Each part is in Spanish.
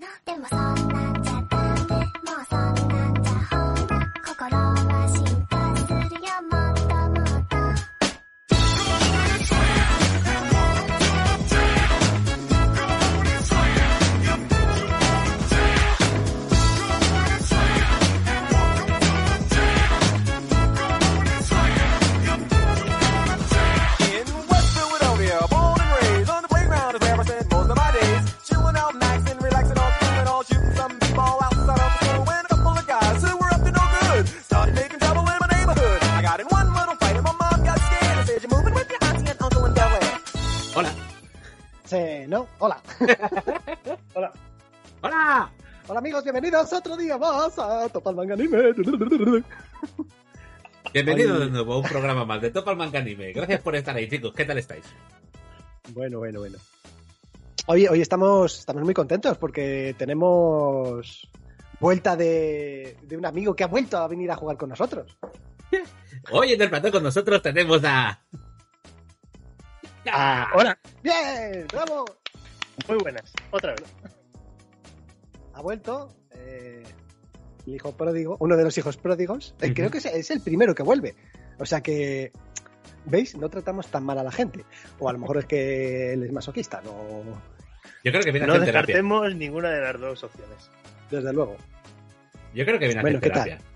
のでもそんな Hola. Hola. Hola. Amigos, bienvenidos otro día más a Topal Manga Anime. Bienvenido Ay. de nuevo a un programa más de Topa el Manga Anime. Gracias por estar ahí, chicos. ¿Qué tal estáis? Bueno, bueno, bueno. Hoy, hoy estamos, estamos muy contentos porque tenemos vuelta de, de un amigo que ha vuelto a venir a jugar con nosotros. Hoy en el plató con nosotros tenemos a. Ah, Hola. ¡Bien! ¡Bravo! Muy buenas. Otra vez. Ha vuelto eh, el hijo pródigo, uno de los hijos pródigos. Eh. Creo que es, el primero que vuelve. O sea que, ¿veis? No tratamos tan mal a la gente. O a lo mejor es que él es masoquista, no... Yo creo que viene a No hacer terapia. descartemos ninguna de las dos opciones. Desde luego. Yo creo que viene a Bueno, hacer ¿qué tal? terapia.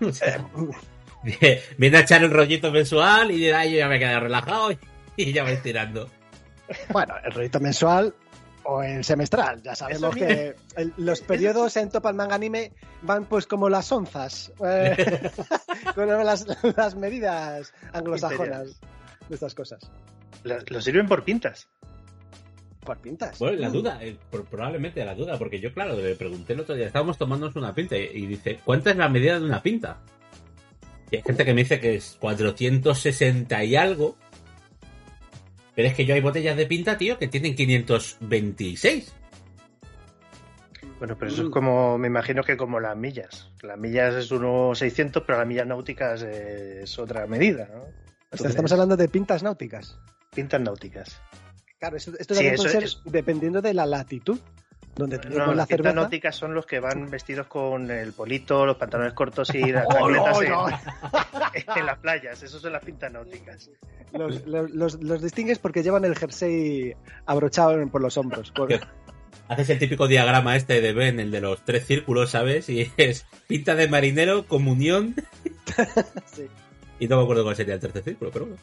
Viene a echar el rollito mensual y dirá, yo ya me quedé relajado y- y ya vais tirando. Bueno, el rollito mensual o el semestral. Ya sabemos Eso que el- los periodos en Topal Manga Anime van pues como las onzas, eh, con las, las medidas anglosajonas de estas cosas. Lo, lo sirven por pintas. Por pintas. Bueno, la Mm. duda, eh, por- probablemente la duda, porque yo, claro, le pregunté el otro día, estábamos tomándonos una pinta y, y dice, ¿cuánta es la medida de una pinta? Y hay gente que me dice que es 460 y algo. Pero es que yo hay botellas de pinta, tío, que tienen 526. Bueno, pero eso Mm. es como, me imagino que como las millas. Las millas es unos 600, pero las millas náuticas es otra medida, ¿no? O sea, Entonces, estamos hablando de pintas náuticas. Pintas náuticas. Claro, esto, esto Sí, también eso puede ser es- dependiendo de la latitud. Donde tú No, la las pintas cerveza. náuticas son los que van vestidos con el polito, los pantalones cortos y las ¡Oh, no, chancletas no! en, en las playas. Esos son las pintas náuticas. Los, los- los- los distingues porque llevan el jersey abrochado por los hombros. Haces el típico diagrama este de Ben, el de los tres círculos, ¿sabes? Y es pinta de marinero, comunión. Sí, Y no me acuerdo cuál sería el tercer círculo, pero bueno.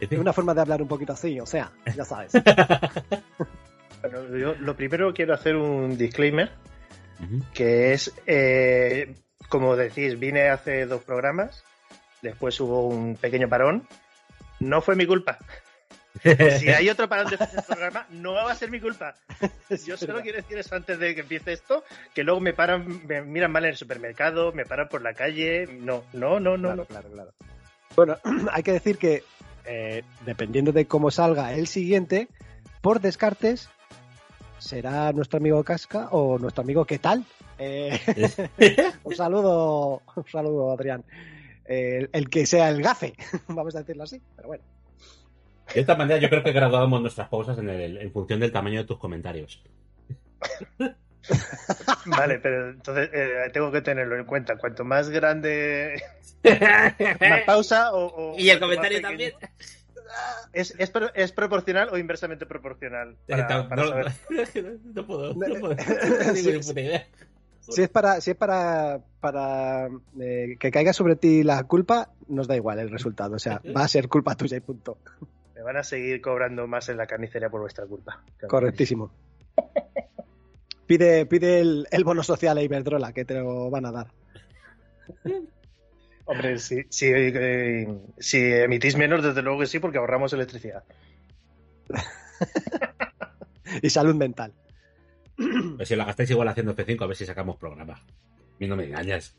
En Es una forma de hablar un poquito así, o sea, ya sabes. Bueno, yo lo primero quiero hacer un disclaimer que es, eh, como decís, vine hace dos programas, después hubo un pequeño parón, no fue mi culpa. Si hay otro parón después del programa, no va a ser mi culpa. Yo solo quiero decir eso antes de que empiece esto, que luego me paran, me miran mal en el supermercado, me paran por la calle, no, no, no, no, claro, no. claro, claro. Bueno, hay que decir que eh, dependiendo de cómo salga el siguiente, por descartes, será nuestro amigo Casca o nuestro amigo ¿Qué tal? Eh, un saludo, un saludo, Adrián. El que sea el gafe, vamos a decirlo así, pero bueno. De esta manera yo creo que graduamos nuestras pausas en, el- en función del tamaño de tus comentarios. Vale, pero entonces eh, tengo que tenerlo en cuenta. Cuanto más grande, más pausa o, o y el comentario pequeño- también. ¿Es, es, es proporcional o inversamente proporcional? Para, Eh, para no, saber. no- no puedo, no puedo. eh, No tengo sí, ni puta idea. Si es para, si es para, para eh, que caiga sobre ti la culpa, nos da igual el resultado. O sea, va a ser culpa tuya y punto. Me van a seguir cobrando más en la carnicería por vuestra culpa. Correctísimo. Pide, pide el, el bono social a Iberdrola, que te lo van a dar. Hombre, si, si, eh, si emitís menos, desde luego que sí, porque ahorramos electricidad. Y salud mental. Pues si la gastáis igual haciendo F5, a ver si sacamos programa. A mí no me engañas.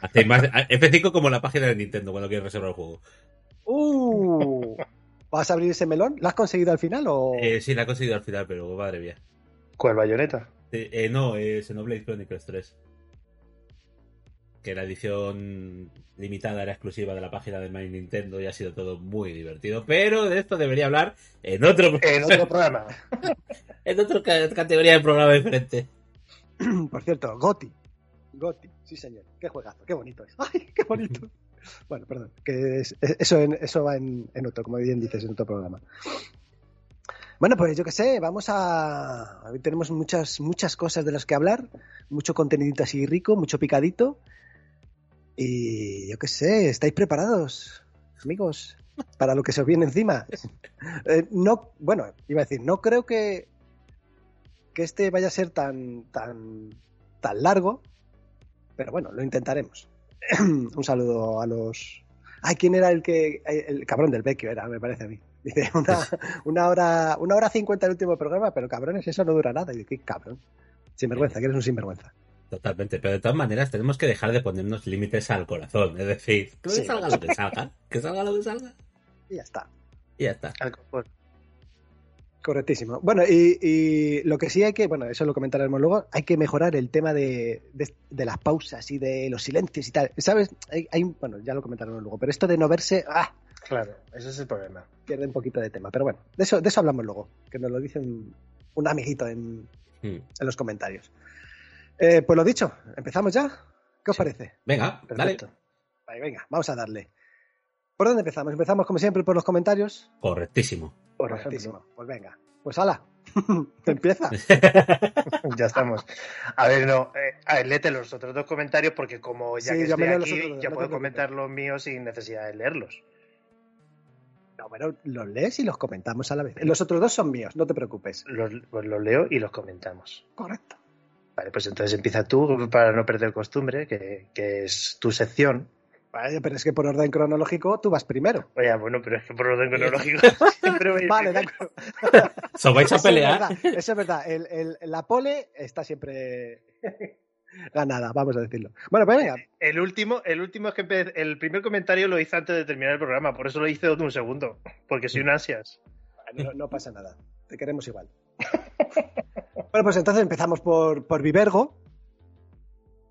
Hacéis más F5 como la página de Nintendo cuando quieres reservar el juego. Uh, ¿Vas a abrir ese melón? ¿Lo has conseguido al final o...? Eh, sí, la he conseguido al final, pero madre mía. ¿Cuál bayoneta? Eh, eh, no, eh, Xenoblade Chronicles 3. Que la edición limitada era exclusiva de la página de My Nintendo y ha sido todo muy divertido. Pero de esto debería hablar en otro En otro programa. En otra ca- categoría de programa diferente. Por cierto, Goti. Goti, sí señor. Qué juegazo, qué bonito es. ¡Ay, qué bonito! bueno, perdón, que es- es- eso, en- eso va en, en otro, como bien dices, en otro programa. Bueno, pues yo qué sé, vamos a... Hoy tenemos muchas, muchas cosas de las que hablar, mucho contenidito así rico, mucho picadito. Y yo qué sé, ¿estáis preparados, amigos, para lo que se os viene encima? Eh, no, bueno, iba a decir, no creo que, que este vaya a ser tan, tan, tan largo, pero bueno, lo intentaremos. Un saludo a los... Ay, ¿quién era el que... El cabrón del Vecchio era, me parece a mí. Dice, una, una hora una hora cincuenta el último programa, pero cabrones, eso no dura nada. Y digo, qué cabrón. Sinvergüenza, que eres un sinvergüenza. Totalmente, pero de todas maneras tenemos que dejar de ponernos límites al corazón. Es decir, que Sí. salga lo que salga, que salga lo que salga. Y ya está. Y ya está. Al confort. Correctísimo. Bueno, y, y lo que sí hay que, bueno, eso lo comentaremos luego, hay que mejorar el tema de, de- de las pausas y de los silencios y tal. ¿Sabes? Hay, hay- bueno, ya lo comentaremos luego, pero esto de no verse, ah, Claro, ese es el problema. pierde un poquito de tema. Pero bueno, de eso, de eso hablamos luego, que nos lo dicen un amiguito en, Mm. en los comentarios. Eh, pues lo dicho, ¿empezamos ya? ¿Qué os parece? Venga, dale. Perfecto. Vale, venga, vamos a darle. ¿Por dónde empezamos? Empezamos como siempre por los comentarios. Correctísimo. Correctísimo. Pues venga. Pues ala. Empieza. ya estamos. A ver, no. eh, a ver, léete los otros dos comentarios porque como ya Sí, que yo estoy aquí, otros ya no puedo comentar los míos sin necesidad de leerlos. No, bueno, los lees y los comentamos a la vez. Los otros dos son míos, no te preocupes. Los, pues los leo y los comentamos. Correcto. Vale, pues entonces empieza tú para no perder costumbre, que, que es tu sección. Vale, pero es que por orden cronológico tú vas primero. Oye, bueno, pero es que por orden cronológico siempre voy Vale, de acuerdo. ¿Os vais a Eso es pelear? verdad, Eso es verdad. El- el- la pole está siempre ganada, vamos a decirlo. Bueno, pues venga. El último, el último es que empe- el primer comentario lo hice antes de terminar el programa, por eso lo hice de un segundo, porque soy un ansias. No, no pasa nada. Te queremos igual. Bueno, pues entonces empezamos por, por Vivergo,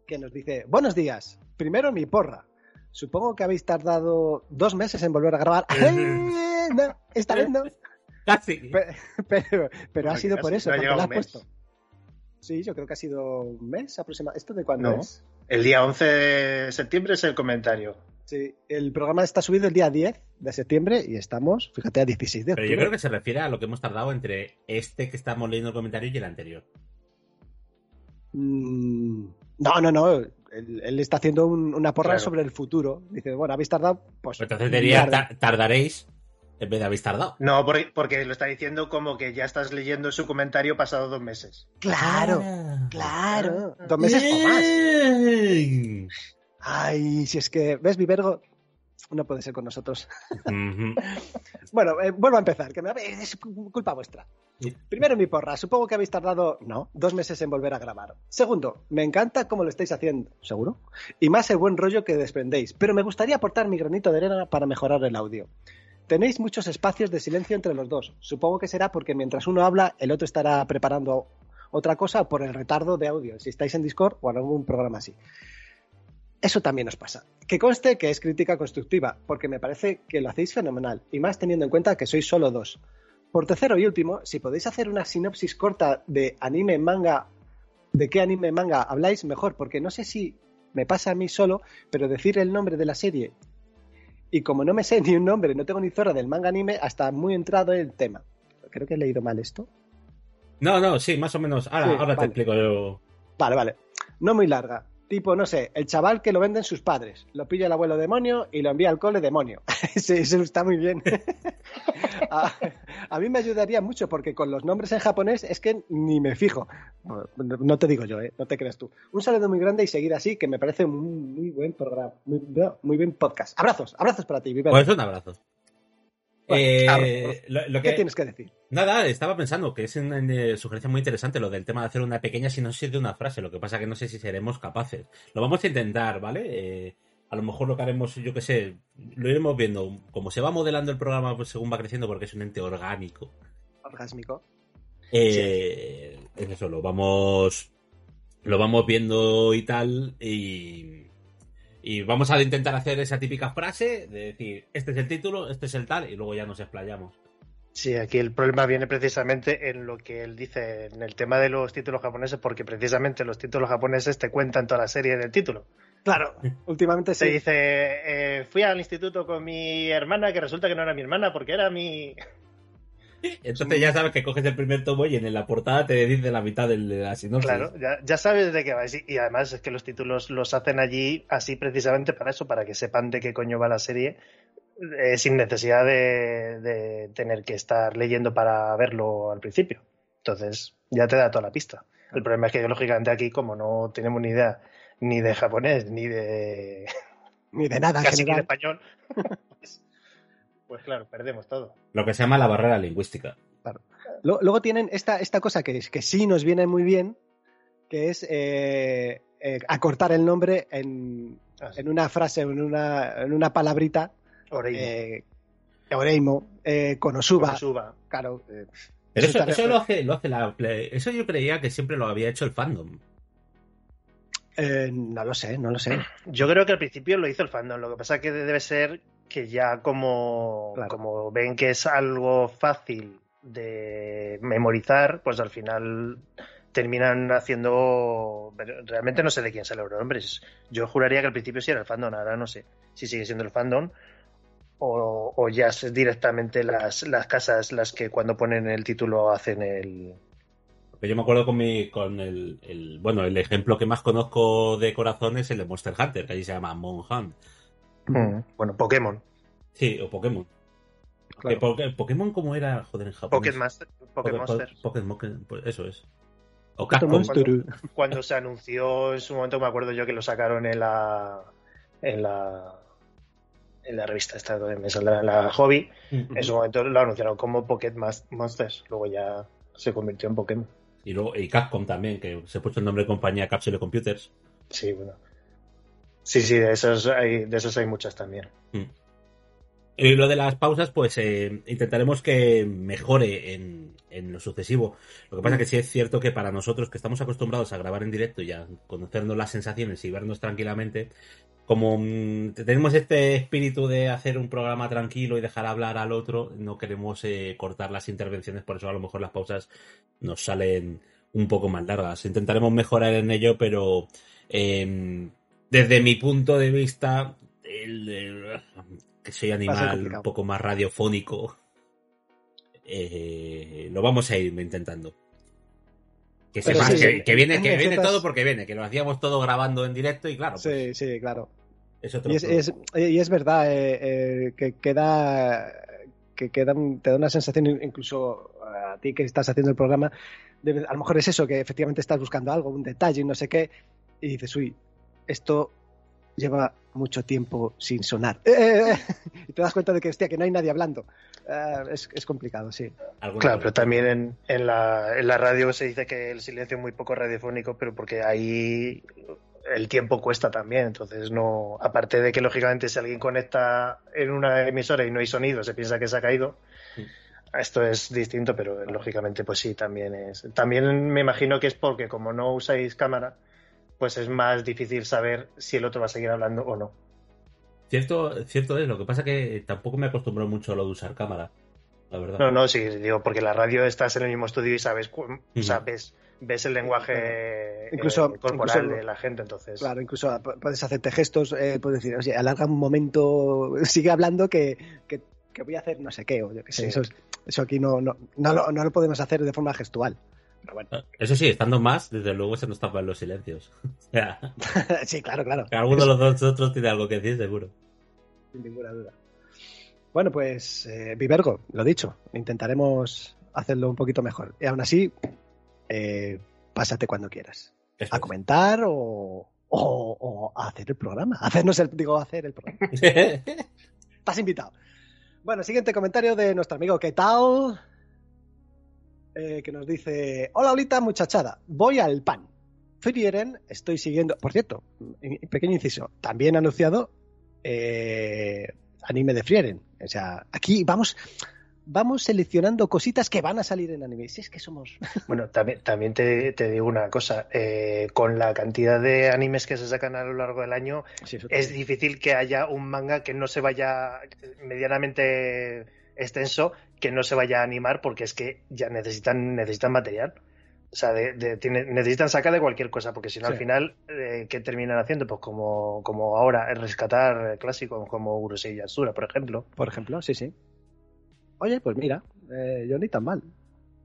que nos dice: Buenos días. Primero mi porra. Supongo que habéis tardado dos meses en volver a grabar. ¡Eh! No, esta vez no. Casi. Pe- Pero, pero ha sido por eso, no ha porque lo has puesto. Sí, yo creo que ha sido un mes aproximadamente. ¿Esto de cuándo No. es? El día 11 de septiembre es el comentario. Sí, el programa está subido el día 10 de septiembre y estamos, fíjate, a 16 de Pero octubre. yo creo que se refiere a lo que hemos tardado entre este que estamos leyendo el comentario y el anterior. Mm, No, no, no. Él, él está haciendo un- una porra Claro. sobre el futuro. Dice, bueno, habéis tardado, pues. Entonces diría tarde. "Ta- tardaréis en vez de habéis tardado. No, porque, porque lo está diciendo como que ya estás leyendo su comentario pasado dos meses. Claro, Ah. claro. Dos meses o más. Ay. Si es que, ¿ves, Vivergo? No puede ser con nosotros. Bueno, eh, vuelvo a empezar, que me, es culpa vuestra. Primero, mi porra. Supongo que habéis tardado, no, dos meses en volver a grabar. Segundo, me encanta cómo lo estáis haciendo, ¿seguro? Y más el buen rollo que desprendéis. Pero me gustaría aportar mi granito de arena para mejorar el audio. Tenéis muchos espacios de silencio entre los dos. Supongo que será porque mientras uno habla, el otro estará preparando otra cosa por el retardo de audio, si estáis en Discord o en algún programa así. Eso también os pasa. Que conste que es crítica constructiva, porque me parece que lo hacéis fenomenal, y más teniendo en cuenta que sois solo dos. Por tercero y último, si podéis hacer una sinopsis corta de anime, manga, de qué anime, manga habláis, mejor, porque no sé si me pasa a mí solo, pero decir el nombre de la serie, y como no me sé ni un nombre, no tengo ni zorra del manga anime, hasta muy entrado en el tema. Creo que he leído mal esto. No, no, sí, más o menos. Ahora, Sí, ahora te explico yo. Vale, vale. No muy larga. Tipo, no sé, el chaval que lo venden sus padres. Lo pilla el abuelo demonio y lo envía al cole demonio. sí, eso está muy bien. a, mí me ayudaría mucho porque con los nombres en japonés es que ni me fijo. No, no te digo yo, ¿eh? No te creas tú. Un saludo muy grande y seguir así, que me parece un muy buen programa. Muy, muy buen podcast. Abrazos, abrazos para ti, Viver. Pues un abrazo. Eh, lo, lo ¿Qué que, tienes que decir? Nada, estaba pensando que es una eh, sugerencia muy interesante lo del tema de hacer una pequeña sinopsis de una frase. Lo que pasa que no sé si seremos capaces. Lo vamos a intentar, ¿vale? Eh, a lo mejor lo que haremos, yo qué sé, lo iremos viendo. Como se va modelando el programa pues, según va creciendo, porque es un ente orgánico. Orgásmico. Eh, es eso, lo vamos. Lo vamos viendo y tal. Y. Y vamos a intentar hacer esa típica frase de decir, este es el título, este es el tal, y luego ya nos explayamos. Sí, aquí el problema viene precisamente en lo que él dice en el tema de los títulos japoneses, porque precisamente los títulos japoneses te cuentan toda la serie en el título. Claro, últimamente Se sí. dice, eh, fui al instituto con mi hermana, que resulta que no era mi hermana, porque era mi... Entonces ya sabes que coges el primer tomo y en la portada te dice la mitad de la sinopsis. Claro, ya, ya sabes de qué va. Y y además es que los títulos los hacen allí así precisamente para eso, para que sepan de qué coño va la serie, eh, sin necesidad de, de tener que estar leyendo para verlo al principio. Entonces, ya te da toda la pista. El problema es que, lógicamente, aquí, como no tenemos ni idea ni de japonés, ni de Ni de nada en casi ni de español, pues, claro, perdemos todo. Lo que se llama la barrera lingüística. Lo- Luego tienen esta, esta cosa que, que sí nos viene muy bien, que es eh, eh, acortar el nombre en, Así. en una frase, en una, en una palabrita. Oreimo, Eh, Oreimo, eh, Konosuba, Konosuba. claro. eh, Pero Eso eso, lo hace, lo hace la Play- Eso yo creía que siempre lo había hecho el fandom. eh, no lo sé, no lo sé. Yo creo que al principio lo hizo el fandom. Lo que pasa que debe ser que ya como, Claro. como ven que es algo fácil de memorizar, pues al final terminan haciendo. Realmente no sé de quién sale el nombre. Yo juraría que al principio sí era el fandom, ahora no sé si sigue siendo el fandom. O, o ya es directamente las, las casas las que cuando ponen el título hacen el. Porque yo me acuerdo con mi, con el, el- bueno, el ejemplo que más conozco de corazón es el de Monster Hunter, que allí se llama Monhunt. Bueno, Pokémon. Sí, o Pokémon. Claro. Que Poké- Pokémon como era, joder, en Japón. Pokémon Master. Pokémon pues eso es. O Capcom. Cuando se anunció en su momento me acuerdo yo que lo sacaron en la en la en la revista esta que me saldrá la hobby en su momento lo anunciaron como Pocket Monsters luego ya se convirtió en Pokémon Y, luego, y Capcom también, que se puso el nombre de compañía Capsule Computers. sí bueno sí sí de esos hay de esos hay muchas también Y lo de las pausas, pues eh, intentaremos que mejore en, en lo sucesivo. Lo que pasa que sí es cierto que para nosotros, que estamos acostumbrados a grabar en directo y a conocernos las sensaciones y vernos tranquilamente, como mm, tenemos este espíritu de hacer un programa tranquilo y dejar hablar al otro, no queremos eh, cortar las intervenciones, por eso a lo mejor las pausas nos salen un poco más largas. Intentaremos mejorar en ello, pero eh, desde mi punto de vista, el, el- que soy animal un poco más radiofónico, eh, lo vamos a ir intentando. Que sepas sí, que, sí, que viene, en que viene todo porque viene, que lo hacíamos todo grabando en directo y claro, pues, Sí, sí, claro. es otro Y es, es- y es verdad eh, eh, que queda que queda un- te da una sensación incluso a ti que estás haciendo el programa de- a lo mejor es eso que efectivamente estás buscando algo un detalle no sé qué y dices uy esto lleva mucho tiempo sin sonar. Eh, eh, y te das cuenta de que hostia que no hay nadie hablando. Eh, es, es complicado sí. Claro pero también en, en la en la radio se dice que el silencio es muy poco radiofónico pero porque ahí el tiempo cuesta también, entonces no, aparte de que lógicamente si alguien conecta en una emisora y no hay sonido, se piensa que se ha caído, esto es distinto, pero lógicamente pues sí, también es. También me imagino que es porque como no usáis cámara, pues es más difícil saber si el otro va a seguir hablando o no. Cierto, cierto es, lo que pasa que tampoco me acostumbro mucho a lo de usar cámara, la verdad. No, no, sí, digo, porque la radio estás en el mismo estudio y sabes, Ujú. ves, el lenguaje Incluso- eh, corporal incluso- de la gente, entonces. Claro, incluso puedes hacerte gestos, eh, puedes decir, oye, alarga un momento, sigue hablando que, que, que voy a hacer no sé qué, o yo qué sé. Sí. Eso, es- eso aquí no, no, no, lo, no lo podemos hacer de forma gestual. Pero bueno, Eso sí, estando más, desde luego se nos tapan los silencios. O sea, sí, claro, claro. que alguno de los dos otros tiene algo que decir, seguro. Sin ninguna duda. Bueno, pues, eh, Vivergo, lo dicho, intentaremos hacerlo un poquito mejor. Y aún así, eh, pásate cuando quieras. A comentar o, o, o a hacer el programa. Hacernos el, digo, hacer el programa. Estás invitado. Bueno, siguiente comentario de nuestro amigo ¿Qué tal? Eh, que nos dice: Hola, Olita, muchachada. Voy al pan. Frieren, estoy siguiendo. Por cierto, pequeño inciso. También anunciado eh, anime de Frieren. O sea, aquí vamos. Vamos seleccionando cositas que van a salir en anime. Si es que somos. Bueno, también, también te, te digo una cosa, eh, con la cantidad de animes que se sacan a lo largo del año, Sí, es difícil que haya un manga que no se vaya medianamente extenso, que no se vaya a animar porque es que ya necesitan, necesitan material. O sea, de- de- tiene- necesitan sacar de cualquier cosa, porque si no, al final, eh, ¿qué terminan haciendo? Pues como, como ahora, el rescatar clásicos como Urusei Yatsura, por ejemplo. Por ejemplo, sí, sí. Oye, pues mira, eh, yo ni tan mal.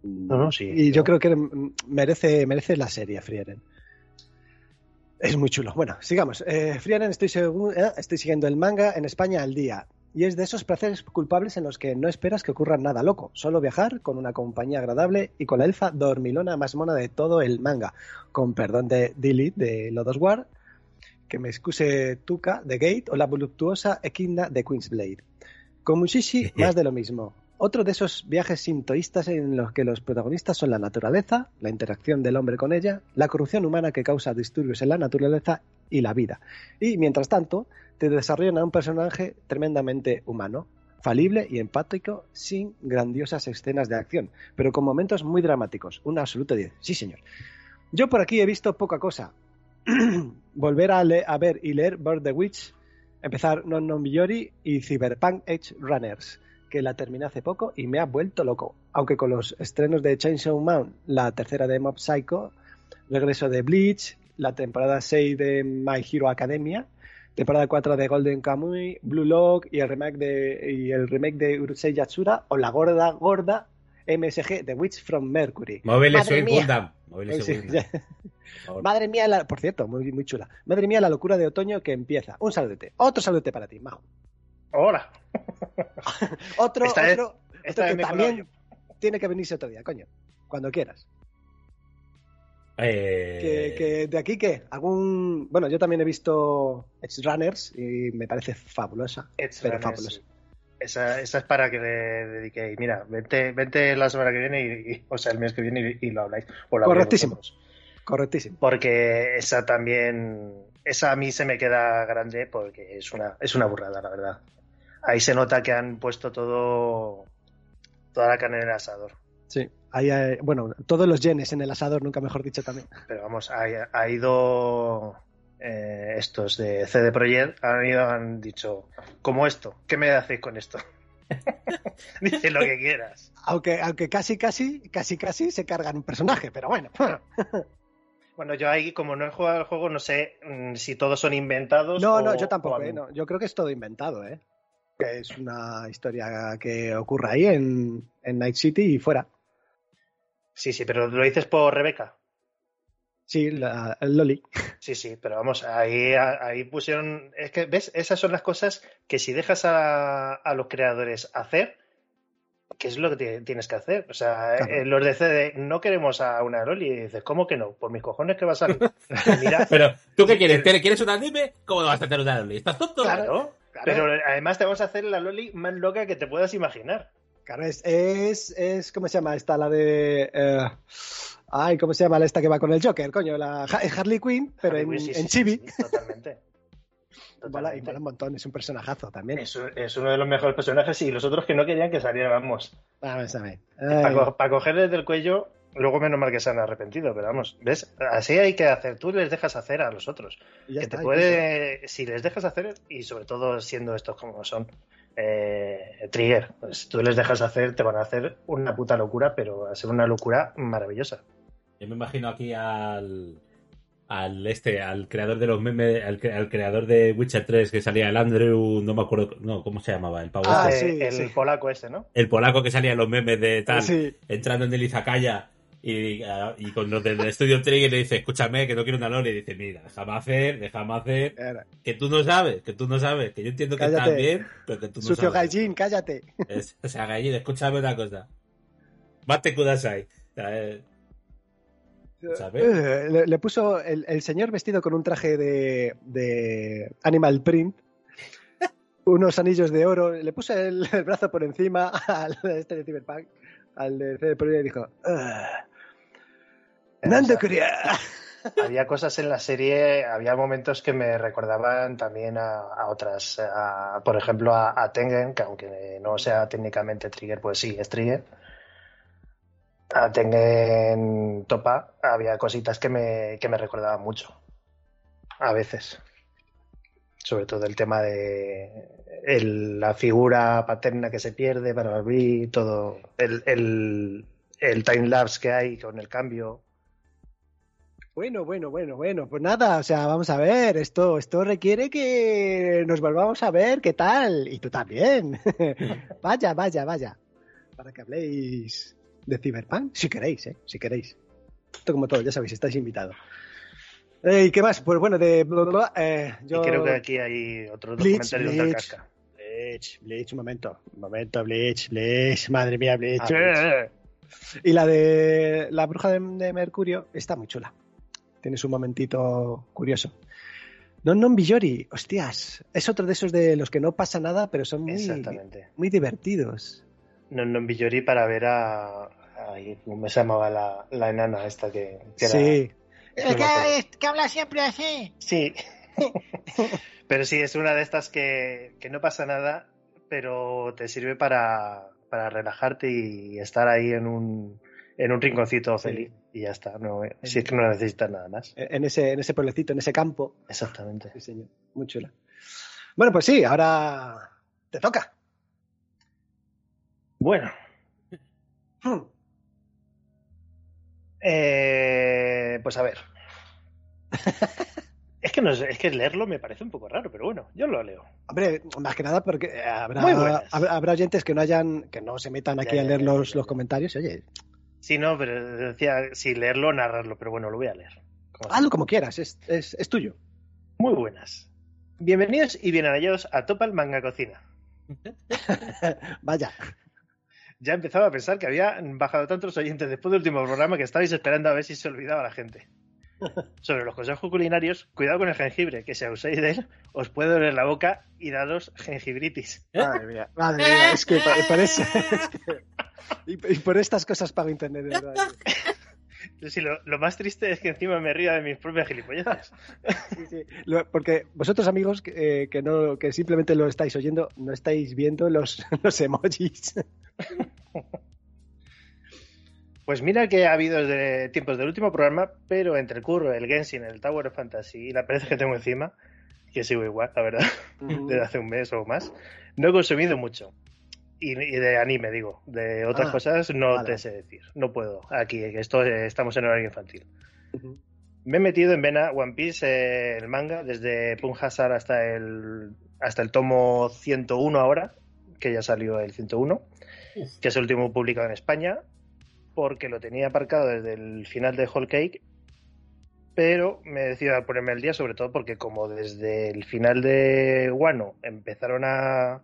No, no, sí, Y yo yo- creo que merece, merece la serie, Frieren. Es muy chulo. Bueno, sigamos. Eh, Frieren, estoy, eh, estoy siguiendo el manga en España al día. Y es de esos placeres culpables en los que no esperas que ocurra nada loco. Solo viajar con una compañía agradable y con la elfa dormilona más mona de todo el manga. Con perdón de Dilith de Lodos War, que me excuse Tuca de Gate o la voluptuosa Equidna de Queensblade. Con Mushishi, más de lo mismo. Otro de esos viajes sintoístas en los que los protagonistas son la naturaleza, la interacción del hombre con ella, la corrupción humana que causa disturbios en la naturaleza y la vida. Y mientras tanto, te desarrollan a un personaje tremendamente humano, falible y empático, sin grandiosas escenas de acción, pero con momentos muy dramáticos. Un absoluto 10. Sí, señor. Yo por aquí he visto poca cosa. Volver a, a ver y leer Bird the Witch, empezar Non Non Biyori y Cyberpunk Edge Runners, que la terminé hace poco y me ha vuelto loco. Aunque con los estrenos de Chainsaw Man, la tercera de Mob Psycho, regreso de Bleach, la temporada 6 de My Hero Academia, temporada 4 de Golden Kamuy, Blue Lock y el remake de y el remake de Urusei Yatsura o la gorda gorda MSG The Witch from Mercury. Móviles Madre soy mía. Gundam. Móviles Sí. Madre mía, la- por cierto, muy, muy chula. Madre mía, la locura de otoño que empieza. Un saludete. Otro saludete para ti, Majo. ¡Hola! Otro, Esta otro, esta otro vez que también tiene que venirse otro día, coño. Cuando quieras. Eh, Que, que de aquí, ¿qué? Algún. Bueno, yo también he visto Edge Runners y me parece fabulosa. Pero Runners, fabulosa. Esa, esa es para que le dediquéis. Mira, vente, vente la semana que viene, y, y- o sea, el mes que viene y, y lo habláis. O lo. Correctísimo. Porque esa también, esa a mí se me queda grande porque es una, es una burrada, la verdad. Ahí se nota que han puesto todo, toda la carne en el asador. Sí. Hay- bueno, todos los yenes en el asador, nunca mejor dicho también. Pero vamos, ha, ha ido eh, estos de CD Projekt, han ido, han dicho, como esto, ¿qué me hacéis con esto? Dice lo que quieras. Aunque, aunque casi, casi, casi, casi se cargan un personaje, pero bueno. Bueno, yo ahí, como no he jugado al juego, no sé mm, si todos son inventados. No, o- no, yo tampoco, ¿eh? No, yo creo que es todo inventado, ¿eh? Que es una historia que ocurre ahí en, en Night City y fuera. Sí, sí, pero lo dices por Rebeca. Sí, la, el Loli. Sí, sí, pero vamos, ahí, ahí pusieron. Es que, ¿ves? Esas son las cosas que si dejas a, a los creadores hacer, ¿qué es lo que ti- tienes que hacer? O sea, Claro. eh, los de CD no queremos a una Loli. Y dices, ¿cómo que no? Por mis cojones que va a salir. Mira, Pero, ¿tú qué quieres? ¿Quieres quieres un anime? ¿Cómo no vas a hacer un anime? ¿Estás tonto? claro. Pero además te vamos a hacer la Loli más loca que te puedas imaginar. Claro, es, es, es- ¿Cómo se llama esta? La de. eh, ay, ¿cómo se llama la esta que va con el Joker? Coño, la Harley Quinn, pero Harley en, Quinn, sí, en sí, chibi. sí, totalmente. Mola- y Totalmente. mola un montón, es un personajazo también. Es, es uno de los mejores personajes y los otros que no querían que saliera, vamos. Vamos a ver. Para, co- para cogerles del cuello, luego menos mal que se han arrepentido, pero vamos, ¿ves? Así hay que hacer. Tú les dejas hacer a los otros. ya que está, te puede, si les dejas hacer, y sobre todo siendo estos como son, eh, Trigger, pues tú les dejas hacer, te van a hacer una puta locura, pero va a ser una locura maravillosa. Yo me imagino aquí al. Al este, al creador de los memes, al, cre- al creador de Witcher 3 que salía el Andrew, no me acuerdo, no, ¿cómo se llamaba? El pavo Ah, este. Eh, sí, el sí. polaco este, ¿no? El polaco que salía en los memes de tal, Sí. entrando en el Izakaya y, y con los del estudio Trigger le dice, escúchame, que no quiero una loli. Y dice, mira, déjame hacer, déjame hacer, que tú no sabes, que tú no sabes, que yo entiendo que Cállate. estás bien, pero que tú no Sucio sabes. Gaijin, cállate. Es- o sea, Gallín, escúchame una cosa. Mate Kudasai. Eh, ¿Sabes? Eh, Le, le puso el, el señor vestido con un traje de, de Animal Print, unos anillos de oro, le puso el, el brazo por encima al este de Cyberpunk, al de CD Projekt y dijo: "Ah, Nando quería. Había cosas en la serie, había momentos que me recordaban también a, a otras, a- por ejemplo a, a Tengen, que aunque no sea técnicamente Trigger, pues sí, es Trigger. A Tengen Topa había cositas que me, que me recordaban mucho. A veces. Sobre todo el tema de la figura paterna que se pierde para Barbie, todo el, el timelapse que hay con el cambio. Bueno, bueno, bueno, bueno, pues nada, o sea, vamos a ver, esto, esto requiere que nos volvamos a ver, ¿qué tal? Y tú también. vaya, vaya, vaya. Para que habléis de Cyberpunk, si queréis, ¿eh? Si queréis. Esto como todo, ya sabéis, estáis invitados. Eh, ¿Y qué más? Pues bueno, de... bla, bla, bla, eh, yo... Y creo que aquí hay otro Bleach, documentario del Bleach. casca. Bleach, Bleach, un momento. Un momento, Bleach, Bleach, madre mía, Bleach. Ah, Bleach. Y la de la bruja de, de Mercurio está muy chula. Tienes un momentito curioso. Non Non Billori, hostias, es otro de esos de los que no pasa nada, pero son muy, divertidos. No, no, Villori para ver a. Ay, ¿Cómo se llamaba la, la enana esta que, que era- Sí, que habla siempre así. Sí. pero sí, es una de estas que, que no pasa nada, pero te sirve para, para relajarte y estar ahí en un, en un rinconcito Sí. feliz. Y ya está. No, si es que no necesitas nada más. en ese, en ese pueblecito, en ese campo. Exactamente. Sí, señor, muy chula. Bueno, pues sí, ahora te toca. Bueno, Hmm. eh, pues a ver. es que no es que leerlo me parece un poco raro, pero bueno, yo lo leo. Hombre, más que nada porque eh, habrá, habrá, oyentes que no hayan, que no se metan Ya, aquí a leer ya, los, ya, los ya. comentarios. Oye, Sí, no, pero decía, sí, leerlo o narrarlo, pero bueno, lo voy a leer. Como hazlo como quieras, es, es, es tuyo. Muy buenas. Bienvenidos y bien hallados a Topal Manga Cocina. Vaya. Ya empezaba a pensar que había bajado tantos oyentes después del último programa que estabais esperando a ver si se olvidaba la gente. Sobre los consejos culinarios, cuidado con el jengibre, que si abusáis de él, os puede doler la boca y daros jengibritis. Madre mía, madre mía, es que por, por eso. y, y por estas cosas pago internet, de verdad. Sí, lo, lo más triste es que encima me río de mis propias gilipolleces. Sí, sí. Lo- porque vosotros, amigos, que, eh, que no, que simplemente lo estáis oyendo, no estáis viendo los, los emojis. Pues mira que ha habido desde tiempos del último programa, pero entre el curro, el Genshin, el Tower of Fantasy y la pereza que tengo encima, que sigo igual, la verdad, desde hace un mes o más, no he consumido mucho. Y, y de anime, digo. De otras Ah, cosas no vale. te sé decir. No puedo. Aquí, esto eh, estamos en horario infantil. Me he metido en vena One Piece, eh, el manga, desde Punjasar hasta el, hasta el tomo 101 ahora, que ya salió el 101, que es el último publicado en España, porque lo tenía aparcado desde el final de Whole Cake, pero me decido a ponerme al día, sobre todo porque como desde el final de Wano empezaron a,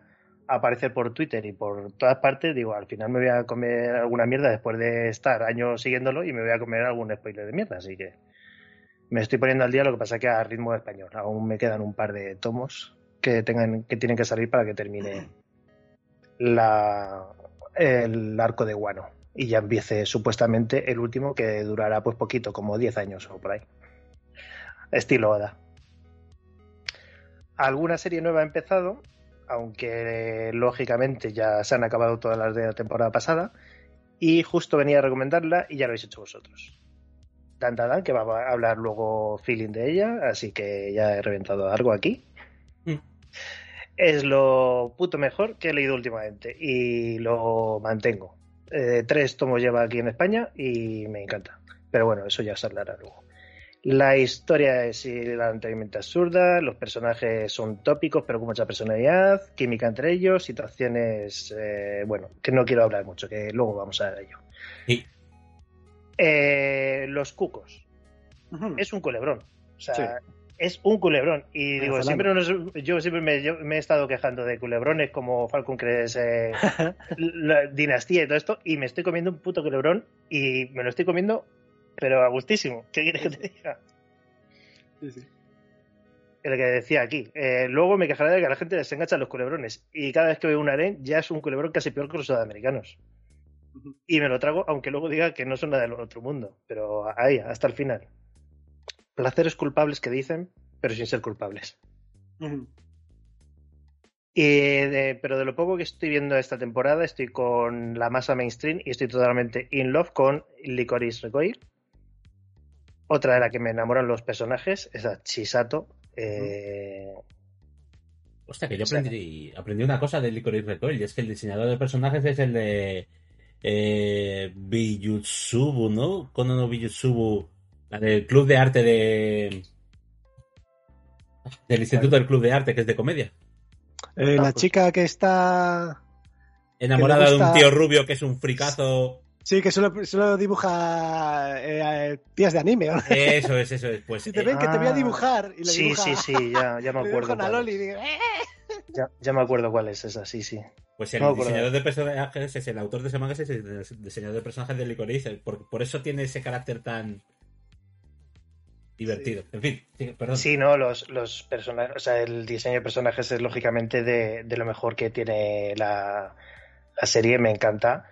aparecer por Twitter y por todas partes, digo, al final me voy a comer alguna mierda después de estar años siguiéndolo y me voy a comer algún spoiler de mierda, así que me estoy poniendo al día, lo que pasa que a ritmo de español. Aún me quedan un par de tomos que tengan que tienen que salir para que termine la el arco de Wano y ya empiece supuestamente el último que durará pues poquito, como 10 años o por ahí. Estilo Oda. Alguna serie nueva ha empezado, aunque lógicamente ya se han acabado todas las de la temporada pasada y justo venía a recomendarla y ya lo habéis hecho vosotros. Dan Dan Dan, que va a hablar luego feeling de ella, así que ya he reventado algo aquí. Mm. Es lo puto mejor que he leído últimamente y lo mantengo. Eh, tres tomos lleva aquí en España y me encanta. Pero bueno, eso ya se hablará luego. La historia es hilarante absurda, los personajes son tópicos pero con mucha personalidad, química entre ellos, situaciones, eh, bueno, que no quiero hablar mucho, que luego vamos a ello. Sí. Eh, los cucos. Es un culebrón. O sea, Sí. Es un culebrón. Y digo, siempre nos- yo siempre me, yo me he estado quejando de culebrones como Falcon Crest, eh, la dinastía y todo esto, y me estoy comiendo un puto culebrón y me lo estoy comiendo, pero a gustísimo. ¿Qué quieres que te diga? Sí, sí. El que decía aquí. Eh, luego me quejaré de que la gente les enganchan los culebrones. Y cada vez que veo un harén, ya es un culebrón casi peor que los sudamericanos. Y me lo trago, aunque luego diga que no son nada del otro mundo. Pero ahí, hasta el final. Placeres culpables que dicen, pero sin ser culpables. Ujú. Y de- pero de lo poco que estoy viendo esta temporada, estoy con la masa mainstream y estoy totalmente in love con Licorice Recoil. Otra de la que me enamoran los personajes es a Chisato. Eh, Hostia, que yo aprendí, aprendí una cosa de Licorice Recoil, y es que el diseñador de personajes es el de eh, Biyutsubu, ¿no? Kono no Biyutsubu, la del club de arte de... del Instituto del Club de Arte, que es de comedia. Eh, Ah, la pues- chica que está. Enamorada de un tío rubio que es un fricazo. Sí, que solo, solo dibuja eh, eh, tías de anime. ¿no? Eso es, eso es. Pues Si te eh, ven que te voy a Ah. dibujar y le Sí, dibuja, sí, sí, ya, ya me acuerdo. dibuja una cuál loli y es. digo, "Eh". Ya, ya me acuerdo cuál es esa, sí, sí. Pues el No diseñador de personajes es el autor de ese manga, es el diseñador de personajes de Licorice. Por, por eso tiene ese carácter tan divertido. En fin, sí, perdón. Sí, no, los, los personajes, o sea, el diseño de personajes es lógicamente de, de lo mejor que tiene la, la serie, me encanta.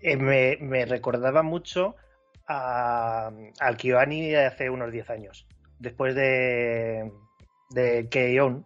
Eh, me, me recordaba mucho a, al Kyoani de hace unos 10 años, después de, de Keion.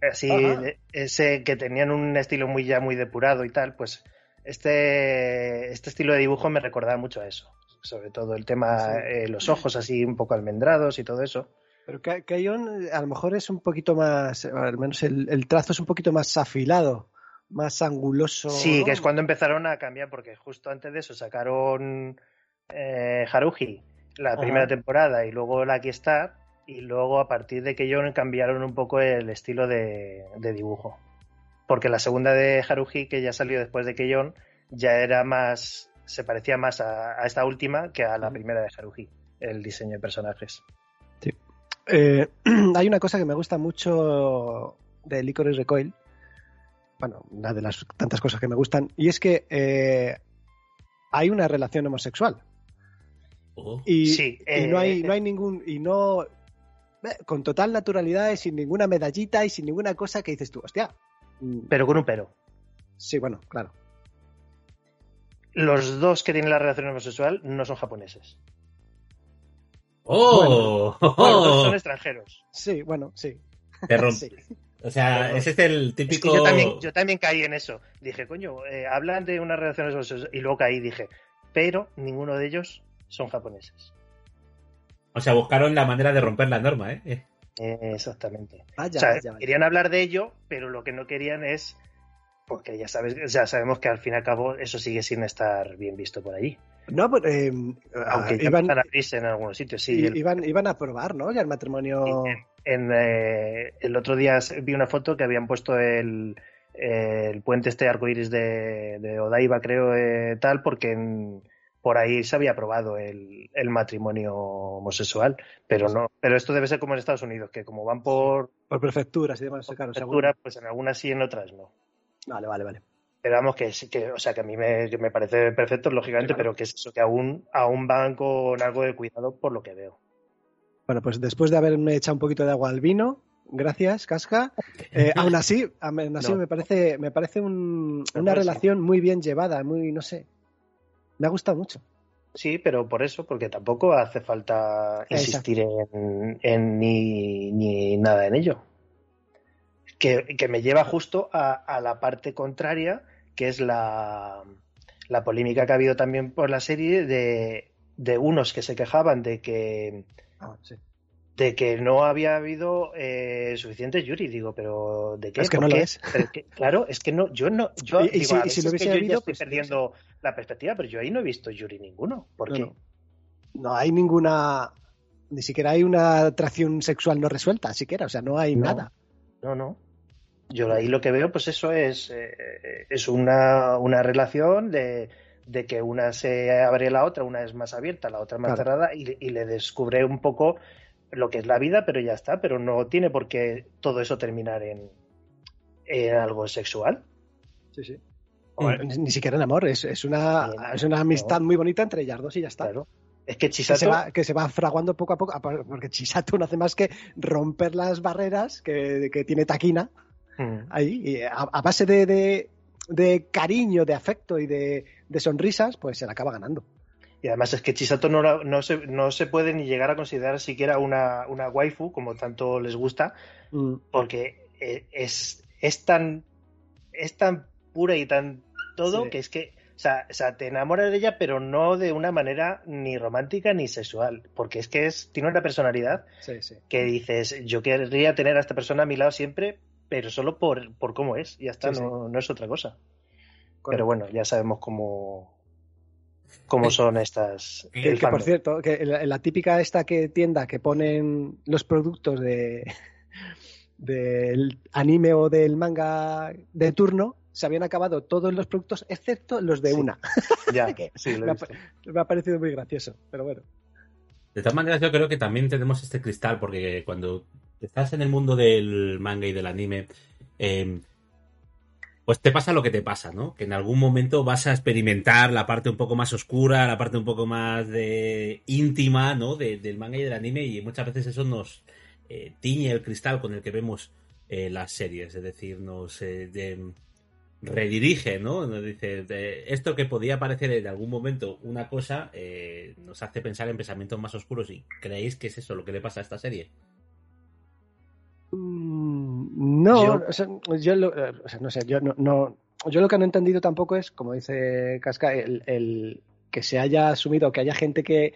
Así, de- ese que tenían un estilo muy ya muy depurado y tal, pues este, este estilo de dibujo me recordaba mucho a eso. Sobre todo el tema, Sí. eh, los ojos así un poco almendrados y todo eso. Pero Kaion eh, a lo mejor es un poquito más, eh, al menos el, el trazo es un poquito más afilado, más anguloso. Sí, ¿no? que es cuando empezaron a cambiar, porque justo antes de eso sacaron eh, Haruhi, la Ajá. primera temporada, y luego la Aquí está, y luego a partir de que yo cambiaron un poco el estilo de, de dibujo. Porque la segunda de Haruhi, que ya salió después de Keyon, ya era más, se parecía más a, a esta última que a la primera de Haruhi, el diseño de personajes. Eh, hay una cosa que me gusta mucho de Licorice Recoil, bueno, una de las tantas cosas que me gustan, y es que eh, hay una relación homosexual. Oh. Y, Sí, y no, eh, hay, no hay ningún. Y no. eh, Con total naturalidad y sin ninguna medallita y sin ninguna cosa que dices tú, hostia. Pero con un pero. Sí, bueno, claro. Los dos que tienen la relación homosexual no son japoneses. ¡Oh! Los dos son extranjeros. Sí, bueno, sí. Te Sí. O sea, ese es el Es típico. que yo también, yo también caí en eso. Dije, coño, eh, hablan de unas relaciones homosexuales. Y luego caí y dije, pero ninguno de ellos son japoneses. O sea, buscaron la manera de romper la norma, ¿eh? Eh, Eh, exactamente. Vaya, o sea, vaya, vaya. querían hablar de ello, pero lo que no querían es. Porque ya sabes, ya sabemos que al fin y al cabo eso sigue sin estar bien visto por allí. No, pues, eh, Aunque ya iban, a abrirse en algunos sitios. Sí, el- iban, iban a probar, ¿no? Ya el matrimonio. en, eh, el otro día vi una foto que habían puesto el, el puente este arcoíris de, de Odaiba, creo, eh, tal, porque en- por ahí se había aprobado el, el matrimonio homosexual, pero no, pero esto debe ser como en Estados Unidos, que como van por Por prefecturas y demás, claro. prefectura, pues en algunas sí, en otras no. Vale, vale, vale. Pero vamos, que sí que, o sea, que a mí me, que me parece perfecto, lógicamente, Claro. pero que es eso, que aún, aún van con algo de cuidado por lo que veo. Bueno, pues después de haberme echado un poquito de agua al vino, gracias, Casca. eh, aún así, aún así No. me parece, me parece un- Me una parece. relación muy bien llevada, muy, no sé. Me ha gustado mucho. Sí, pero por eso, porque tampoco hace falta insistir en, en ni, ni nada en ello. Que, que me lleva justo a, a la parte contraria, que es la, la polémica que ha habido también por la serie de, de unos que se quejaban de que, Ah, sí. de que no había habido eh, suficientes Yuri. Digo, pero ¿de qué? Es que ¿Por no lo es. Que- claro, es que no, yo no. Yo, Y- digo, si- y lo hubiese habido, estoy pues, perdiendo la perspectiva, pero yo ahí no he visto Yuri ninguno. ¿Por No, qué? no. No hay ninguna. Ni siquiera hay una atracción sexual no resuelta, siquiera. O sea, no hay No. nada. No, no. Yo ahí lo que veo, pues eso es, eh, es una, una relación de, de que una se abre la otra, una es más abierta, la otra más Claro. cerrada, y, y le descubre un poco lo que es la vida, pero ya está, pero no tiene por qué todo eso terminar en, en algo sexual. Sí, sí. Mm. ni, ni siquiera en amor, es, es, una, es una amistad muy bonita entre ellas dos y ya está. Claro. Es que Que se, Chisato, va, que se va fraguando poco a poco, porque Chisato no hace más que romper las barreras que, que tiene Taquina Mm. ahí, y a, a base de, de, de cariño, de afecto y de, de sonrisas, pues se la acaba ganando. Y además es que Chisato no, no, se, no se puede ni llegar a considerar siquiera una, una waifu, como tanto les gusta, Mm, porque eh, es, es tan es tan pura y tan todo Sí. que es que o sea, o sea, te enamoras de ella pero no de una manera ni romántica ni sexual porque es que es tiene una personalidad sí, sí. que dices yo querría tener a esta persona a mi lado siempre pero solo por, por cómo es, ya está, Sí, sí. no, no es otra cosa. Correcto. Pero bueno, ya sabemos cómo, cómo son estas. Que, el que, por cierto, que la, la típica esta que tienda que ponen los productos de del anime o del manga de turno, se habían acabado todos los productos excepto los de Sí. una. Ya, que sí, lo he me, ha, visto. pa- me ha parecido muy gracioso, pero bueno. De todas maneras, yo creo que también tenemos este cristal, porque cuando estás en el mundo del manga y del anime, eh, pues te pasa lo que te pasa, ¿no? Que en algún momento vas a experimentar la parte un poco más oscura, la parte un poco más de íntima, ¿no? De- del manga y del anime, y muchas veces eso nos eh, tiñe el cristal con el que vemos eh, las series, es decir, nos eh, redirige, ¿no? Nos dice, de- esto que podía parecer en algún momento una cosa, eh, nos hace pensar en pensamientos más oscuros y creéis que es eso lo que le pasa a esta serie. Mm, No, Yo- o sea, yo lo, eh, o sea, no sé, yo no, no- yo lo que no he entendido tampoco es, como dice Casca, el, el que se haya asumido, que haya gente que,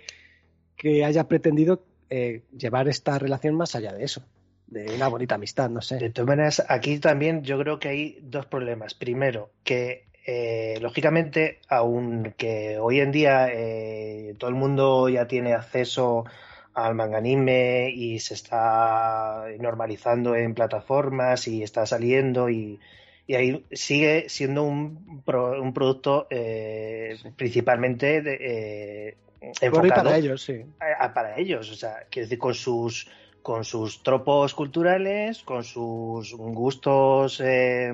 que haya pretendido eh, llevar esta relación más allá de eso, de una bonita amistad, no sé. De todas maneras, aquí también yo creo que hay dos problemas. Primero, que eh, lógicamente, aunque hoy en día eh, todo el mundo ya tiene acceso al manga anime y se está normalizando en plataformas y está saliendo y, y ahí sigue siendo un, pro- un producto eh, principalmente de, eh, y enfocado para ellos, sí. a- a- para ellos, o sea, quiero decir, con sus con sus tropos culturales, con sus gustos eh,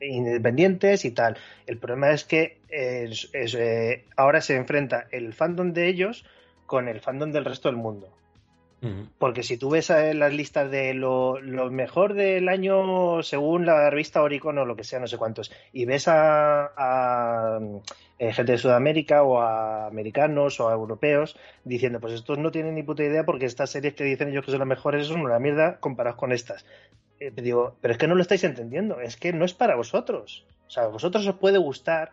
independientes y tal. El problema es que es- es, eh, ahora se enfrenta el fandom de ellos con el fandom del resto del mundo. Porque si tú ves eh, las listas de lo, lo mejor del año según la revista Oricon o lo que sea, no sé cuántos, y ves a, a, eh, gente de Sudamérica o a americanos o a europeos diciendo, pues estos no tienen ni puta idea porque estas series que dicen ellos que son las mejores son una mierda comparadas con estas. Eh, digo, pero es que no lo estáis entendiendo, es que no es para vosotros. O sea, a vosotros os puede gustar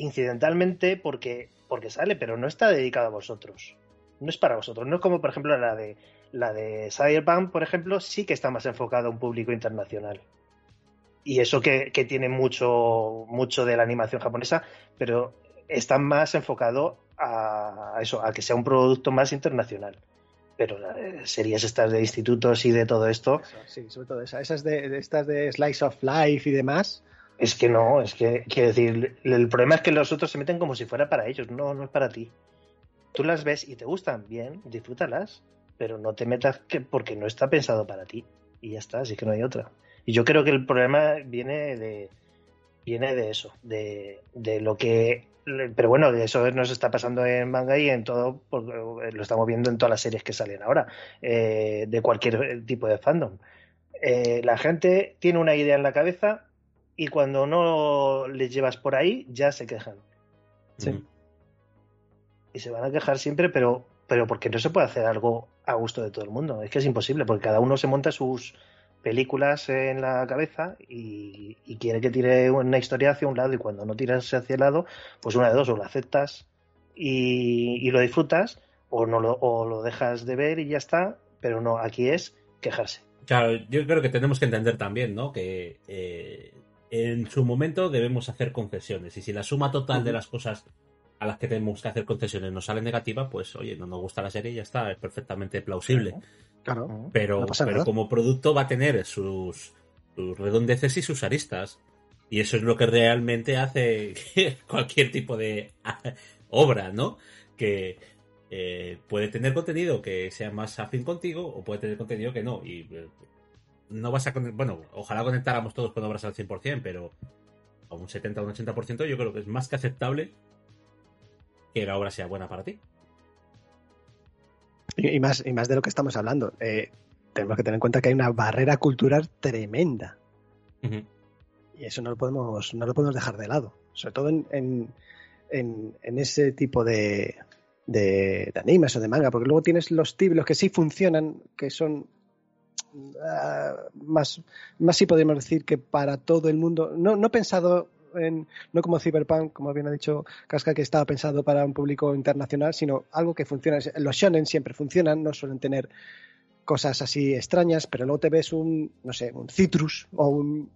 incidentalmente porque, porque sale, pero no está dedicado a vosotros no es para vosotros. No es como, por ejemplo, la de la de Cyberpunk, por ejemplo, sí que está más enfocada a un público internacional. Y eso que, que tiene mucho, mucho de la animación japonesa, pero está más enfocado a, eso, a que sea un producto más internacional. Pero las series estas de institutos y de todo esto, sí, sobre todo esa- esas de, de estas de Slice of Life y demás. Es que no, es que, quiero decir, el problema es que los otros se meten como si fuera para ellos, no, no es para ti. Tú las ves y te gustan, bien, disfrútalas, pero no te metas que porque no está pensado para ti. Y ya está, así que no hay otra. Y yo creo que el problema viene de viene de eso, de, de lo que pero bueno, eso nos está pasando en manga y en todo, lo estamos viendo en todas las series que salen ahora, eh, de cualquier tipo de fandom. Eh, la gente tiene una idea en la cabeza y cuando no les llevas por ahí, ya se quejan. Sí. Y se van a quejar siempre, pero, pero porque no se puede hacer algo a gusto de todo el mundo. Es que es imposible, porque cada uno se monta sus películas en la cabeza y, y quiere que tire una historia hacia un lado y cuando no tiras hacia el lado, pues una de dos, o lo aceptas y, y lo disfrutas o, no lo, o lo dejas de ver y ya está, pero no, aquí es quejarse. Claro, yo creo que tenemos que entender también, ¿no? Que eh, en su momento debemos hacer concesiones. Y si la suma total de las cosas a las que tenemos que hacer concesiones nos sale negativa, pues oye, no nos gusta la serie y ya está, es perfectamente plausible. Claro. Pero, No como producto va a tener sus, sus redondeces y sus aristas. Y eso es lo que realmente hace cualquier tipo de obra, ¿no? Que eh, puede tener contenido que sea más afín contigo o puede tener contenido que no. Y eh, no vas a... Bueno, ojalá conectáramos todos con obras al 100%, pero a un 70 o un 80% yo creo que es más que aceptable que la obra sea buena para ti. Y, y más, y más de lo que estamos hablando. Eh, tenemos que tener en cuenta que hay una barrera cultural tremenda. Y eso no lo podemos, no lo podemos dejar de lado. Sobre todo en, en, en- en ese tipo de, de, de animes o de manga. Porque luego tienes los títulos que sí funcionan, que son ah, más, más sí podríamos decir que para todo el mundo. No, no pensado en, no como Cyberpunk, como bien ha dicho Casca, que estaba pensado para un público internacional, sino algo que funciona. Los shonen siempre funcionan, no suelen tener cosas así extrañas, pero luego te ves un, no sé, un Citrus o un...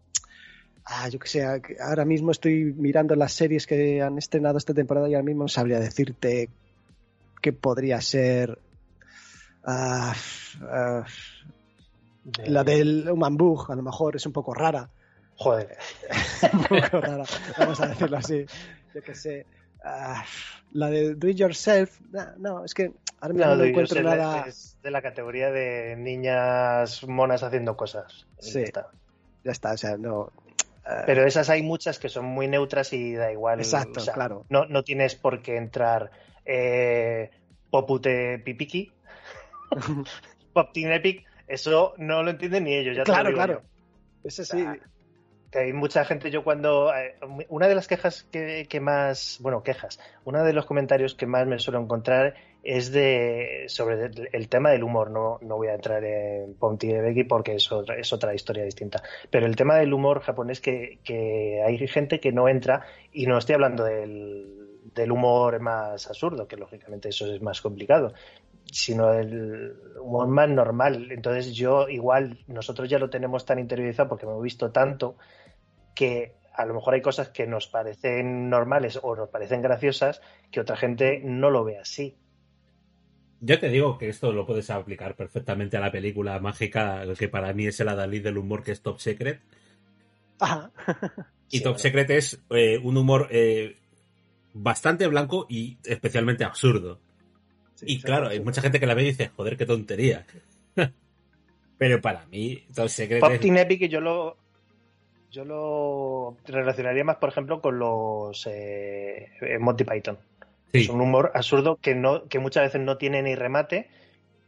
Ah, yo que sé, ahora mismo estoy mirando las series que han estrenado esta temporada y ahora mismo sabría decirte qué podría ser... ah, ah, De- la del Human Bug, a lo mejor es un poco rara. Joder. un poco rara, vamos a decirlo así. Yo que sé. ah, la de Do It Yourself, no, no, es que ahora mismo No, encuentro nada. Es de la categoría de niñas monas haciendo cosas. Sí. Ya está. Ya está, o sea, no. ah, Pero esas hay muchas que son muy neutras y da igual. Exacto, o sea, claro. No, no tienes por qué entrar eh, Popute Pipiki, Pop Team Epic, eso no lo entienden ni ellos. Ya te lo claro, digo claro. yo. Eso sí. que hay mucha gente, yo cuando... eh, una de las quejas que, que más... Bueno, quejas. Uno de los comentarios que más me suelo encontrar es de sobre el, el tema del humor. No, no voy a entrar en Ponti de Becky porque es otra, es otra historia distinta. Pero el tema del humor japonés que, que hay gente que no entra y no estoy hablando del, del humor más absurdo, que lógicamente eso es más complicado sino el humor más normal. Entonces yo igual, nosotros ya lo tenemos tan interiorizado porque hemos visto tanto que a lo mejor hay cosas que nos parecen normales o nos parecen graciosas que otra gente no lo ve así. Yo te digo que esto lo puedes aplicar perfectamente a la película mágica, que para mí es el adalid del humor que es Top Secret. Ajá. Y Sí, Top bueno. Secret es eh, un humor eh, bastante blanco y especialmente absurdo. Sí, y claro, hay mucha gente que la ve y dice, joder, qué tontería. Pero para mí, Top Secret Pop es- Team Epic yo lo yo lo relacionaría más, por ejemplo, con los eh, Monty Python. sí, Es un humor absurdo que no que muchas veces no tiene ni remate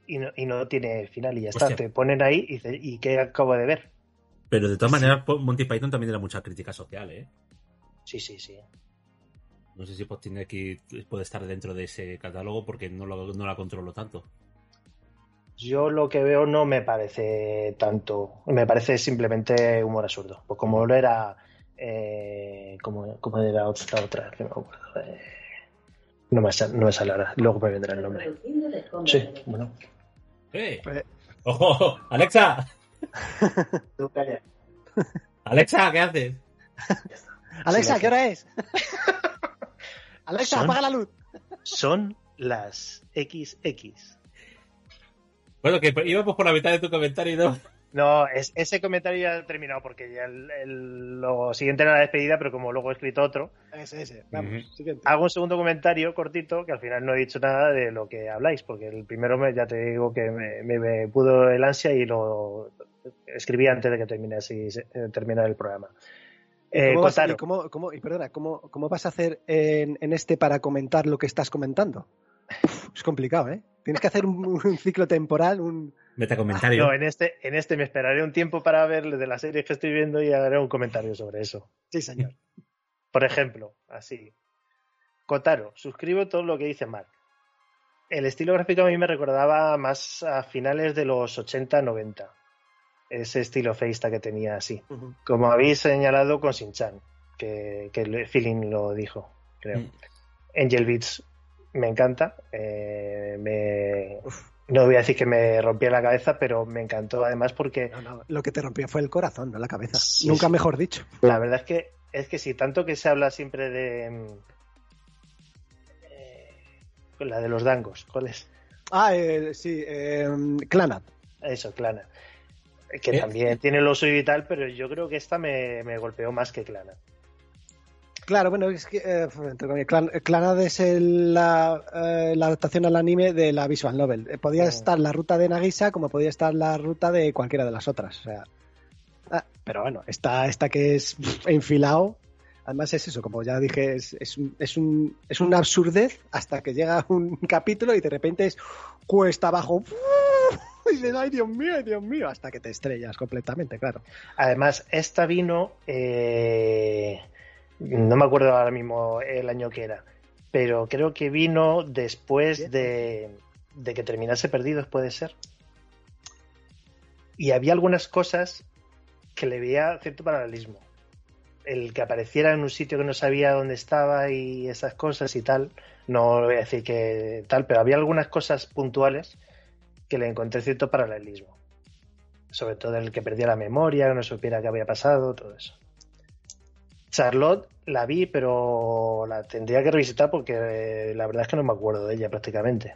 y no, y no tiene final y ya está. Te ponen ahí y dices, ¿y qué acabo de ver? pero de todas maneras Monty Python también era mucha crítica social, ¿eh? Sí, sí, sí. No sé si Potineki puede estar dentro de ese catálogo porque no, lo- no la controlo tanto. Yo lo que veo no me parece tanto, me parece simplemente humor absurdo. Pues como lo era, eh, como, como era otra, otra, que no me acuerdo. eh, no, me sale, no me sale ahora, luego me vendrá el nombre. Sí, bueno. ¡Eh! Eh. ¡Ojo! ¡Alexa! Tú calla. ¡Alexa, qué haces! Alexa, ¿qué hora es? Alexa, Son- apaga la luz. Son las XX. Bueno, que íbamos por la mitad de tu comentario no. No, es, ese comentario ya ha terminado porque ya el, el- lo siguiente era la despedida, pero como luego he escrito otro, Ese, ese. Vamos, siguiente. hago un segundo comentario cortito que al final no he dicho nada de lo que habláis, porque el primero me, ya te digo que me, me- me pudo el ansia y lo escribí antes de que terminase, eh, terminara el programa. Eh, ¿Cómo vas, Kotaro, y cómo- cómo- y perdona, ¿cómo, cómo vas a hacer en, en este para comentar lo que estás comentando? Uf, es complicado, ¿eh? Tienes que hacer un, un ciclo temporal, un... Metacomentario. no, en este, en este me esperaré un tiempo para ver de las series que estoy viendo y haré un comentario sobre eso. Sí, señor. Por ejemplo, así. Kotaro, suscribo todo lo que dice Mark. El estilo gráfico a mí me recordaba más a finales de los 80-90. Ese estilo feista que tenía así. Como habéis señalado con Shin-Chan, que, que el feeling lo dijo, creo. Mm. Angel Beats me encanta. eh, me- no voy a decir que me rompía la cabeza, pero me encantó además porque No, no, lo que te rompió fue el corazón, no la cabeza. Sí, Nunca sí. mejor dicho. La verdad es que es que sí, tanto que se habla siempre de mm, eh, la de los dangos, ¿cuál es? Ah, eh, sí, eh, Clanat. Eso, Clana. Que ¿Eh? también tiene lo suyo y tal, pero yo creo que esta me, me golpeó más que Clana. Claro, bueno, es que eh, Clan- Clanad es el- la, eh, la adaptación al anime de la visual novel. Eh, Podía Mm. estar la ruta de Nagisa como podía estar la ruta de cualquiera de las otras. O sea, ah, pero bueno, esta, esta que es enfilado, además es eso, como ya dije, es, es, un- es, un, es una absurdez hasta que llega un capítulo y de repente es cuesta abajo. Y dices, ay Dios mío, ay, Dios mío, hasta que te estrellas completamente, claro. Además, esta vino, eh, no me acuerdo ahora mismo el año que era, pero creo que vino después de, de que terminase Perdidos, puede ser. Y había algunas cosas que le veía cierto paralelismo. El que apareciera en un sitio que no sabía dónde estaba y esas cosas y tal, no voy a decir que tal, pero había algunas cosas puntuales que le encontré cierto paralelismo. Sobre todo el que perdía la memoria, que no supiera qué había pasado, todo eso. Charlotte la vi, pero la tendría que revisitar porque eh, la verdad es que no me acuerdo de ella prácticamente.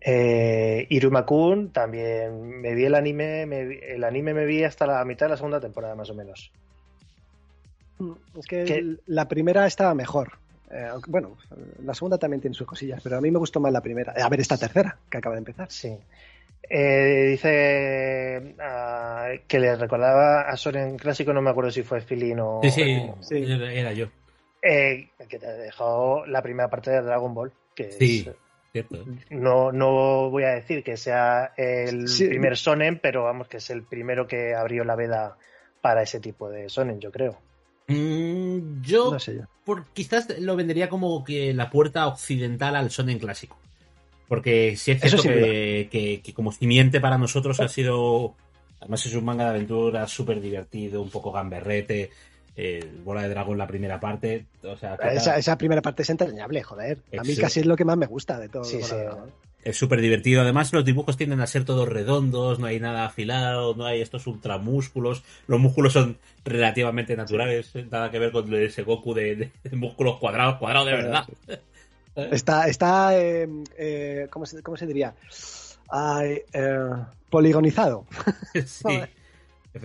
Eh, Iruma-kun también me vi el anime, me vi- el anime me vi hasta la mitad de la segunda temporada más o menos. Es que la primera estaba mejor. Eh, bueno, la segunda también tiene sus cosillas, pero a mí me gustó más la primera. A ver, esta tercera, que acaba de empezar. Sí. Eh, dice ah, que le recordaba a Soren clásico, no me acuerdo si fue Filin o. Sí, sí. Era, era yo. eh, que te dejó la primera parte de Dragon Ball. Que Sí, es- cierto. no, no voy a decir que sea el Sí. primer Sonen, pero vamos, que es el primero que abrió la veda para ese tipo de Sonen, yo creo. Mm, yo, No sé yo. por, quizás lo vendería como que la puerta occidental al Sonen clásico. Porque sí es cierto que, que- que como cimiente para nosotros ha sido. Además, es un manga de aventura súper divertido, un poco gamberrete. eh, Bola de Dragón, la primera parte. O sea, Esa, esa primera parte es entrañable, joder. A mí casi es lo que más me gusta de todo. Sí, Bola sí. de Dragón. Es súper divertido. Además, los dibujos tienden a ser todos redondos, no hay nada afilado, no hay estos ultramúsculos. Los músculos son relativamente naturales, nada que ver con ese Goku de, de- de músculos cuadrados, cuadrados de verdad. Está, está eh, eh, ¿cómo, se, cómo se diría? Ay, eh, poligonizado. sí.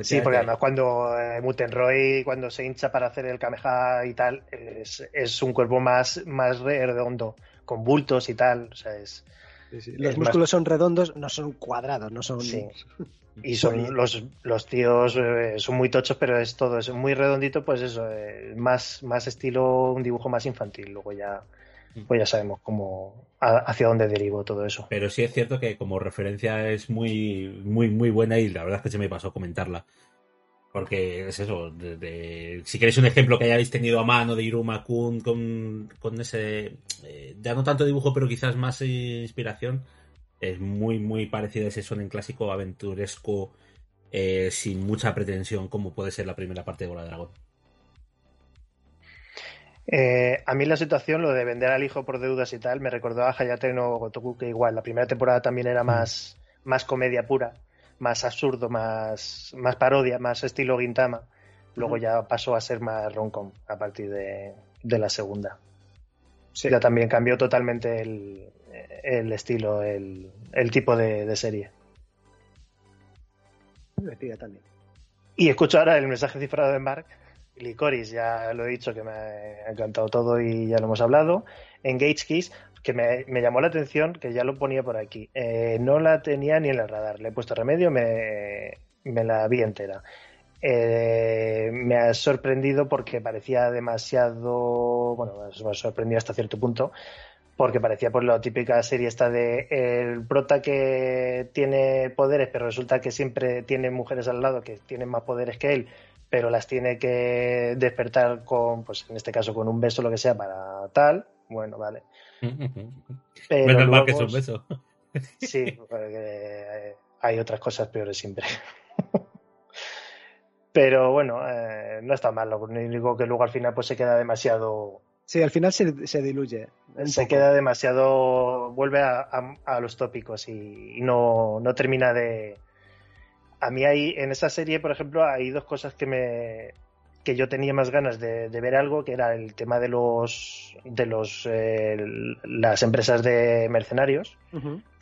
Sí, porque además cuando eh, Mutenroy, cuando se hincha para hacer el Kameha y tal, es, es un cuerpo más, más redondo, con bultos y tal. O sea, es. Los Es más- músculos son redondos, no son cuadrados, no son. Sí. Y son Poli- los, los tíos eh, son muy tochos, pero es todo, es muy redondito, pues eso, eh, más, más estilo, un dibujo más infantil. Luego ya, pues ya sabemos cómo, a- hacia dónde derivo todo eso. Pero sí es cierto que como referencia es muy, muy, muy buena y la verdad es que se me pasó comentarla. Porque es eso, de- de- si queréis un ejemplo que hayáis tenido a mano de Iruma Kun con, con ese, eh, ya no tanto dibujo, pero quizás más inspiración, es muy, muy parecido a ese sonen clásico aventuresco, eh, sin mucha pretensión, como puede ser la primera parte de Bola de Dragón. Eh, a mí la situación, lo de vender al hijo por deudas y tal, me recordó a Hayate no Gotoku, que igual la primera temporada también era más, más comedia pura, más absurdo, más, más parodia, más estilo Gintama. Luego ya pasó a ser más romcom a partir de, de la segunda. Ya también cambió totalmente el, el estilo, el, el tipo de, de serie. Divertida también. Y escucho ahora el mensaje cifrado de Mark. Licoris, ya lo he dicho que me ha encantado todo y ya lo hemos hablado. Engage Keys, que me, llamó la atención, que ya lo ponía por aquí. Eh, no la tenía ni en el radar. Le he puesto remedio, me, la vi entera. Eh, me ha sorprendido porque parecía demasiado. Bueno, me ha sorprendido hasta cierto punto. Porque parecía por la típica serie esta de el prota que tiene poderes, pero resulta que siempre tiene mujeres al lado que tienen más poderes que él, pero las tiene que despertar con, pues en este caso con un beso, lo que sea, para tal. Bueno, vale. Pero Menos mal que es un beso. Sí, porque eh, hay otras cosas peores siempre. Pero bueno, eh, no está mal. Lo único que luego al final pues se queda demasiado. Sí, al final se, se diluye. Se poco. queda demasiado. Vuelve a, a- a los tópicos y, y no, no termina de. A mí hay, en esa serie, por ejemplo, hay dos cosas que me que yo tenía más ganas de, de ver algo, que era el tema de los de los eh, las empresas de mercenarios,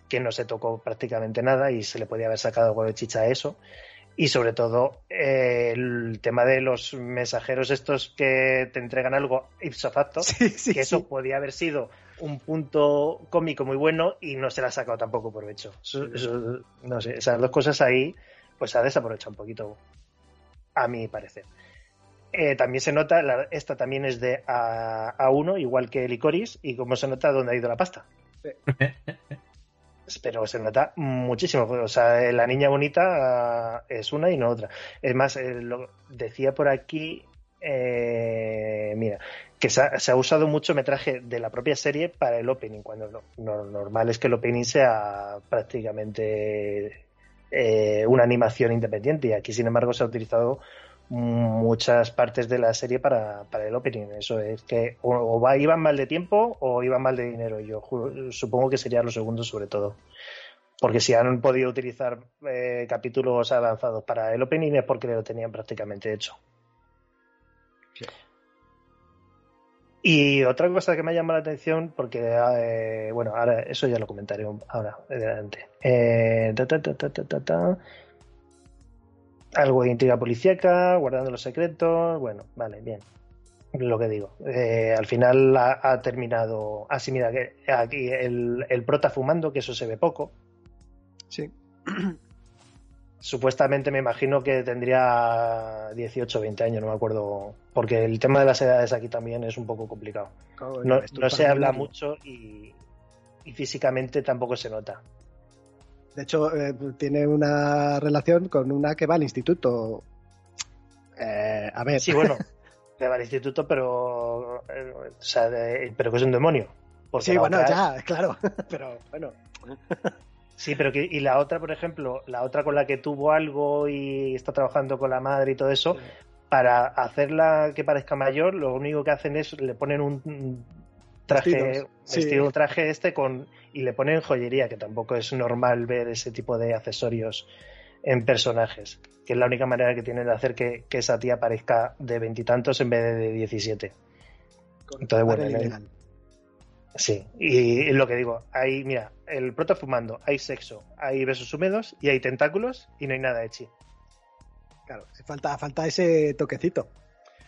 que no se tocó prácticamente nada y se le podía haber sacado algo de chicha a eso. Y sobre todo eh, el tema de los mensajeros estos que te entregan algo ipso facto, Sí, sí, que eso sí. podía haber sido un punto cómico muy bueno y no se le ha sacado tampoco provecho. Eso- eso- no sé, esas dos cosas ahí pues se ha desaprovechado un poquito, a mi parecer. Eh, también se nota, la- esta también es de A, A1, igual que Licoris, y como se nota dónde ha ido la pasta. Pero se nota muchísimo. O sea, la niña bonita ah, es una y no otra. Es más, eh, lo decía por aquí, eh, mira, que se ha, se ha usado mucho metraje de la propia serie para el opening, cuando lo, lo normal es que el opening sea prácticamente eh, una animación independiente. Y aquí, sin embargo, se ha utilizado muchas partes de la serie para, para el opening. Eso es que o, o va, iban mal de tiempo o iban mal de dinero. Yo supongo que sería lo segundo sobre todo. Porque si han podido utilizar eh, capítulos avanzados para el opening es porque lo tenían prácticamente hecho. Sí. Y otra cosa que me ha llamado la atención, porque, eh, bueno, ahora eso ya lo comentaré ahora, adelante. Eh, ta, ta, ta. Algo de intriga policíaca, guardando los secretos, bueno, vale, bien. Lo que digo. Eh, al final ha, ha terminado. Ah, sí, mira, que aquí el, el prota fumando, que eso se ve poco. Sí. Supuestamente me imagino que tendría 18 o 20 años, no me acuerdo. Porque el tema de las edades aquí también es un poco complicado. Claro, No, se habla mucho y, y físicamente tampoco se nota. De hecho, eh, tiene una relación con una que va al instituto. Eh, a ver. Sí, bueno, que va al instituto, pero. eh, o sea, de- pero que es un demonio. Sí, bueno, ya, claro. Pero bueno. Sí, pero que, y la otra, por ejemplo, la otra con la que tuvo algo y está trabajando con la madre y todo eso, para hacerla que parezca mayor, lo único que hacen es le ponen un traje, Vestidos, sí. vestido, un traje este con y le ponen joyería, que tampoco es normal ver ese tipo de accesorios en personajes, que es la única manera que tienen de hacer que, que esa tía parezca de veintitantos en vez de de 17. con Entonces, bueno, el-. Sí, y es lo que digo, hay, mira, el prota fumando, hay sexo, hay besos húmedos y hay tentáculos y no hay nada de chi. Claro, falta, falta ese toquecito.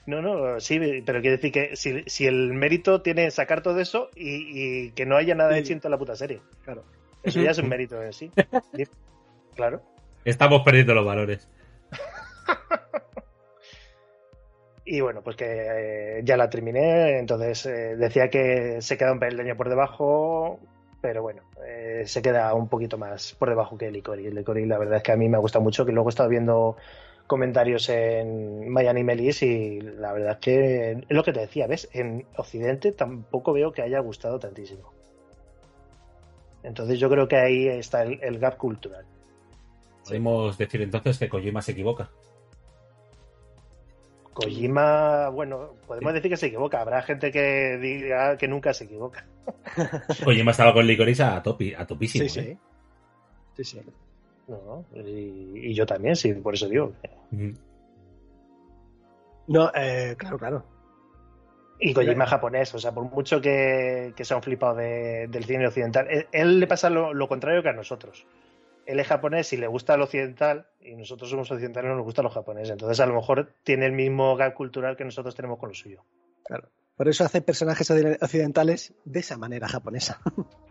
No, no, sí, pero quiere decir que si, si el mérito tiene sacar todo eso y, y que no haya nada de Sí. en toda la puta serie. Claro. Eso ya es un mérito en sí. Claro. Estamos perdiendo los valores. Y bueno, pues que eh, ya la terminé, entonces eh, decía que se queda un peldaño por debajo, pero bueno, eh, se queda un poquito más por debajo que Licori. Licori la verdad es que a mí me gusta mucho, que luego he estado viendo comentarios en Miami Melis y la verdad es que es lo que te decía, ¿ves? En Occidente tampoco veo que haya gustado tantísimo. Entonces yo creo que ahí está el, el gap cultural. Podemos decir entonces que Kojima se equivoca. Kojima, bueno, podemos decir que se equivoca. Habrá gente que diga que nunca se equivoca. Kojima estaba con Licorice a, topi, a topísimo. Sí, ¿eh? sí. Sí, No, y, y yo también, sí, por eso digo. Mm. No, eh, claro, claro. Y Kojima japonés, o sea, por mucho que, que sea un flipado de- del cine occidental, él, él le pasa lo, lo contrario que a nosotros. Él es japonés y le gusta lo occidental, y nosotros somos occidentales y no nos gusta lo japonés. Entonces, a lo mejor tiene el mismo gap cultural que nosotros tenemos con lo suyo. Por eso hace personajes occ- occidentales de esa manera japonesa.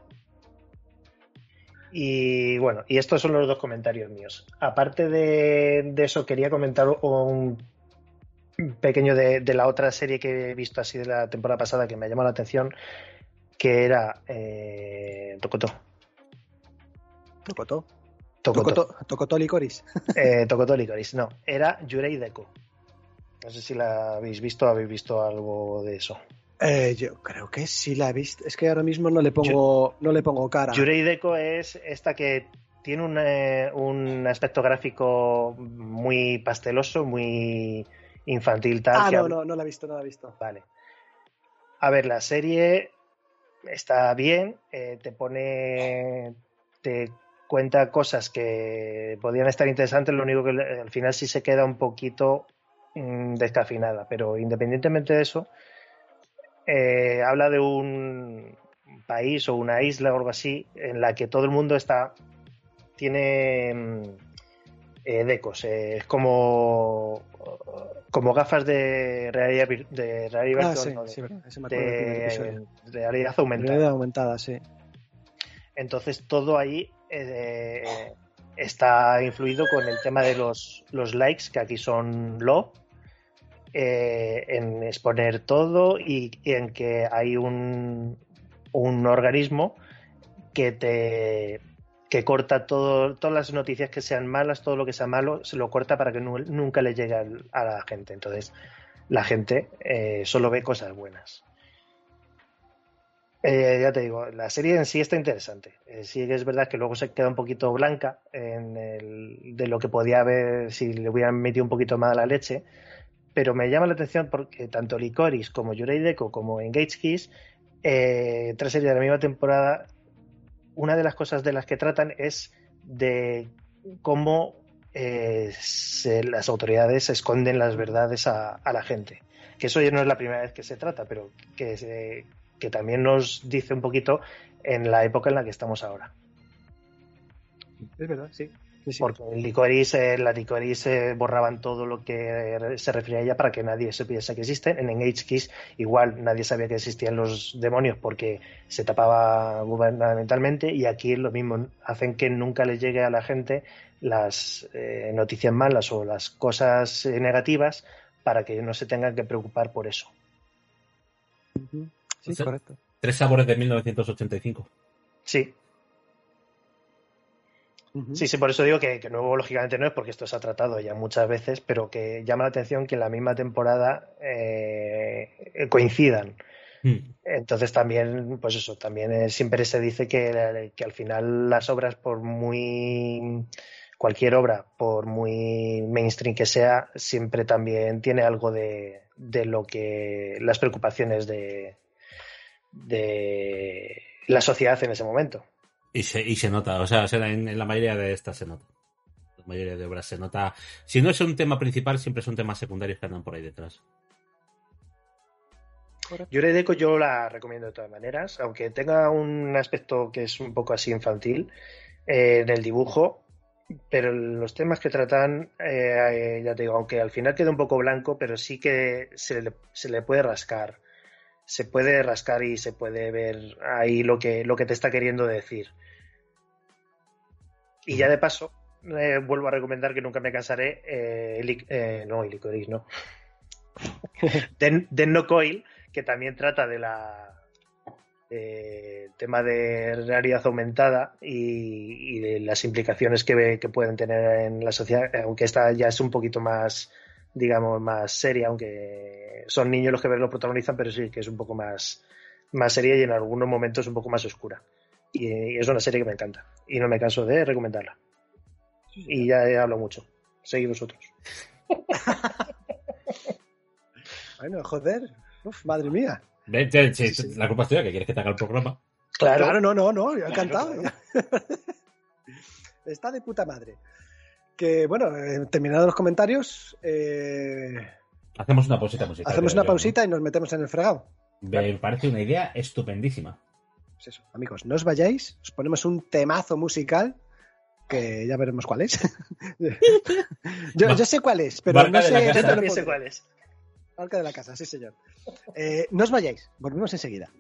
Y bueno, y estos son los dos comentarios míos. Aparte de, de eso, quería comentar un pequeño de, de la otra serie que he visto así de la temporada pasada que me ha llamado la atención, que era eh. Tocotó. Tocotó, Tocotó Licoris. Eh, Tokoto Licorice. No, era Yurei Deko. No sé si la habéis visto habéis visto algo de eso. Eh, yo creo que sí la he visto. Es que ahora mismo no le pongo, no le pongo cara. Yurei Deko es esta que tiene un, eh, un aspecto gráfico muy pasteloso, muy infantil tal. ah, no, no, no la he visto, no la he visto. Vale. A ver, la serie está bien, eh, te pone, te cuenta cosas que podían estar interesantes, lo único que al final sí se queda un poquito mm, descafinada, pero independientemente de eso, eh, habla de un país o una isla o algo así en la que todo el mundo está, tiene mm, eh, decos, eh, es como, como gafas de realidad, de realidad Ah, sí, no, de- sí, me de realidad aumentada. Realidad aumentada, sí. Entonces todo ahí eh, está influido con el tema de los, los likes, que aquí son low, eh, en exponer todo y, en que hay un, un organismo que te que corta todo, todas las noticias que sean malas, todo lo que sea malo, se lo corta para que nu- nunca le llegue a la gente. Entonces, la gente eh, solo ve cosas buenas. Eh, ya te digo, la serie en sí está interesante. Sí que es verdad que luego se queda un poquito blanca en el- de lo que podía haber si le hubieran metido un poquito más la leche, pero me llama la atención porque tanto Licorice como Yurei Deco como Engage Kiss, eh, tres series de la misma temporada, una de las cosas de las que tratan es de cómo eh, se- las autoridades esconden las verdades a, a la gente. Que eso ya no es la primera vez que se trata, pero que, se- que también nos dice un poquito en la época en la que estamos ahora. Es verdad, sí. Sí, sí. Porque en Licorice, eh, la Licorice eh, borraban todo lo que se refería a ella para que nadie supiese que existen. En Engage Kiss igual nadie sabía que existían los demonios porque se tapaba gubernamentalmente y aquí es lo mismo. Hacen que nunca les llegue a la gente las eh, noticias malas o las cosas eh, negativas para que no se tengan que preocupar por eso. Sí. correcto. Tres sabores de 1985. Sí, Sí, sí, por eso digo que, que nuevo lógicamente no es porque esto se ha tratado ya muchas veces, pero que llama la atención que en la misma temporada eh, coincidan. Hmm. Entonces también, pues eso, también eh, siempre se dice que, que al final las obras, por muy cualquier obra, por muy mainstream que sea, siempre también tiene algo de, de lo que las preocupaciones de, de la sociedad en ese momento. Y se, y se nota, o sea, o sea, en, en la mayoría de estas se nota. La mayoría de obras se nota. Si no es un tema principal, siempre son temas secundarios que andan por ahí detrás. Yurei Deco yo la recomiendo de todas maneras, aunque tenga un aspecto que es un poco así infantil eh, en el dibujo, pero los temas que tratan, eh, eh, ya te digo, aunque al final queda un poco blanco, pero sí que se le, se le puede rascar. Se puede rascar y se puede ver ahí lo que, lo que te está queriendo decir. Y ya de paso, eh, vuelvo a recomendar que nunca me cansaré, eh, eh, no, Licorice, no. Den, Den no Coil, que también trata de la tema de realidad aumentada y, y de las implicaciones que, que pueden tener en la sociedad, aunque esta ya es un poquito más, digamos, más seria, aunque son niños los que lo protagonizan, pero sí que es un poco más, más seria y en algunos momentos un poco más oscura. Y, y es una serie que me encanta y no me canso de recomendarla. Y ya he hablado mucho. Seguid vosotros. Bueno, joder. Uf, madre mía. La culpa es tuya, que quieres que te haga el programa. Claro, Claro, no, no, no, yo he Claro, encantado. claro. Está de puta madre. Que bueno, eh, terminados los comentarios, eh, Hacemos una pausita musical. hacemos una yo, ¿no? pausita y nos metemos en el fregado. Me parece una idea estupendísima. Pues eso, amigos, no os vayáis, os ponemos un temazo musical que ya veremos cuál es. yo, sé cuál es, pero Barca no sé yo también sé cuál es. Barca de la casa, sí señor. Eh, no os vayáis, volvemos enseguida.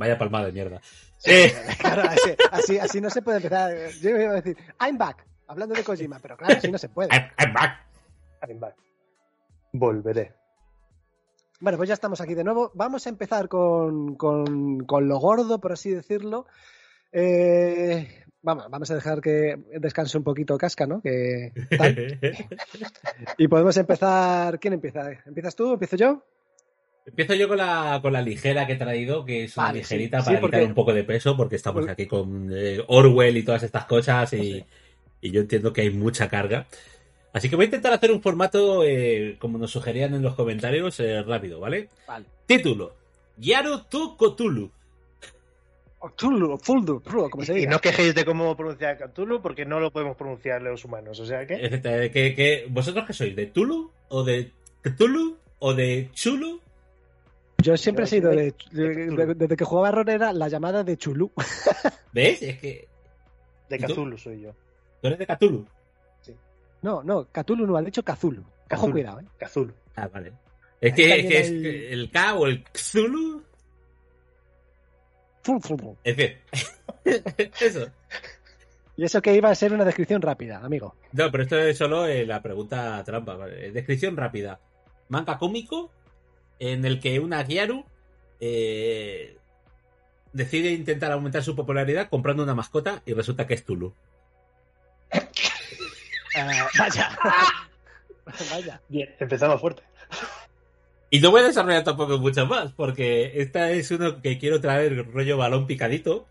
Vaya palmada de mierda. Eh, Claro, así, así, así no se puede empezar. Yo iba a decir, I'm back, hablando de Kojima, pero claro, así no se puede. I'm- I'm back. I'm back. Volveré. Bueno, pues ya estamos aquí de nuevo. Vamos a empezar con, con- con lo gordo, por así decirlo. Eh, vamos, vamos a dejar que descanse un poquito Casca, ¿no? Que, tal. Y podemos empezar. ¿Quién empieza? ¿Empiezas tú? ¿Empiezo yo? Empiezo yo con la, con la ligera que he traído, que es una Vale, sí, ligerita sí, para porque- quitar un poco de peso, porque estamos aquí con eh, Orwell y todas estas cosas y, Sí. y yo entiendo que hay mucha carga. Así que voy a intentar hacer un formato, eh, como nos sugerían en los comentarios, eh, rápido, ¿vale? Vale. Título. Yaru tu Cthulhu. O Fuldu, como se Y diga. no os quejéis de cómo pronunciar Cthulhu porque no lo podemos pronunciar los humanos. O sea que. ¿qué- qué- vosotros qué sois? ¿De Tulu? ¿O de Cthulhu? ¿O de Chulu? Yo siempre he sido de, de- de- desde que jugaba Ron era la llamada de Chulú. ¿Ves? Es que De. Cthulhu soy yo. tú eres de Cthulhu. No, no, Cthulhu no, ha dicho Cthulhu. Ojo, Cthulhu. cuidado, ¿eh? Cthulhu. Ah, vale. Es que, es, que es que el K o el Cthulhu. Fum, fum, fum. En fin. Eso. Y eso que iba a ser una descripción rápida, amigo. No, pero esto es solo eh, la pregunta trampa. ¿vale? Descripción rápida. Manga cómico en el que una Gyaru eh, decide intentar aumentar su popularidad comprando una mascota y resulta que es Tulu. Eh, vaya. vaya. Bien, empezamos fuerte. Y no voy a desarrollar tampoco mucho más, porque esta es uno que quiero traer rollo balón picadito.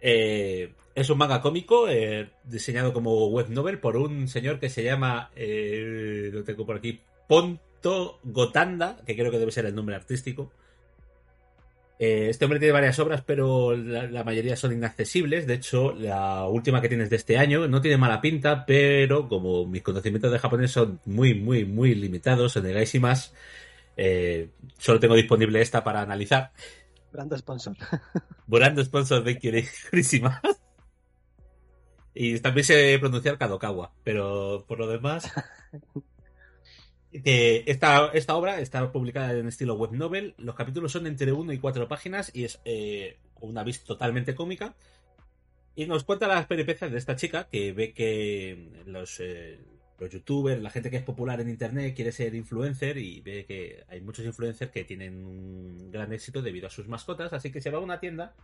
Eh, es un manga cómico eh, diseñado como web novel por un señor que se llama, eh, lo tengo por aquí, Gotanda, que creo que debe ser el nombre artístico. Eh, este hombre tiene varias obras, pero la, la mayoría son inaccesibles. De hecho, la última que tienes de este año no tiene mala pinta, pero como mis conocimientos de japonés son muy, muy, muy limitados, o negáis y más, eh, solo tengo disponible esta para analizar. Brando sponsor. Burando sponsor de Kirishima. Y también sé pronunciar Kadokawa, pero por lo demás. eh, esta, esta obra está publicada en estilo web novel. Los capítulos son entre 1 y 4 páginas y es eh, una vis totalmente cómica. Y nos cuenta las peripecias de esta chica que ve que los, eh, los youtubers, la gente que es popular en internet quiere ser influencer y ve que hay muchos influencers que tienen un gran éxito debido a sus mascotas, así que se va a una tienda,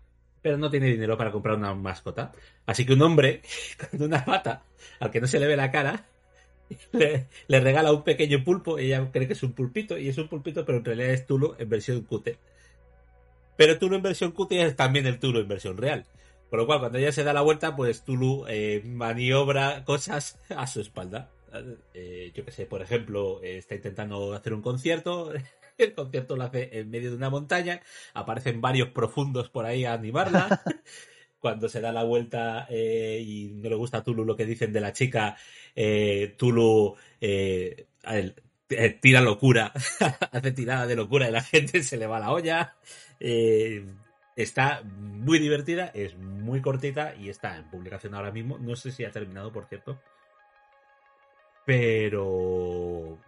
pero no tiene dinero para comprar una mascota. Así que un hombre con una pata al que no se le ve la cara le, regala un pequeño pulpo, ella cree que es un pulpito y es un pulpito, pero en realidad es Tulu en versión QT. Pero Tulu en versión QT es también el Tulu en versión real. Con lo cual, cuando ella se da la vuelta, pues Tulu eh, maniobra cosas a su espalda. Eh, yo que sé, por ejemplo, eh, está intentando hacer un concierto. El concierto lo hace en medio de una montaña. Aparecen varios profundos por ahí a animarla. Cuando se da la vuelta eh, y no le gusta a Tulu lo que dicen de la chica, eh, Tulu eh, eh, tira locura, hace tirada de locura y la gente se le va la olla. Eh, Está muy divertida, es muy cortita y está en publicación ahora mismo. No sé si ha terminado, por cierto. Pero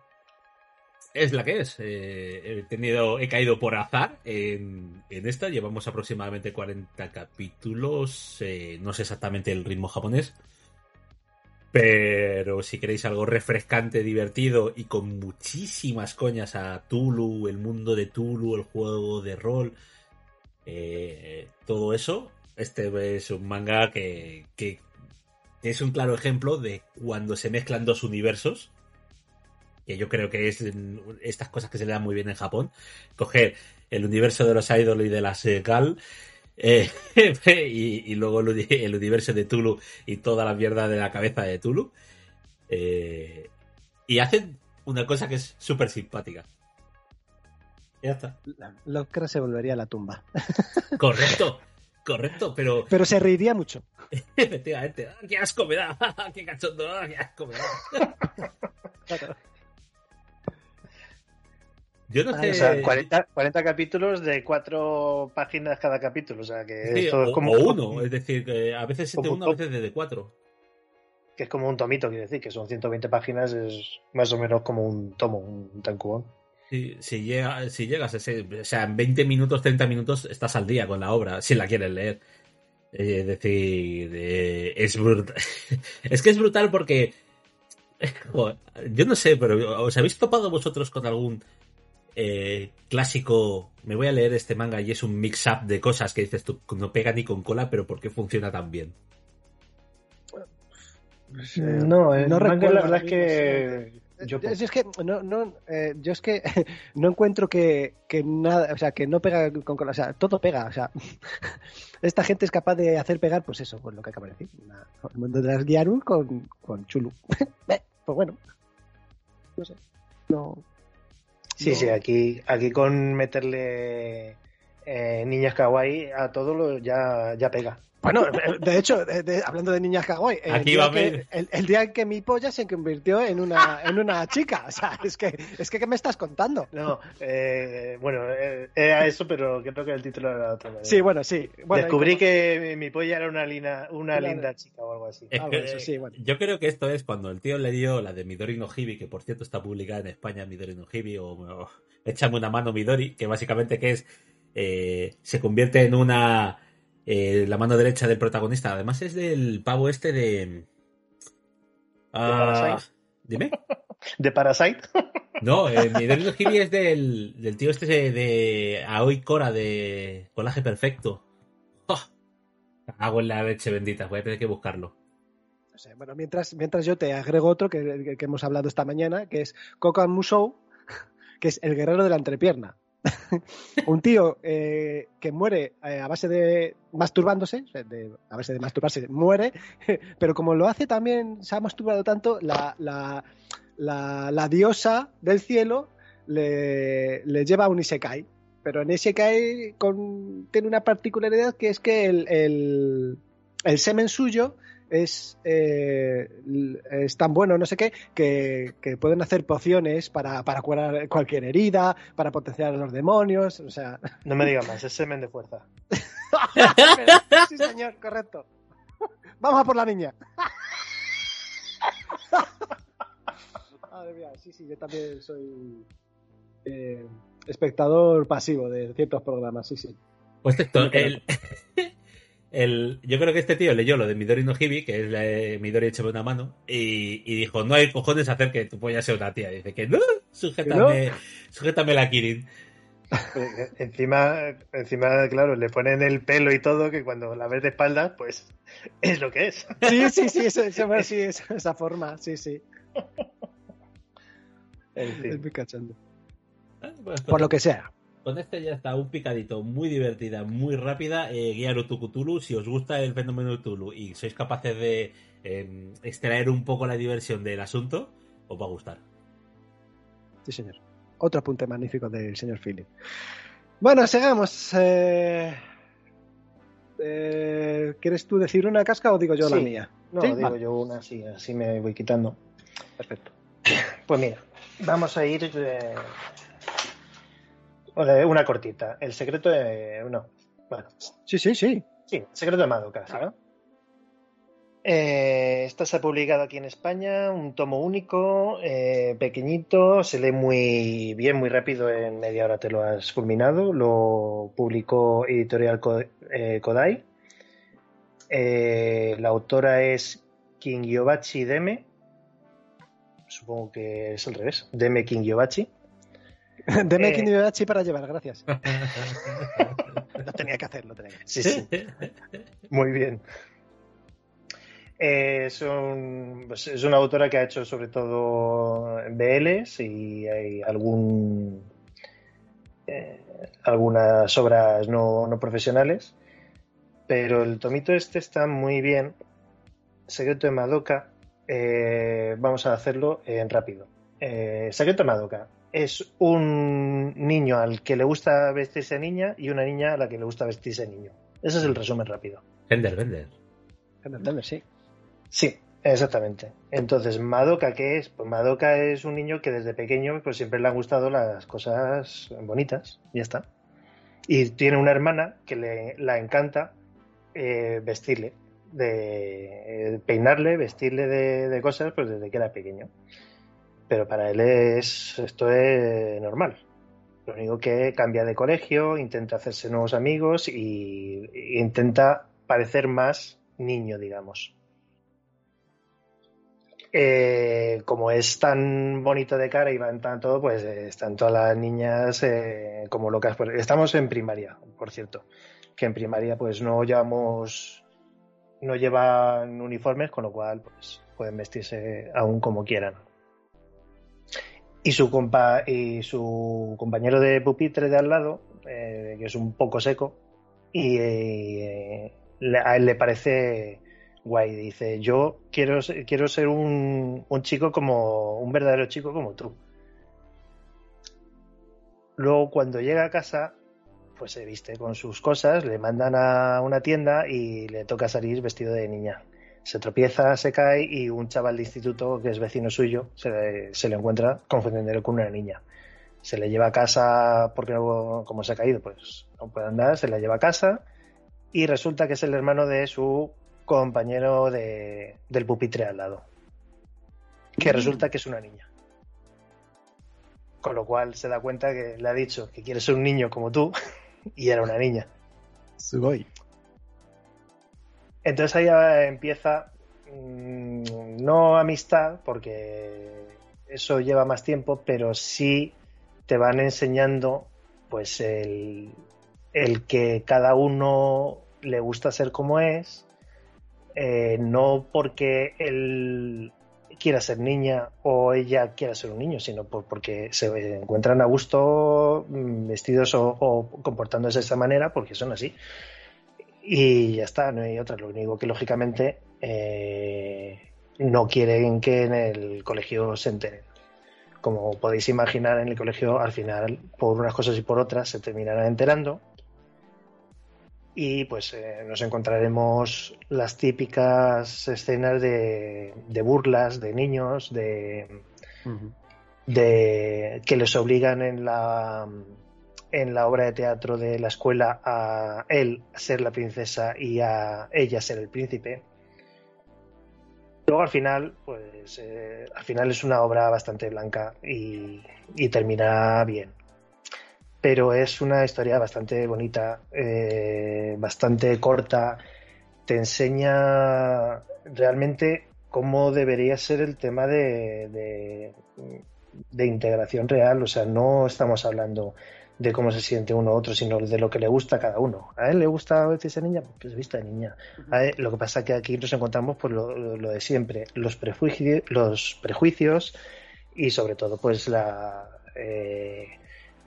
es la que es. Eh, he tenido, he caído por azar en, esta. Llevamos aproximadamente 40 capítulos. eh, no sé exactamente el ritmo japonés. Pero si queréis algo refrescante, divertido y con muchísimas coñas a Tulu, el mundo de Tulu, el juego de rol, eh, todo eso, este es un manga que, que es un claro ejemplo de cuando se mezclan dos universos, que yo creo que es estas cosas que se le dan muy bien en Japón, coger el universo de los idols y de las eh, gal eh, y, y luego el, uni- el universo de Tulu y toda la mierda de la cabeza de Tulu eh, y hacen una cosa que es súper simpática. Ya está. Lovecraft se volvería a la tumba. Correcto, correcto, pero Pero se reiría mucho. efectivamente, ¡ah, qué asco me da, qué cachondo, ¡ah, qué asco me da. Claro. Yo no Ah, sé. O sea, 40, 40 capítulos de cuatro páginas cada capítulo. O sea, que Sí, esto o, es como, o uno, es decir, que a veces es de uno, a veces de cuatro. que es como un tomito, quiere decir, que son 120 páginas, es más o menos como un tomo, un tankubón. Si, si, llega, si llegas a ese, o sea, en 20 minutos, 30 minutos estás al día con la obra, si la quieres leer. Eh, Es decir, eh, es brutal. es que es brutal porque. joder, yo no sé, pero ¿os habéis topado vosotros con algún eh, clásico? Me voy a leer este manga y es un mix-up de cosas que dices tú, no pega ni con cola, pero ¿por qué funciona tan bien? No, el no manga, recuerdo la verdad es que yo Yo- es que no, no, eh, yo es que no encuentro que, que nada, o sea, que no pega con, con- o sea, todo pega, o sea, esta gente es capaz de hacer pegar, pues eso, pues lo que acabo de decir, una- el mundo de las Gyaru con, con Chulu. Eh, pues bueno, no sé, no. Sí, no- sí, aquí, aquí con meterle eh, niñas kawaii a todo lo ya, ya pega. Bueno, de hecho, de- de- hablando de niñas kawaii, el, Aquí día va que, ver. el, el día en que mi polla se convirtió en una, en una chica, o sea, es que, es que ¿qué me estás contando? No, eh, bueno, eh, era eso, pero creo que el título era otro. Sí, bueno, sí. Bueno, Descubrí como- que mi polla era una, lina, una Claro. linda chica o algo así. Es Algo que, de eso, sí, bueno. Yo creo que esto es cuando el tío le dio la de Midori no Hibi, que por cierto está publicada en España, Midori no Hibi, o, o Échame una mano Midori, que básicamente que es, eh, se convierte en una, eh, la mano derecha del protagonista. Además es del pavo este de... Ah, Parasite? Dime. ¿De Parasite? No, Midori no Hibi es del, del tío este de, de Aoi Kora de Colaje Perfecto. ¡Oh! Hago en la leche bendita, voy a tener que buscarlo. No sé, bueno, mientras, mientras yo te agrego otro que, que- que hemos hablado esta mañana, que es Kokan Musou, que es el guerrero de la entrepierna. Un tío eh, que muere eh, a base de masturbándose, a base de masturbarse, muere, pero como lo hace también, se ha masturbado tanto, la, la, diosa del cielo le, le lleva a un Isekai. Pero en Isekai tiene una particularidad que es que el, el semen suyo es, eh, es tan bueno, no sé qué, que, que pueden hacer pociones para, para curar cualquier herida, para potenciar a los demonios, o sea... No me digas más, es semen de fuerza. sí, señor, correcto. Vamos a por la niña. Madre mía, sí, sí, yo también soy eh, espectador pasivo de ciertos programas, sí, sí. Pues esto, el, el- yo creo que este tío leyó lo de Midori no Hibi, que es la de Midori échame una mano, y, y dijo, no hay cojones hacer que tu polla sea una tía. dice que no, sujétame, sujétame la Kirin. Encima, encima, claro, le ponen el pelo y todo, que cuando la ves de espaldas, pues es lo que es. Sí, sí, sí, eso, eso- bueno, sí, esa, esa forma, sí, sí. En Es muy cachondo. Ah, Por lo que sea. Con este ya está un picadito muy divertida, muy rápida. Eh, Guiaru Tukutulu, si os gusta el fenómeno Tulu y sois capaces de eh, extraer un poco la diversión del asunto, os va a gustar. Sí, señor. Otro apunte magnífico del señor Philip. Bueno, sigamos. Eh, eh, ¿Quieres tú decir una casca o digo yo la Sí. mía? No, Sí, digo vale. yo una así, así me voy quitando. Perfecto. Pues mira, vamos a ir. Una cortita. El secreto de. No. Bueno, Sí, sí, sí. sí, el secreto de Madoka. Eh, esta se ha publicado aquí en España, un tomo único, eh, pequeñito, se lee muy bien, muy rápido, en media hora te lo has fulminado. Lo publicó Editorial eh, Kodai. Eh, la autora es Kingyobachi Deme. Supongo que es al revés. Deme Kingyobachi. Deme Eh. Kindibachi para llevar, gracias. Lo tenía que hacer, lo tenía que hacer. Sí, sí. Muy bien. Eh, es, un- pues es una autora que ha hecho sobre todo BLs y hay algún eh, algunas obras no, no profesionales. Pero el tomito este está muy bien. Secreto de Madoka. eh, vamos a hacerlo en rápido. Eh, Secreto de Madoka es un niño al que le gusta vestirse niña y una niña a la que le gusta vestirse niño. Ese es el resumen rápido. Vender, vender. Entendeme, sí. Sí, exactamente. Entonces, Madoka, ¿qué es? Pues Madoka es un niño que desde pequeño pues siempre le han gustado las cosas bonitas, ya está. Y tiene una hermana que le la encanta eh, vestirle, de eh, peinarle, vestirle de, de cosas pues desde que era pequeño. Pero para él es esto es normal. Lo único que cambia de colegio, intenta hacerse nuevos amigos y, intenta parecer más niño, digamos. Eh, como es tan bonito de cara y va en tanto, pues eh, están todas las niñas eh, como locas. por- Estamos en primaria, por cierto, que en primaria pues no llevamos, no llevan uniformes, con lo cual pues pueden vestirse aún como quieran. Y su compa y su compañero de pupitre de al lado, eh, que es un poco seco, y eh, a él le parece guay. Dice, yo quiero, ser- quiero ser un, un chico como, un verdadero chico como tú. Luego cuando llega a casa, pues se viste con sus cosas, le mandan a una tienda y le toca salir vestido de niña. Se tropieza, se cae y un chaval de instituto que es vecino suyo se le, se le encuentra confundiéndolo con una niña. Se le lleva a casa porque no, como se ha caído, pues no puede andar, se la lleva a casa y resulta que es el hermano de su compañero de, del pupitre al lado. Que resulta que es una niña. Con lo cual se da cuenta que le ha dicho que quiere ser un niño como tú y era una niña. Sugoi. Entonces ahí ya empieza mm, no amistad, porque eso lleva más tiempo, pero sí te van enseñando pues el, el que cada uno le gusta ser como es, eh, no porque él quiera ser niña o ella quiera ser un niño, sino por- porque se encuentran a gusto mm, vestidos o, o comportándose de esa manera porque son así. Y ya está, no hay otra. Lo único que lógicamente eh, no quieren que en el colegio se enteren. Como podéis imaginar, en el colegio al final, por unas cosas y por otras, se terminarán enterando. Y pues eh, nos encontraremos las típicas escenas de, de burlas de niños, de, de que les obligan en la en la obra de teatro de la escuela a él ser la princesa y a ella ser el príncipe. Luego al final, pues eh, al final es una obra bastante blanca y, termina bien. Pero es una historia bastante bonita, eh, bastante corta. Te enseña realmente cómo debería ser el tema de, de, de integración real. O sea, no estamos hablando de cómo se siente uno u otro, sino de lo que le gusta a cada uno. A él le gusta vestirse de niña, pues vista de niña. A él- lo que pasa es que aquí nos encontramos pues lo, lo- lo de siempre, los prejuicios, los prejuicios y sobre todo pues la eh,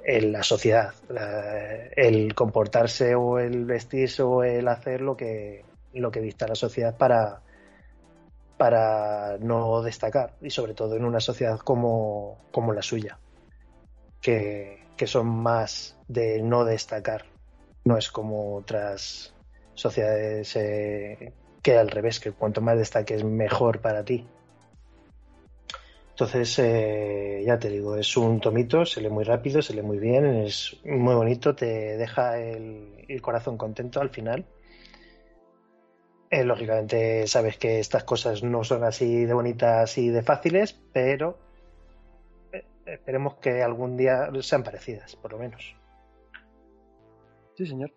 el- la sociedad, la- el comportarse o el vestirse o el hacer lo que lo que dicta la sociedad para para no destacar y sobre todo en una sociedad como, como la suya que, que son más de no destacar. No es como otras sociedades eh, que al revés que cuanto más destaques mejor para ti. Entonces eh, ya te digo es un tomito se lee muy rápido se lee muy bien es muy bonito te deja el, corazón contento al final. Eh, lógicamente sabes que estas cosas no son así de bonitas y de fáciles, pero esperemos que algún día sean parecidas, por lo menos. Sí, señor.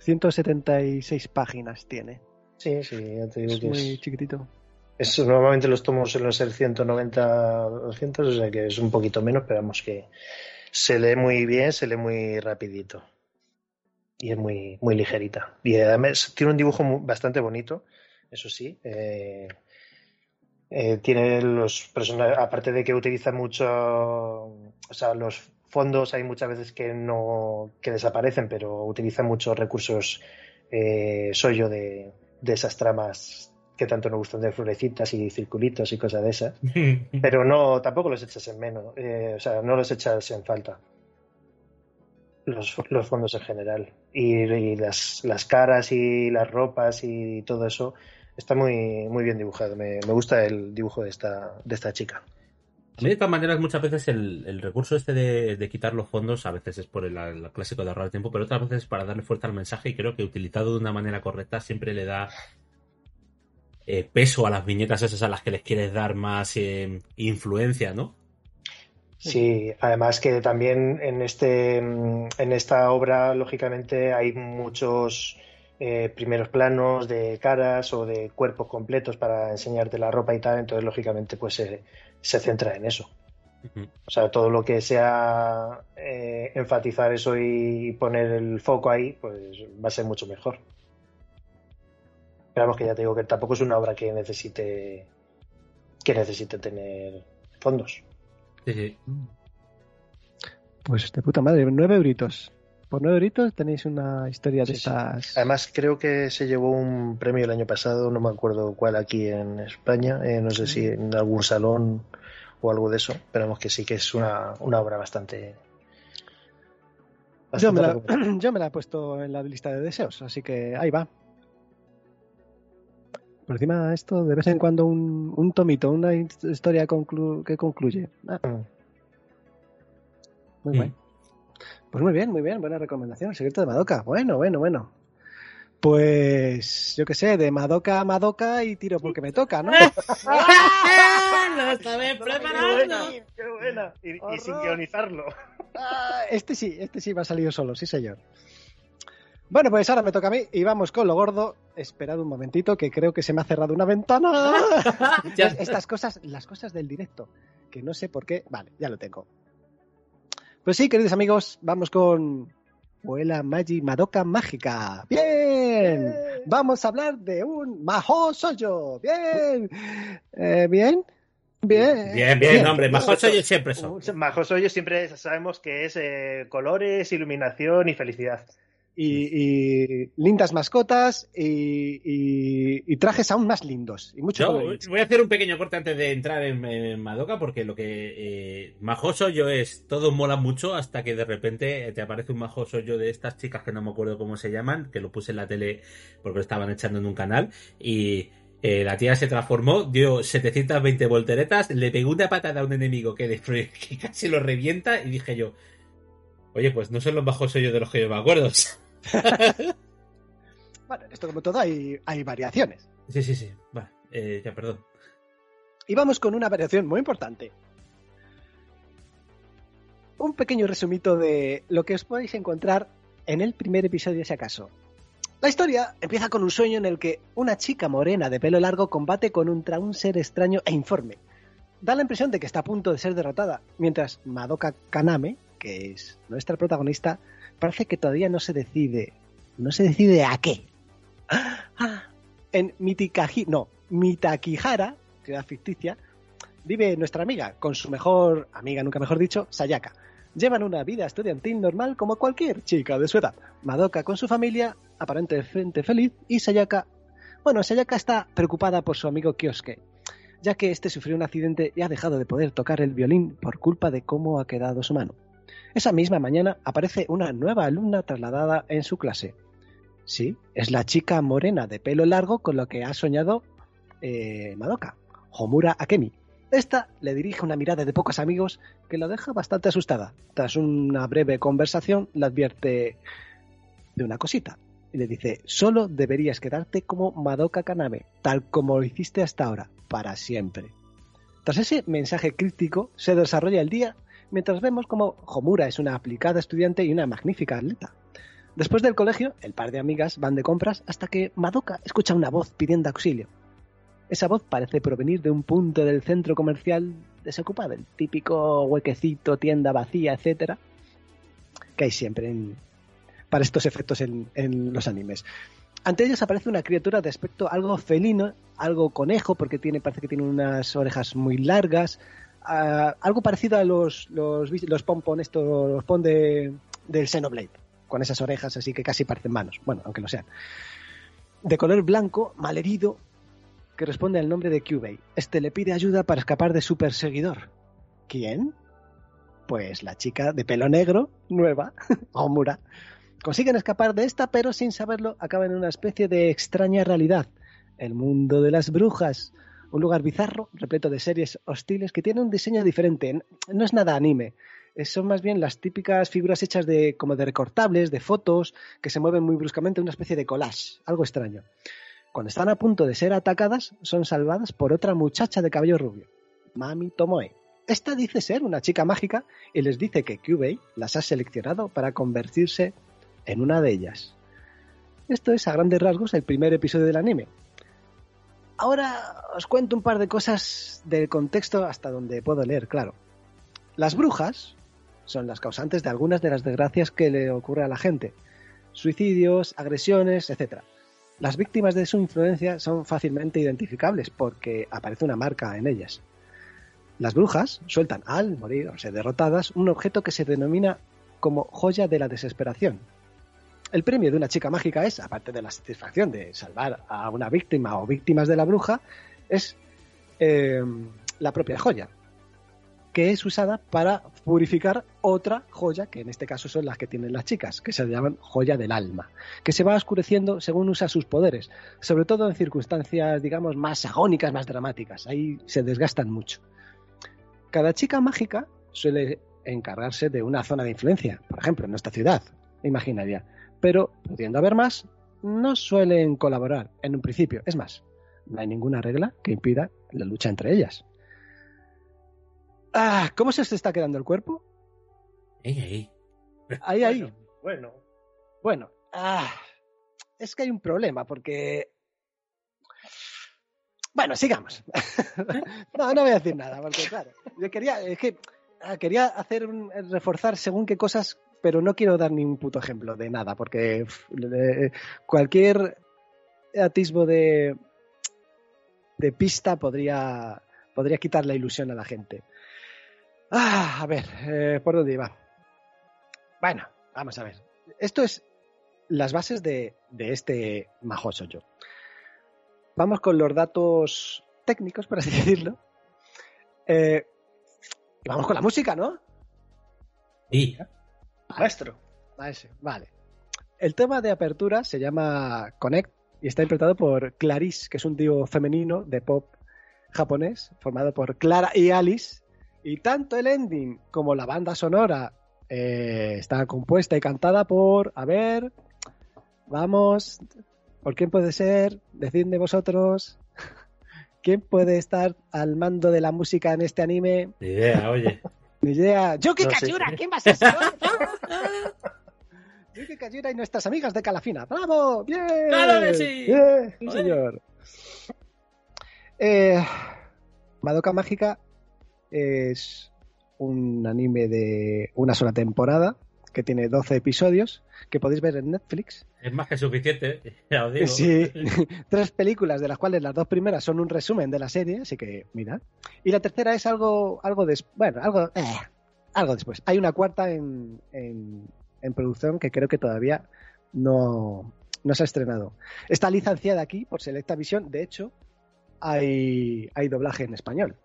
176 páginas tiene. Sí, sí, ya te digo Es que muy es, chiquitito. es- normalmente los tomos suelen ser 190 200, o sea que es un poquito menos, pero vamos que se lee muy bien, se lee muy rapidito. Y es muy, muy ligerita. Y además tiene un dibujo bastante bonito, eso sí. eh, eh, tiene los personajes, aparte de que utiliza mucho, o sea, los fondos hay muchas veces que no, que desaparecen, pero utiliza muchos recursos eh, sollo de, de esas tramas que tanto nos gustan de florecitas y circulitos y cosas de esas. Pero no, tampoco los echas en menos, eh, o sea, no los echas en falta. Los, los fondos en general. Y, y las, las caras y las ropas y todo eso está muy, muy bien dibujado. Me, me gusta el dibujo de esta, de esta chica. A mí, de todas maneras, muchas veces el, el recurso este de, de quitar los fondos, a veces es por el, el clásico de ahorrar tiempo, pero otras veces es para darle fuerza al mensaje y creo que utilizado de una manera correcta siempre le da eh, peso a las viñetas esas a las que les quieres dar más eh, influencia, ¿no? Sí, además que también en este en esta obra, lógicamente, hay muchos eh, primeros planos de caras o de cuerpos completos para enseñarte la ropa y tal, entonces lógicamente pues se, se centra en eso. O sea, todo lo que sea eh, enfatizar eso y poner el foco ahí, pues va a ser mucho mejor. Pero vamos que ya te digo que tampoco es una obra que necesite que necesite tener fondos. Sí, sí. Pues de puta madre, nueve euritos. Por nueve euritos tenéis una historia de Sí, sí. estas. Además, creo que se llevó un premio el año pasado, no me acuerdo cuál aquí en España, eh, no sé si en algún salón o algo de eso, pero vamos que sí que es una, una obra bastante. yo, me la, bastante yo me la he puesto en la lista de deseos, así que ahí va. Por encima esto, de vez en cuando un, un tomito, una historia conclu- que concluye. Ah, Mm. muy Mm. bien. Pues muy bien, muy bien, buena recomendación. El secreto de Madoka. Bueno, bueno, bueno. Pues yo qué sé, de Madoka a Madoka y tiro porque me toca, ¿no? ¡Lo estabas preparando! ¡Qué buena! Y, y Horror. sincronizarlo. Ah, este sí, este sí va a salir solo, sí señor. Bueno, pues ahora me toca a mí y vamos con lo gordo. Esperad un momentito que creo que se me ha cerrado una ventana. Estas cosas, las cosas del directo, que no sé por qué. Vale, ya lo tengo. Pues sí, queridos amigos, vamos con Vuela Magi Madoka Mágica. Bien. Vamos a hablar de un Maho Soyo. Bien. Eh, bien. Bien. Bien, bien, hombre. Mejor soy yo siempre son. Majos Hoyos siempre sabemos que es eh, colores, iluminación y felicidad. Y, y lindas mascotas y, y- y trajes aún más lindos y mucho Yo voy a hacer un pequeño corte antes de entrar en, en Madoka porque lo que eh, majoso yo es todo mola mucho hasta que de repente te aparece un majoso yo de estas chicas que no me acuerdo cómo se llaman que lo puse en la tele porque lo estaban echando en un canal y eh, la tía se transformó dio 720 volteretas le pegó una patada a un enemigo que, destruye- que casi lo revienta y dije yo oye pues no son los majosos yo de los que yo me acuerdo Bueno, en esto como todo hay, hay variaciones. sí sí sí vale eh, ya perdón Y vamos con una variación muy importante. Un pequeño resumito de lo que os podéis encontrar en el primer episodio, si acaso. La historia empieza con un sueño en el que una chica morena de pelo largo combate contra un ser extraño e informe. Da la impresión de que está a punto de ser derrotada, mientras Madoka Kaname, que es nuestra protagonista, parece que todavía no se decide. No se decide a qué. Ah, En Mitikaji, no, Mitakihara, ciudad ficticia, vive nuestra amiga con su mejor amiga, nunca mejor dicho, Sayaka. Llevan una vida estudiantil normal como cualquier chica de su edad. Madoka con su familia, aparentemente feliz, y Sayaka. Bueno, Sayaka está preocupada por su amigo Kyosuke, ya que este sufrió un accidente y ha dejado de poder tocar el violín por culpa de cómo ha quedado su mano. Esa misma mañana aparece una nueva alumna trasladada en su clase. Sí, es la chica morena de pelo largo con lo que ha soñado eh, Madoka, Homura Akemi. Esta le dirige una mirada de pocos amigos que la deja bastante asustada. Tras una breve conversación, le advierte de una cosita y le dice: Solo deberías quedarte como Madoka Kaname, tal como lo hiciste hasta ahora, para siempre. Tras ese mensaje crítico, se desarrolla el día mientras vemos como Homura es una aplicada estudiante y una magnífica atleta. Después del colegio, el par de amigas van de compras hasta que Madoka escucha una voz pidiendo auxilio. Esa voz parece provenir de un punto del centro comercial desocupado, el típico huequecito, tienda vacía, etcétera, que hay siempre para estos efectos en, en los animes. Ante ellos aparece una criatura de aspecto algo felino, algo conejo, porque tiene, parece que tiene unas orejas muy largas, algo parecido a los, los, los pompon, estos, los pon de, del Xenoblade, con esas orejas así que casi parecen manos, bueno, aunque lo sean. De color blanco, malherido, que responde al nombre de Kyubei. Este le pide ayuda para escapar de su perseguidor. ¿Quién? Pues la chica de pelo negro, nueva, Omura. Consiguen escapar de esta, pero sin saberlo acaban en una especie de extraña realidad. El mundo de las brujas. Un lugar bizarro, repleto de series hostiles que tiene un diseño diferente. No es nada anime. Son más bien las típicas figuras hechas de como de recortables, de fotos, que se mueven muy bruscamente, una especie de collage. Algo extraño. Cuando están a punto de ser atacadas, son salvadas por otra muchacha de cabello rubio, Mami Tomoe. Esta dice ser una chica mágica y les dice que Kyubey las ha seleccionado para convertirse en una de ellas. Esto es a grandes rasgos el primer episodio del anime. Ahora os cuento un par de cosas del contexto hasta donde puedo leer, claro. Las brujas son las causantes de algunas de las desgracias que le ocurre a la gente. Suicidios, agresiones, etc. Las víctimas de su influencia son fácilmente identificables porque aparece una marca en ellas. Las brujas sueltan al morir o ser derrotadas un objeto que se denomina como joya de la desesperación. El premio de una chica mágica es, aparte de la satisfacción de salvar a una víctima o víctimas de la bruja, es eh, la propia joya, que es usada para purificar otra joya, que en este caso son las que tienen las chicas, que se llaman joya del alma, que se va oscureciendo según usa sus poderes, sobre todo en circunstancias, digamos, más agónicas, más dramáticas. Ahí se desgastan mucho. Cada chica mágica suele encargarse de una zona de influencia, por ejemplo, en nuestra ciudad, imaginaria, pero pudiendo haber más, no suelen colaborar en un principio. Es más, no hay ninguna regla que impida la lucha entre ellas. Ah, ¿Cómo se os está quedando el cuerpo? Ey, ey. Ahí, ahí. Bueno, bueno. Bueno, ah, es que hay un problema porque... Bueno, sigamos. no, no voy a decir nada, porque claro, yo quería, es que ah, quería hacer un, reforzar según qué cosas, pero no quiero dar ni un puto ejemplo de nada, porque cualquier atisbo de, de pista podría, podría quitar la ilusión a la gente. Ah, a ver, eh, ¿por dónde iba? Bueno, vamos a ver. Esto es las bases de, de este majoso yo. Vamos con los datos técnicos, por así decirlo. Eh, y vamos con la música, ¿no? Sí. Maestro. Ese, vale. El tema de apertura se llama Connect y está interpretado por Clarice, que es un dúo femenino de pop japonés formado por Clara y Alice. Y tanto el ending como la banda sonora eh, está compuesta y cantada por, a ver, vamos, ¿por quién puede ser? Decidme vosotros. ¿Quién puede estar al mando de la música en este anime? Ni idea, oye. Idea. ¡Yuki No sé. Kajura! ¿Quién va a ser? Yuki Kajura y nuestras amigas de Calafina. ¡Bravo! ¡Bien! ¡Claro que sí! ¡Bien! Sí, señor. Eh, Madoka Mágica es un anime de una sola temporada que tiene 12 episodios que podéis ver en Netflix. Es más que suficiente, ya os digo. Sí, tres películas, de las cuales las dos primeras son un resumen de la serie, así que mira. Y la tercera es algo, algo des, bueno, algo, eh, algo después. Hay una cuarta en, en, en producción que creo que todavía no, no se ha estrenado. Está licenciada aquí por Selecta Visión, de hecho, hay, hay doblaje en español.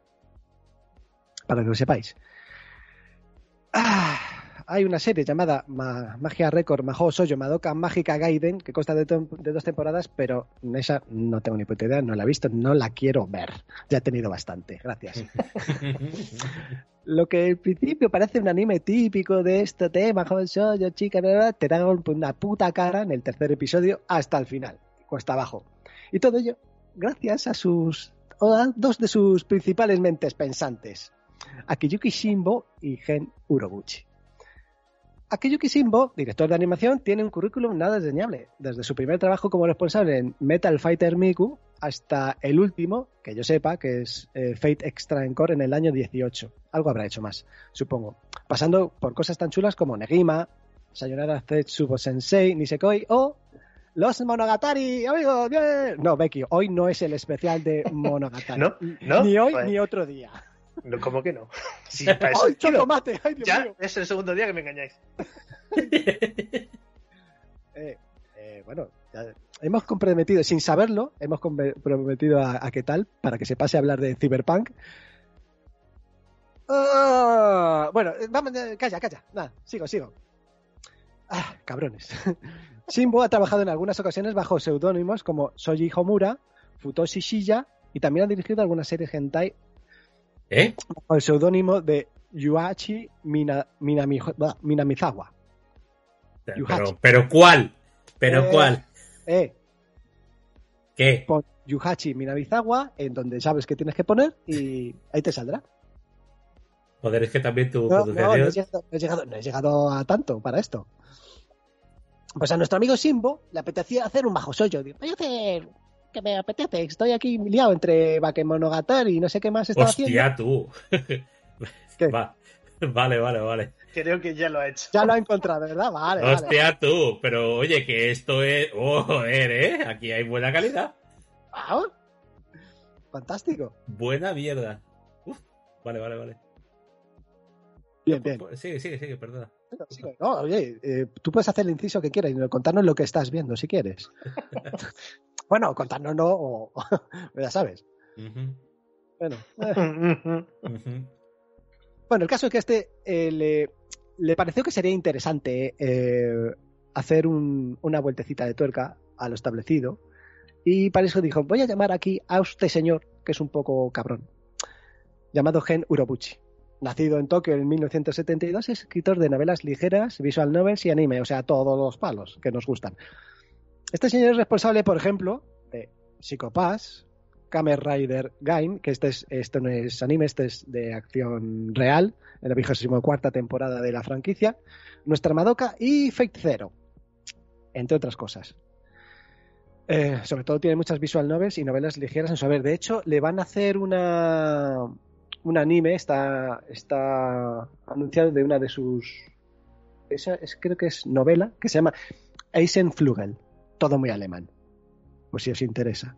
Para que lo sepáis. Ah, hay una serie llamada Ma- Magia Record Mahou Soyo Madoka Mágica Gaiden que consta de, dos temporadas, pero esa no tengo ni puta idea, no la he visto, no la quiero ver. Ya he tenido bastante, gracias. Lo que en principio parece un anime típico de este tema, joven soy, chica, bla, bla, bla, te dan una puta cara en el tercer episodio hasta el final, cuesta abajo. Y todo ello gracias a sus a dos de sus principales mentes pensantes, Akiyuki Shimbo y Gen Urobuchi. Akiyuki Shimbo, director de animación, tiene un currículum nada desdeñable, desde su primer trabajo como responsable en Metal Fighter Miku hasta el último, que yo sepa, que es eh, Fate Extra Encore en el año 18. Algo habrá hecho más, supongo. Pasando por cosas tan chulas como Negima, Sayonara Tetsubo Sensei, Nisekoi o Los Monogatari, amigos. No, Becky, hoy no es el especial de Monogatari. ¿No? ¿No? Ni hoy Joder. ni otro día. No, ¿Cómo que no? Sí, para eso ¡Ay, ido. chocolate! ¡Ay, Dios Ya mío! es el segundo día que me engañáis. Eh, eh, bueno, ya hemos comprometido, sin saberlo, hemos comprometido a, a qué tal para que se pase a hablar de Cyberpunk. Ah, bueno, eh, vamos, calla, calla. Nada, sigo, sigo. Ah, cabrones. Shimbo ha trabajado en algunas ocasiones bajo seudónimos como Soji Homura, Futoshi Shiya y también ha dirigido algunas series hentai ¿Eh? bajo el seudónimo de Yuachi Mina- Minami- Minamizawa. Pero, pero ¿cuál? ¿Pero Eh. cuál? Eh, ¿Qué? pon Yuhachi Minamizawa en donde sabes que tienes que poner y ahí te saldrá. Joder, es que también tu No, no, no he, llegado, no he llegado- no he llegado a tanto para esto. Pues a nuestro amigo Simbo le apetecía hacer un bajo sollo. Digo, voy a hacer que me apetece. Estoy aquí liado entre Bakemonogatari y no sé qué más está haciendo. Hostia, tú. ¿Qué? Va- Vale, vale, vale. Creo que ya lo ha hecho. Ya lo ha encontrado, ¿verdad? Vale, vale. Hostia, tú. Pero oye, que esto es. Oh, joder, ¿eh? Aquí hay buena calidad. Ah, Fantástico. Buena mierda. Uf. Vale, vale, vale. Bien, bien. Sigue, sigue, sigue, perdona. No, oye, eh, tú puedes hacer el inciso que quieras y contarnos lo que estás viendo, si quieres. bueno, contarnos no, o, ya sabes. Bueno. Bueno, el caso es que a este eh, le, le pareció que sería interesante eh, hacer un- una vueltecita de tuerca a lo establecido. Y para eso dijo, voy a llamar aquí a este señor, que es un poco cabrón, llamado Gen Urobuchi. Nacido en Tokio en 1972, es escritor de novelas ligeras, visual novels y anime, o sea, todos los palos que nos gustan. Este señor es responsable, por ejemplo, de Psycho Pass, Kamen Rider Game, que este es, esto no es anime, este es de acción real, en la 24 temporada de la franquicia, Nuestra Madoka y Fate Zero, entre otras cosas. Eh, sobre todo tiene muchas visual novels y novelas ligeras en su haber. De hecho, le van a hacer una un anime, está, está anunciado de una de sus... Esa es, creo que es novela, que se llama Eisenflügel, todo muy alemán, por si os interesa.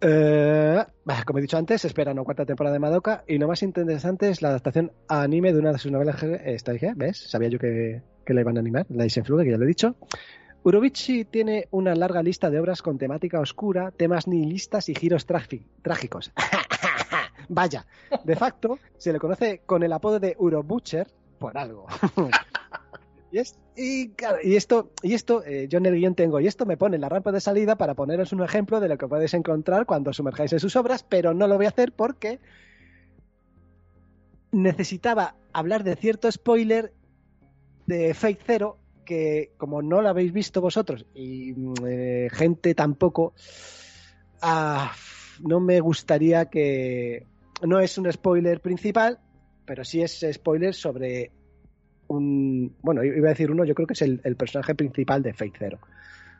Eh, como he dicho antes, espera una cuarta temporada de Madoka y lo más interesante es la adaptación a anime de una de sus novelas. Esta dije, ¿ves? Sabía yo que, que la iban a animar, la Eisenfluge, que ya lo he dicho. Urobichi tiene una larga lista de obras con temática oscura, temas nihilistas y giros trági- trágicos. Vaya, de facto se le conoce con el apodo de Urobucher por algo. Y, y, esto, y esto eh, yo en el guion tengo, y esto me pone en la rampa de salida para poneros un ejemplo de lo que podéis encontrar cuando os sumerjáis en sus obras, pero no lo voy a hacer porque necesitaba hablar de cierto spoiler de Fate Zero que como no lo habéis visto vosotros y mm, eh, gente tampoco, ah, no me gustaría que... No es un spoiler principal, pero sí es spoiler sobre un... Bueno, iba a decir uno, yo creo que es el, el personaje principal de Fate Zero.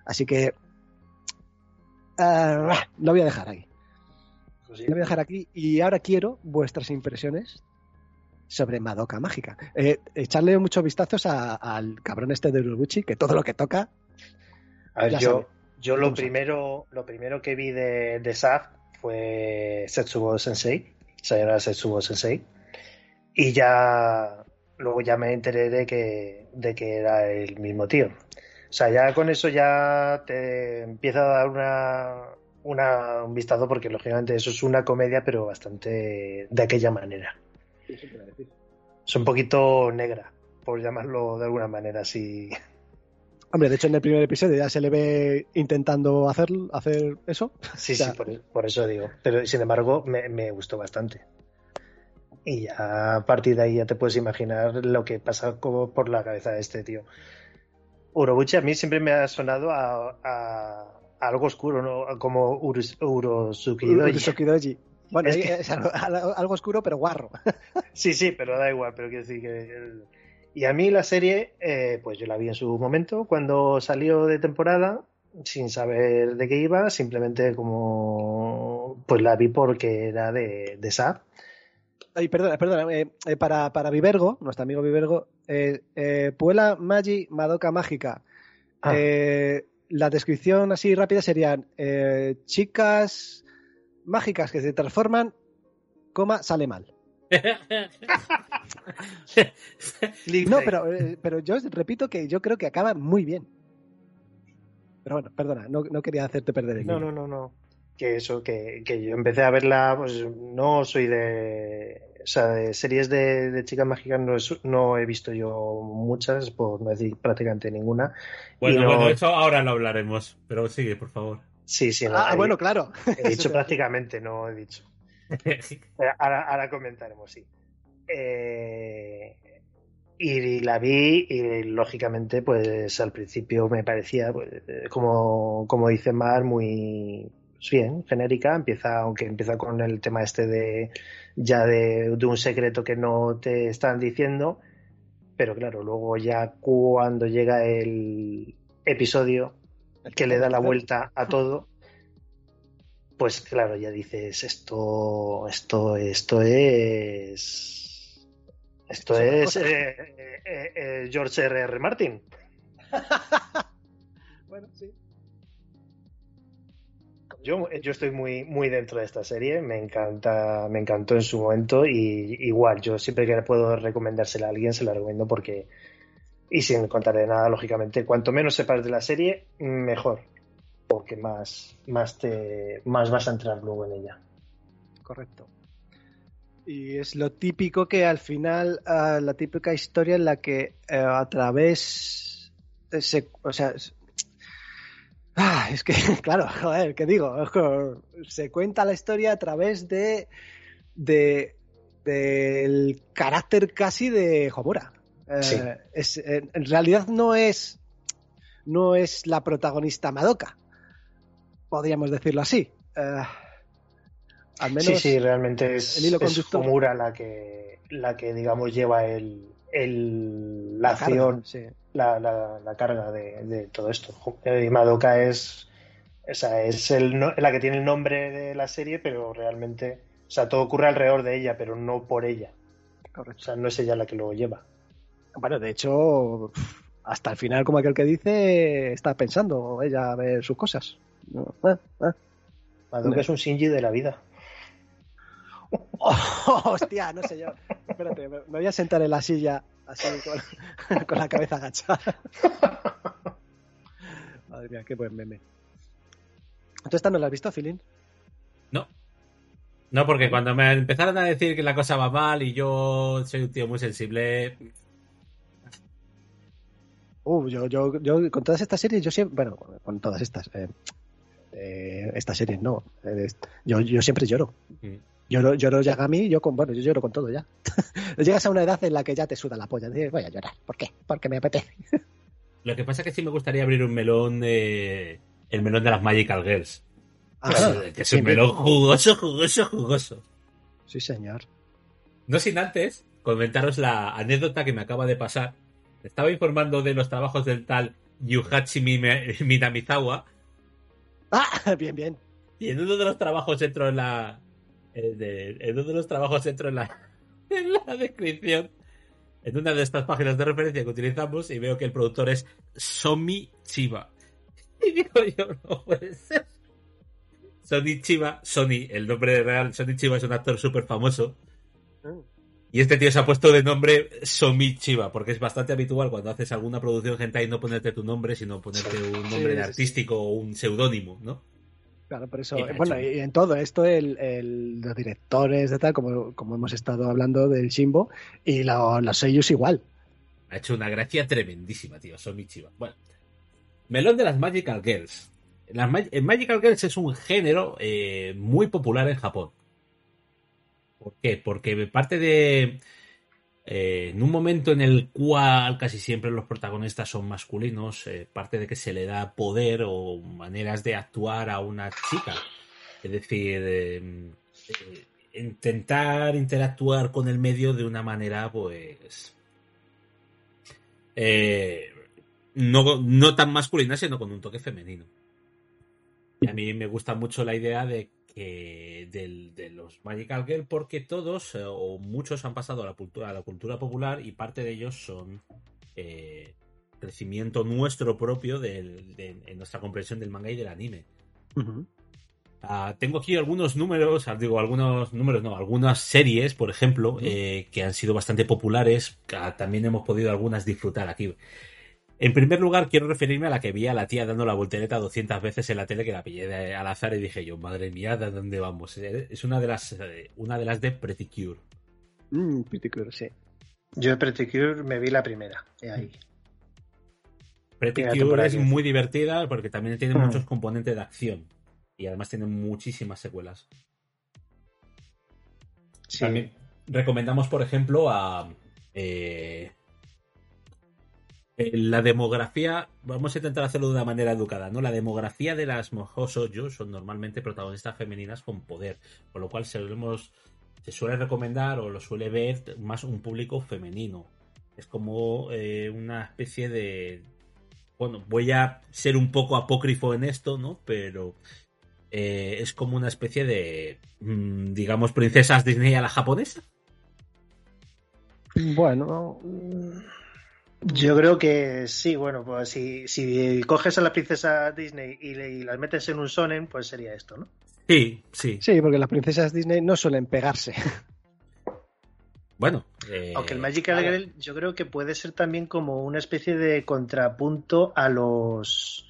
Así que... ah, lo voy a dejar ahí. Pues sí. Lo voy a dejar aquí y ahora quiero vuestras impresiones sobre Madoka Mágica. Eh, echarle muchos vistazos a- al cabrón este de Urobuchi, que todo lo que toca... A ver, yo, sabe. yo lo primero, lo primero que vi de, de SAF fue Setsubo Sensei, Sayonara Setsubo Sensei, y ya luego ya me enteré de que, de que era el mismo tío. O sea, ya con eso ya te empieza a dar una, una- un vistazo porque lógicamente eso es una comedia, pero bastante de aquella manera. Es un poquito negra, por llamarlo de alguna manera así. Hombre, de hecho en el primer episodio ya se le ve intentando hacer, hacer eso. Sí, O sea- sí, por, por eso digo. Pero sin embargo, me, me gustó bastante. Y ya a partir de ahí ya te puedes imaginar lo que pasa como por la cabeza de este tío. Urobuchi a mí siempre me ha sonado a, a- a algo oscuro, ¿no? Como Urus- Urosuki Doji. Urosuki Doji. Bueno, Es que- es algo, algo oscuro, pero guarro. Sí, sí, pero da igual, pero quiero decir que... Y a mí la serie, eh, pues yo la vi en su momento, cuando salió de temporada, sin saber de qué iba, simplemente como... Pues la vi porque era de, de SAP. Ay, perdona, perdona. eh, eh, para, para Vivergo, nuestro amigo Vivergo, eh, eh, Puela Magi Madoka Mágica. Ah. Eh, la descripción así rápida serían eh, chicas mágicas que se transforman, coma, sale mal. No, pero, pero yo repito que yo creo que acaba muy bien. Pero bueno, perdona, no, no quería hacerte perder el No, no, no, no. Que eso, que, que yo empecé a verla, pues no soy de. O sea, de series de, de chicas mágicas no, es- no he visto yo muchas, por no decir prácticamente ninguna. Bueno, no- bueno, eso ahora lo hablaremos. Pero sigue, por favor. Sí, sí, no. Ah, he- bueno, claro. He dicho prácticamente, no he dicho. Ahora, ahora comentaremos, sí. Eh, y, la vi y lógicamente, pues al principio me parecía, pues, como, como dice Mar, muy, bien, genérica, empieza, aunque empieza con el tema este de ya de, de un secreto que no te están diciendo, pero claro, luego ya cuando llega el episodio que le da la vuelta a todo, pues claro, ya dices, esto, esto, esto es, esto es eh, eh, eh, George R. R. Martin. Bueno, sí. Yo, yo estoy muy, muy dentro de esta serie, me encanta, me encantó en su momento y igual, yo siempre que puedo recomendársela a alguien se la recomiendo porque, y sin contarle nada, lógicamente, cuanto menos sepas de la serie, mejor, porque más, más te, más vas a entrar luego en ella. Correcto. Y es lo típico que al final, ah, la típica historia en la que eh, a través, se, o sea, ah, es que, claro, joder, ¿qué digo? Se cuenta la historia a través de, de del carácter casi de Homura. Eh, es, en realidad no es, no es la protagonista Madoka, podríamos decirlo así. Eh, al menos sí, sí, realmente es, el hilo es conductor. Homura la que, la que digamos lleva el, el, la la carga, acción, sí. la, la, la carga de, de todo esto. Y Madoka es, o sea, es el, la que tiene el nombre de la serie, pero realmente, o sea, todo ocurre alrededor de ella, pero no por ella. O sea, no es ella la que lo lleva. Bueno, de hecho, hasta el final, como aquel que dice, está pensando ella a ver sus cosas. Ah, ah. Madoka es un Shinji de la vida. Oh, hostia, no sé yo. Espérate, me, voy a sentar en la silla así con, con la cabeza agachada. Madre mía, qué buen meme. ¿Tú esta no la has visto, Filín? No. No, porque cuando me empezaron a decir que la cosa va mal y yo soy un tío muy sensible, Uh, yo, yo, yo con todas estas series, yo siempre, bueno, con todas estas, eh, eh, estas series no, eh, yo, yo siempre lloro. Mm. Lloro, lloro Yagami, yo con, bueno, yo lloro con todo ya. Llegas a una edad en la que ya te suda la polla, dices, voy a llorar, ¿por qué? Porque me apetece. lo que pasa es que sí me gustaría abrir un melón de... El melón de las Magical Girls. Ah, que es un melón jugoso, jugoso, jugoso. Sí, señor. No sin antes comentaros la anécdota que me acaba de pasar. Estaba informando de los trabajos del tal Yuhachi Minamizawa Ah, bien, bien. y en uno de los trabajos entro en la de- en uno de los trabajos entro en la en la descripción en una de estas páginas de referencia que utilizamos y veo que el productor es Somi Chiba. Y digo yo no puede ser Sony Chiba Sony el nombre real Sony Chiba es un actor súper famoso. Y este tío se ha puesto de nombre Somi Chiba, porque es bastante habitual cuando haces alguna producción hentai no ponerte tu nombre, sino ponerte un nombre Sí, de sí, artístico o un seudónimo, ¿no? Claro, por eso. Y ha bueno, y en todo esto, el, el- los directores de tal, como, como hemos estado hablando del Shimbo, y lo- los sellos igual. Ha hecho una gracia tremendísima, tío, Somi Chiba. Bueno, melón de las Magical Girls. Las Ma- eh, Magical Girls es un género eh, muy popular en Japón. ¿Por qué? Porque parte de... eh, en un momento en el cual casi siempre los protagonistas son masculinos, eh, parte de que se le da poder o maneras de actuar a una chica. Es decir, eh, eh, intentar interactuar con el medio de una manera, pues... no, no tan masculina, sino con un toque femenino. Y a mí me gusta mucho la idea de que del- de los Magical Girl porque todos eh, o muchos han pasado a la cultura, a la cultura popular y parte de ellos son eh, crecimiento nuestro propio del- de- nuestra comprensión del manga y del anime. Ah, tengo aquí algunos números, ah, digo algunos números, no, algunas series, por ejemplo, eh, que han sido bastante populares. que, ah, también hemos podido algunas disfrutar aquí. En primer lugar, quiero referirme a la que vi a la tía dando la voltereta 200 veces en la tele, que la pillé de- al azar y dije yo, madre mía, ¿de dónde vamos? Es una de las, eh, una de las de Pretty Cure. Mm, Pretty Cure, sí. Yo de Pretty Cure me vi la primera. y ahí. Pretty Cure es que- muy divertida porque también tiene Mm. muchos componentes de acción. Y además tiene muchísimas secuelas. Sí. También recomendamos, por ejemplo, a. Eh, La demografía, vamos a intentar hacerlo de una manera educada, ¿no? La demografía de las Mojosoyo son normalmente protagonistas femeninas con poder, con lo cual se suele recomendar o lo suele ver más un público femenino. Es como eh, una especie de. Bueno, voy a ser un poco apócrifo en esto, ¿no? Pero eh, es como una especie de, mm, digamos, princesas Disney a la japonesa. Bueno, Yo creo que sí, bueno, pues si, si coges a la princesa Disney y, le- y las metes en un sonen, pues sería esto, ¿no? Sí, sí. sí, porque las princesas Disney no suelen pegarse. Bueno. eh, Aunque el Magical claro. Girl yo creo que puede ser también como una especie de contrapunto a los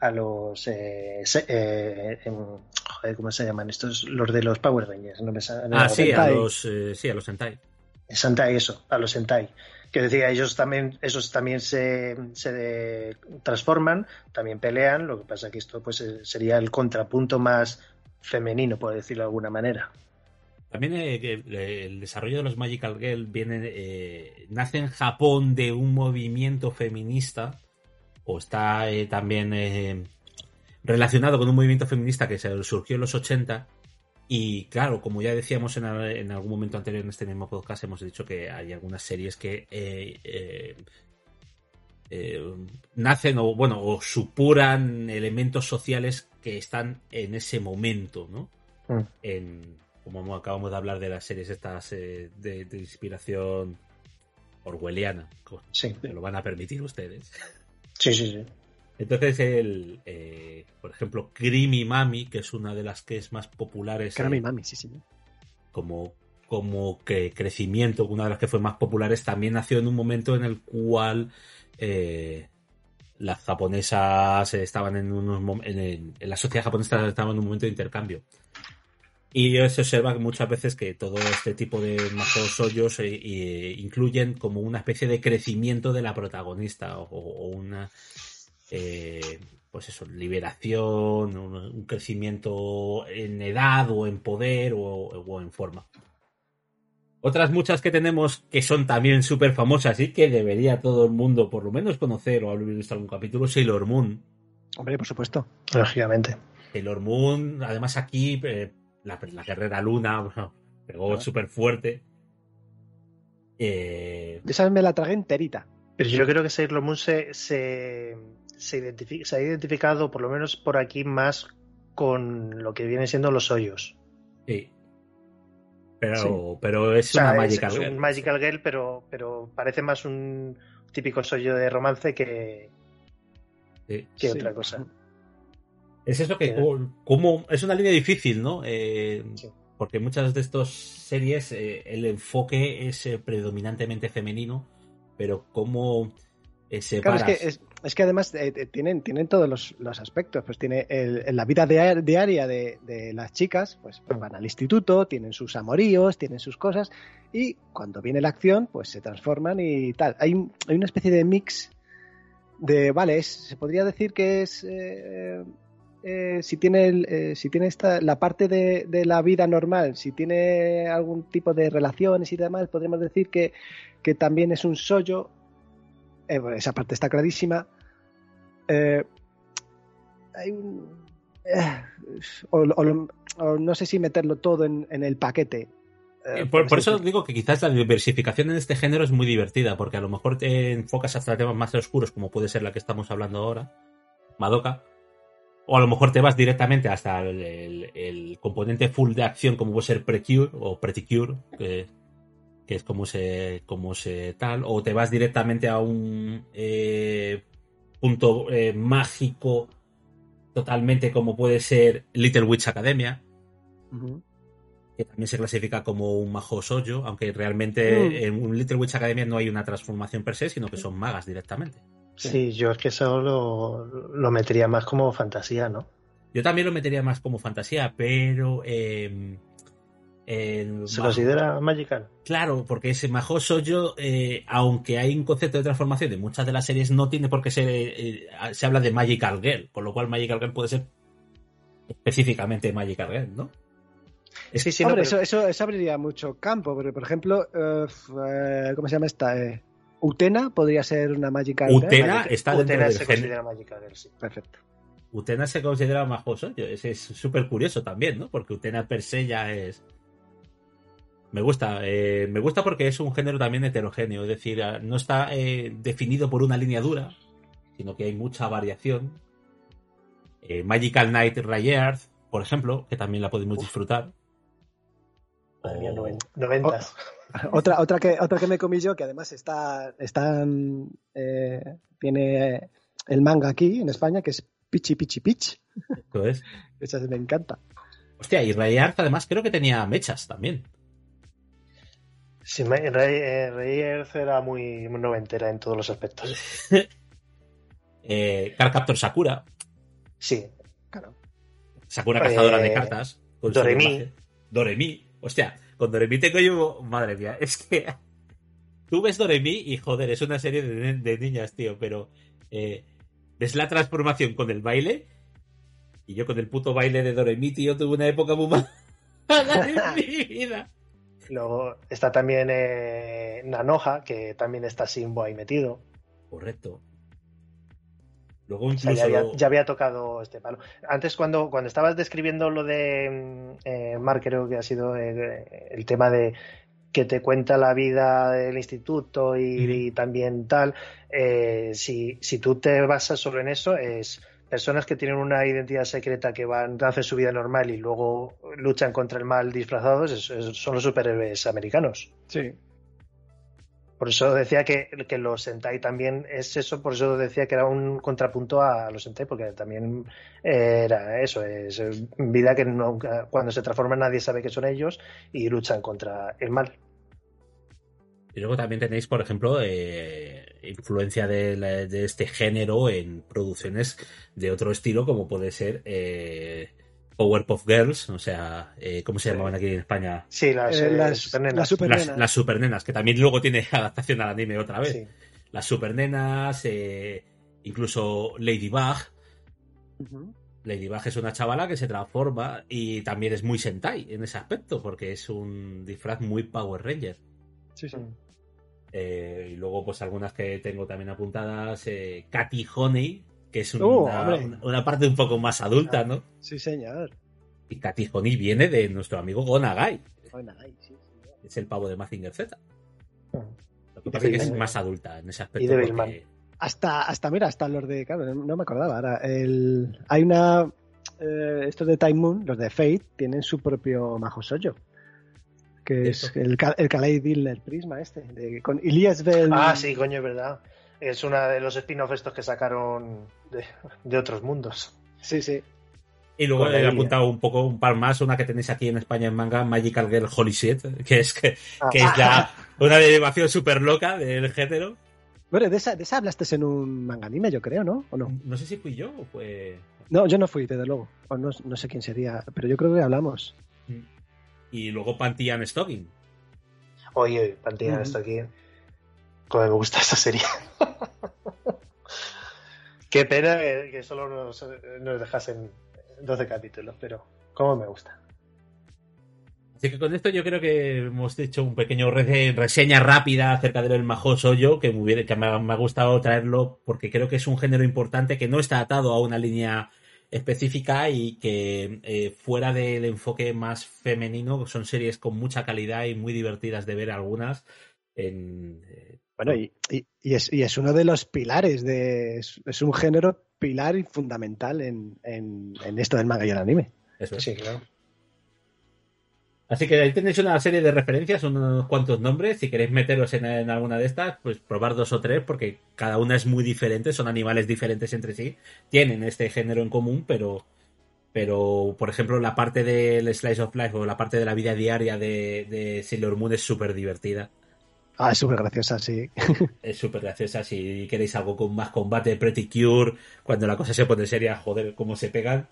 a los eh, se- eh, joder, ¿cómo se llaman estos? Los de los Power Rangers, no me sa- no Ah, sí, a los, eh, sí, a los Sentai. Sentai, eso, a los Sentai. Que decía, ellos también, esos también se, se transforman, también pelean, lo que pasa que esto pues eh, sería el contrapunto más femenino, por decirlo de alguna manera. También eh, eh, el desarrollo de los Magical Girl viene, nace en Japón de un movimiento feminista o está también relacionado con un movimiento feminista que surgió en los 80 y claro, como ya decíamos en, al- en algún momento anterior en este mismo podcast, hemos dicho que hay algunas series que eh, eh, eh, nacen o bueno o supuran elementos sociales que están en ese momento, ¿no? Mm. en como acabamos de hablar de las series estas eh, de, de inspiración orwelliana, Sí, lo van a permitir ustedes. sí, sí. sí. Entonces, el, eh, por ejemplo, Creamy Mami, que es una de las que es más populares mi eh, mami, sí, sí. como, como que crecimiento, una de las que fue más populares, también nació en un momento en el cual eh, las japonesas estaban en unos en, el- en la sociedad japonesa estaba en un momento de intercambio. Y se observa que muchas veces que todo este tipo de majos hoyos eh, eh, incluyen como una especie de crecimiento de la protagonista o, o una eh, pues eso, liberación, un, un crecimiento en edad o en poder o, o en forma. Otras muchas que tenemos que son también súper famosas y que debería todo el mundo por lo menos conocer o haber visto algún capítulo, Sailor Moon. Hombre, por supuesto. Lógicamente. Sailor Moon, además aquí eh, la, la guerrera luna bueno, pegó Ah. súper fuerte. Eh, Esa vez me la tragué enterita. Pero yo creo que Sailor Moon se, se, se, ha identificado, por lo menos por aquí, más con lo que vienen siendo los hoyos. sí. Pero, Sí. pero es O sea, una es- Magical es Girl. un Magical Girl, pero, pero parece más un típico sollo de romance que, Sí. que Sí. otra cosa. Es eso que como, como- es una línea difícil, ¿no? Eh, Sí. Porque muchas de estas series eh, el enfoque es eh, predominantemente femenino, pero cómo eh, Claro, es que, es, es que además eh, eh, tienen, tienen todos los, los aspectos. Pues tiene el- en la vida dia- diaria de, de las chicas, pues, pues van al instituto, tienen sus amoríos, tienen sus cosas, y cuando viene la acción, pues se transforman y tal. Hay, hay una especie de mix de, vale, es- se podría decir que es eh, eh, si tiene el- eh, si tiene esta la parte de, de la vida normal, si tiene algún tipo de relaciones y demás, podríamos decir que, que también es un sollo. Eh, esa parte está clarísima. Eh, hay un eh, o, o lo- o no sé si meterlo todo en, en el paquete. Eh, por, por eso digo que quizás la diversificación en este género es muy divertida, porque a lo mejor te enfocas hasta temas más oscuros, como puede ser la que estamos hablando ahora, Madoka, o a lo mejor te vas directamente hasta el, el- el componente full de acción, como puede ser Precure o Preticure, que, que es como se, como se tal, o te vas directamente a un eh, punto eh, mágico totalmente como puede ser Little Witch Academia, que también se clasifica como un majo soyo, aunque realmente Mm. en un Little Witch Academia no hay una transformación per se, sino que son magas directamente. Sí, yo es que eso lo, lo metería más como fantasía, ¿no? Yo también lo metería más como fantasía, pero eh, el ¿Se majo- considera Magical? Claro, porque ese majo soyo, eh, aunque hay un concepto de transformación de muchas de las series, no tiene por qué ser. eh, se habla de Magical Girl, con lo cual Magical Girl puede ser específicamente Magical Girl, ¿no? Sí, sí, no, pero- eso, eso, eso abriría mucho campo, porque por ejemplo, eh, eh, ¿cómo se llama esta? Eh, Utena podría ser una Magical Utena Girl. está dentro Utena del se género. considera Magical Girl, sí. Perfecto. Utena se considera majoso. Yo- Es es súper curioso también, ¿no? Porque Utena per se ya es. Me gusta, eh, me gusta porque es un género también heterogéneo, es decir, ah, no está eh, definido por una línea dura, sino que hay mucha variación. Eh, Magical Knight Rayearth, por ejemplo, que también la podemos disfrutar. Madre mía, noven- noventas. Otra, otra, que, otra que me comí yo, que además está, está eh, tiene eh, el manga aquí en España, que es Pichi Pichi Pitch. Entonces, Esa me encanta. hostia, y Rayearth además creo que tenía mechas también. Sí, Rey, eh, Rey Earth era muy, muy noventera en todos los aspectos. Eh, Cardcaptor Sakura, Sí, Claro. Sakura cazadora Eh, de cartas. con su Doremi. Doremi. Hostia, con Doremi tengo yo. Madre mía, es que. Tú ves Doremi y joder, es una serie de, de niñas, tío, pero. eh, ves la transformación con el baile. Y yo con el puto baile de Doremi, tío, tuve una época muy mala en mi vida. Luego está también eh, Nanoja, que también está Simbo ahí metido. Correcto. Luego O sea, incluso. ya, había, ya había tocado este palo. Antes, cuando, cuando estabas describiendo lo de mm, eh, Mark, creo que ha sido eh, el tema de que te cuenta la vida del instituto y también tal, eh, si, si tú te basas solo en eso, es personas que tienen una identidad secreta que van hacen su vida normal y luego luchan contra el mal disfrazados, es- es- son los superhéroes americanos. Sí. Por eso decía que, que los Sentai también es eso, por eso decía que era un contrapunto a los Sentai, porque también era eso, es vida que nunca, cuando se transforman nadie sabe que son ellos y luchan contra el mal. Y luego también tenéis, por ejemplo, eh, influencia de, la- de este género en producciones de otro estilo, como puede ser eh, Powerpuff Girls, o sea, eh, ¿cómo se llamaban aquí en España? Sí, las, Eh, eh, las- supernenas. las super- Las, Supernenas. las supernenas, que también luego tiene adaptación al anime otra vez. Sí. Las supernenas, eh, incluso Ladybug. Ladybug es una chavala que se transforma y también es muy Sentai en ese aspecto, porque es un disfraz muy Power Ranger. Sí, sí. Eh, y luego, pues algunas que tengo también apuntadas. Eh, Katy Honey, que es una, Oh, hombre. una- una parte un poco más adulta, ¿no? Sí, señor. Y Katy Honey viene de nuestro amigo Gonagai. Ay, sí, sí. Es el pavo de Mazinger Z. Lo que pasa es que es más adulta en ese aspecto. Y Devilman. porque- Hasta, hasta, mira, hasta los de. Claro, no me acordaba. Ahora, el, hay una. eh, estos de Time Moon, los de Fate, tienen su propio Majo Soyo. Que es el, el Kalei Diller Prisma este. De, con Ilias Bell. Ah, sí, coño, es verdad. Es una de los spin-off estos que sacaron de, de otros mundos. Sí, sí. Y luego la he apuntado un poco, un par más, una que tenéis aquí en España en manga, Magical Girl Holy Shit, que es, que, Ah. que es ya una derivación súper loca del género. Bueno, de esa, de esa hablaste en un manga anime, yo creo, ¿no? ¿O no? No sé si fui yo o fue... No, yo no fui, desde luego. O no, no sé quién sería, pero yo creo que hablamos. Y luego Panty and Stocking. Oye, oye, esto aquí. Como me gusta esta serie. Qué pena que, que solo nos, nos dejasen 12 capítulos, pero como me gusta. Así que con esto yo creo que hemos hecho un pequeño re- reseña rápida acerca del Majo Soyo, que, me, hubiera- que me, ha, me ha gustado traerlo porque creo que es un género importante que no está atado a una línea específica y que eh, fuera del enfoque más femenino son series con mucha calidad y muy divertidas de ver algunas. En, eh, Bueno, y, y- y es, y es uno de los pilares de. Es, es un género pilar y fundamental en, en, en esto del manga y el anime. eso es. Sí, claro. Así que ahí tenéis una serie de referencias, unos cuantos nombres. Si queréis meteros en, en alguna de estas, pues probar dos o tres, porque cada una es muy diferente, son animales diferentes entre sí. Tienen este género en común, pero, pero por ejemplo, la parte del Slice of Life o la parte de la vida diaria de, de Sailor Moon es súper divertida. Ah, es súper graciosa, sí. Es súper graciosa. Si queréis algo con más combate, Pretty Cure, cuando la cosa se pone seria, joder, cómo se pegan.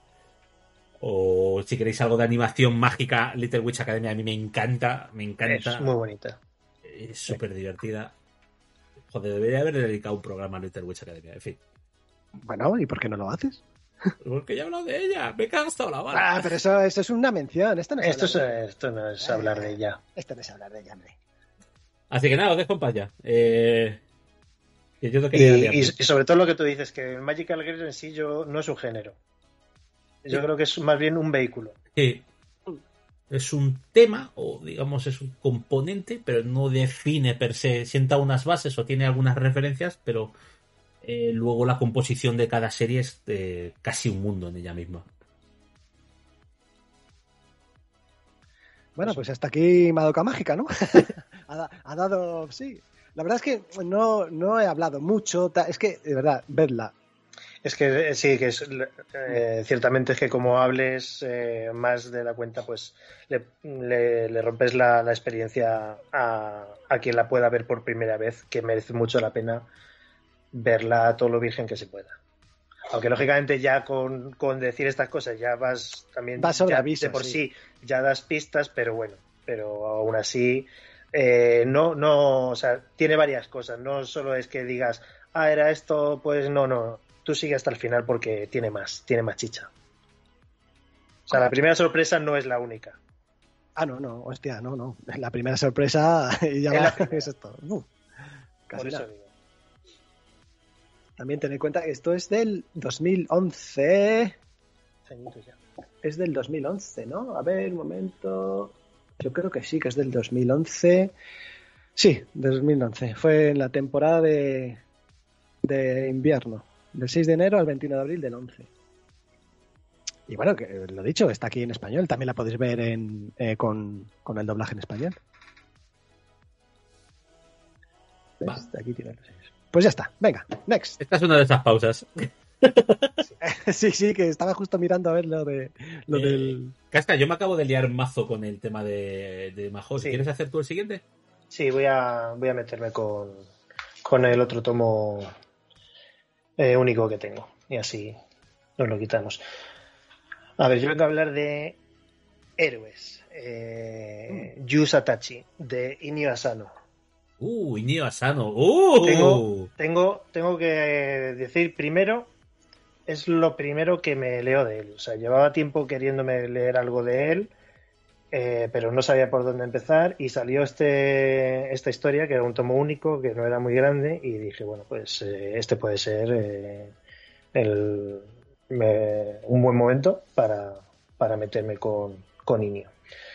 O si queréis algo de animación mágica, Little Witch Academia a mí me encanta, me encanta. Es muy bonita. Es súper divertida. Joder, debería haber dedicado un programa a Little Witch Academia. En fin. Bueno, ¿y por qué no lo haces? Porque ya he hablado de ella. Me he gastado la bala. Ah, pero eso, eso es una mención. Esto no es, Esto, es, hablar, eh, esto no es hablar de ella. esto no es hablar de ella, hombre. Así que nada, os dejo en paz ya. Eh, yo no Y, y- sobre todo lo que tú dices, que el Magical Girl en sí yo, no es un género. Yo Sí. creo que es más bien un vehículo. Sí. Es un tema, o digamos es un componente, pero no define per se, sienta unas bases o tiene algunas referencias, pero eh, luego la composición de cada serie es eh, casi un mundo en ella misma. Bueno, pues hasta aquí Madoka Mágica, ¿no? ha, ha dado, sí. La verdad es que no, no he hablado mucho. Es que, de verdad, vedla. Es que eh, sí, que es, eh, ciertamente es que como hables eh, más de la cuenta, pues le, le- le rompes la, la experiencia a, a quien la pueda ver por primera vez, que merece mucho la pena verla a todo lo virgen que se pueda. Aunque lógicamente ya con, con decir estas cosas ya vas también Vas sobre ya aviso, de por sí. sí. ya das pistas, pero bueno, pero aún así eh, no, no, o sea, tiene varias cosas, no solo es que digas, ah, era esto, pues no, no, tú sigue hasta el final porque tiene más, tiene más chicha. O sea, la primera sorpresa no es la única. Ah, no, no, hostia, no, no. La primera sorpresa y ya va, primera. eso es todo. Uh, casi Por eso nada. digo. También ten en cuenta que esto es del 2011. Ceñitos ya. Es del 2011, ¿no? A ver, un momento. Yo creo que sí, que es del 2011. Sí, del 2011. Fue en la temporada de, de invierno, del 6 de enero al 21 de abril del 11. Y bueno, que lo dicho, está aquí en español. También la podéis ver en, eh, con, con el doblaje en español. Aquí tiene los sellos. Pues ya está, venga, next. Esta es una de esas pausas. sí, sí, que estaba justo mirando a ver lo de lo Eh, del. Casca, yo me acabo de liar mazo con el tema de, de Major. Sí. ¿Quieres hacer tú el siguiente? Sí, voy a, voy a meterme con, con el otro tomo eh, único que tengo. Y así nos lo quitamos. A ver, yo vengo a hablar de héroes. Eh, Yu Satachi, de Inio Asano. Uh, Iñigo Asano. Uh, Tengo, tengo, tengo que decir primero, es lo primero que me leo de él. O sea, llevaba tiempo queriéndome leer algo de él, eh, pero no sabía por dónde empezar. Y salió este, esta historia, que era un tomo único, que no era muy grande, y dije, bueno, pues eh, este puede ser eh, el, un buen momento para, para meterme con, con Inio.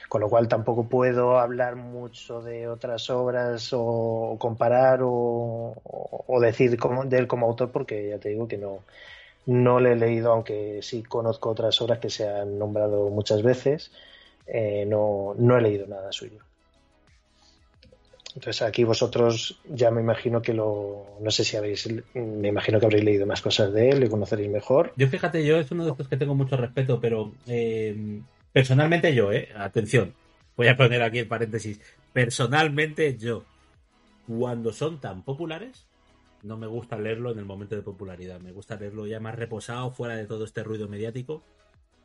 Con lo cual tampoco puedo hablar mucho de otras obras o comparar o- o decir como- de él como autor porque ya te digo que no, no le he leído, aunque sí conozco otras obras que se han nombrado muchas veces, eh, no, no he leído nada suyo. Entonces aquí vosotros ya me imagino que lo, no sé si habéis, me imagino que habréis leído más cosas de él, le conoceréis mejor. Yo fíjate, yo es uno de estos que tengo mucho respeto, pero eh, personalmente yo, eh, atención, voy a poner aquí el paréntesis, personalmente yo, cuando son tan populares, no me gusta leerlo en el momento de popularidad, me gusta leerlo ya más reposado, fuera de todo este ruido mediático,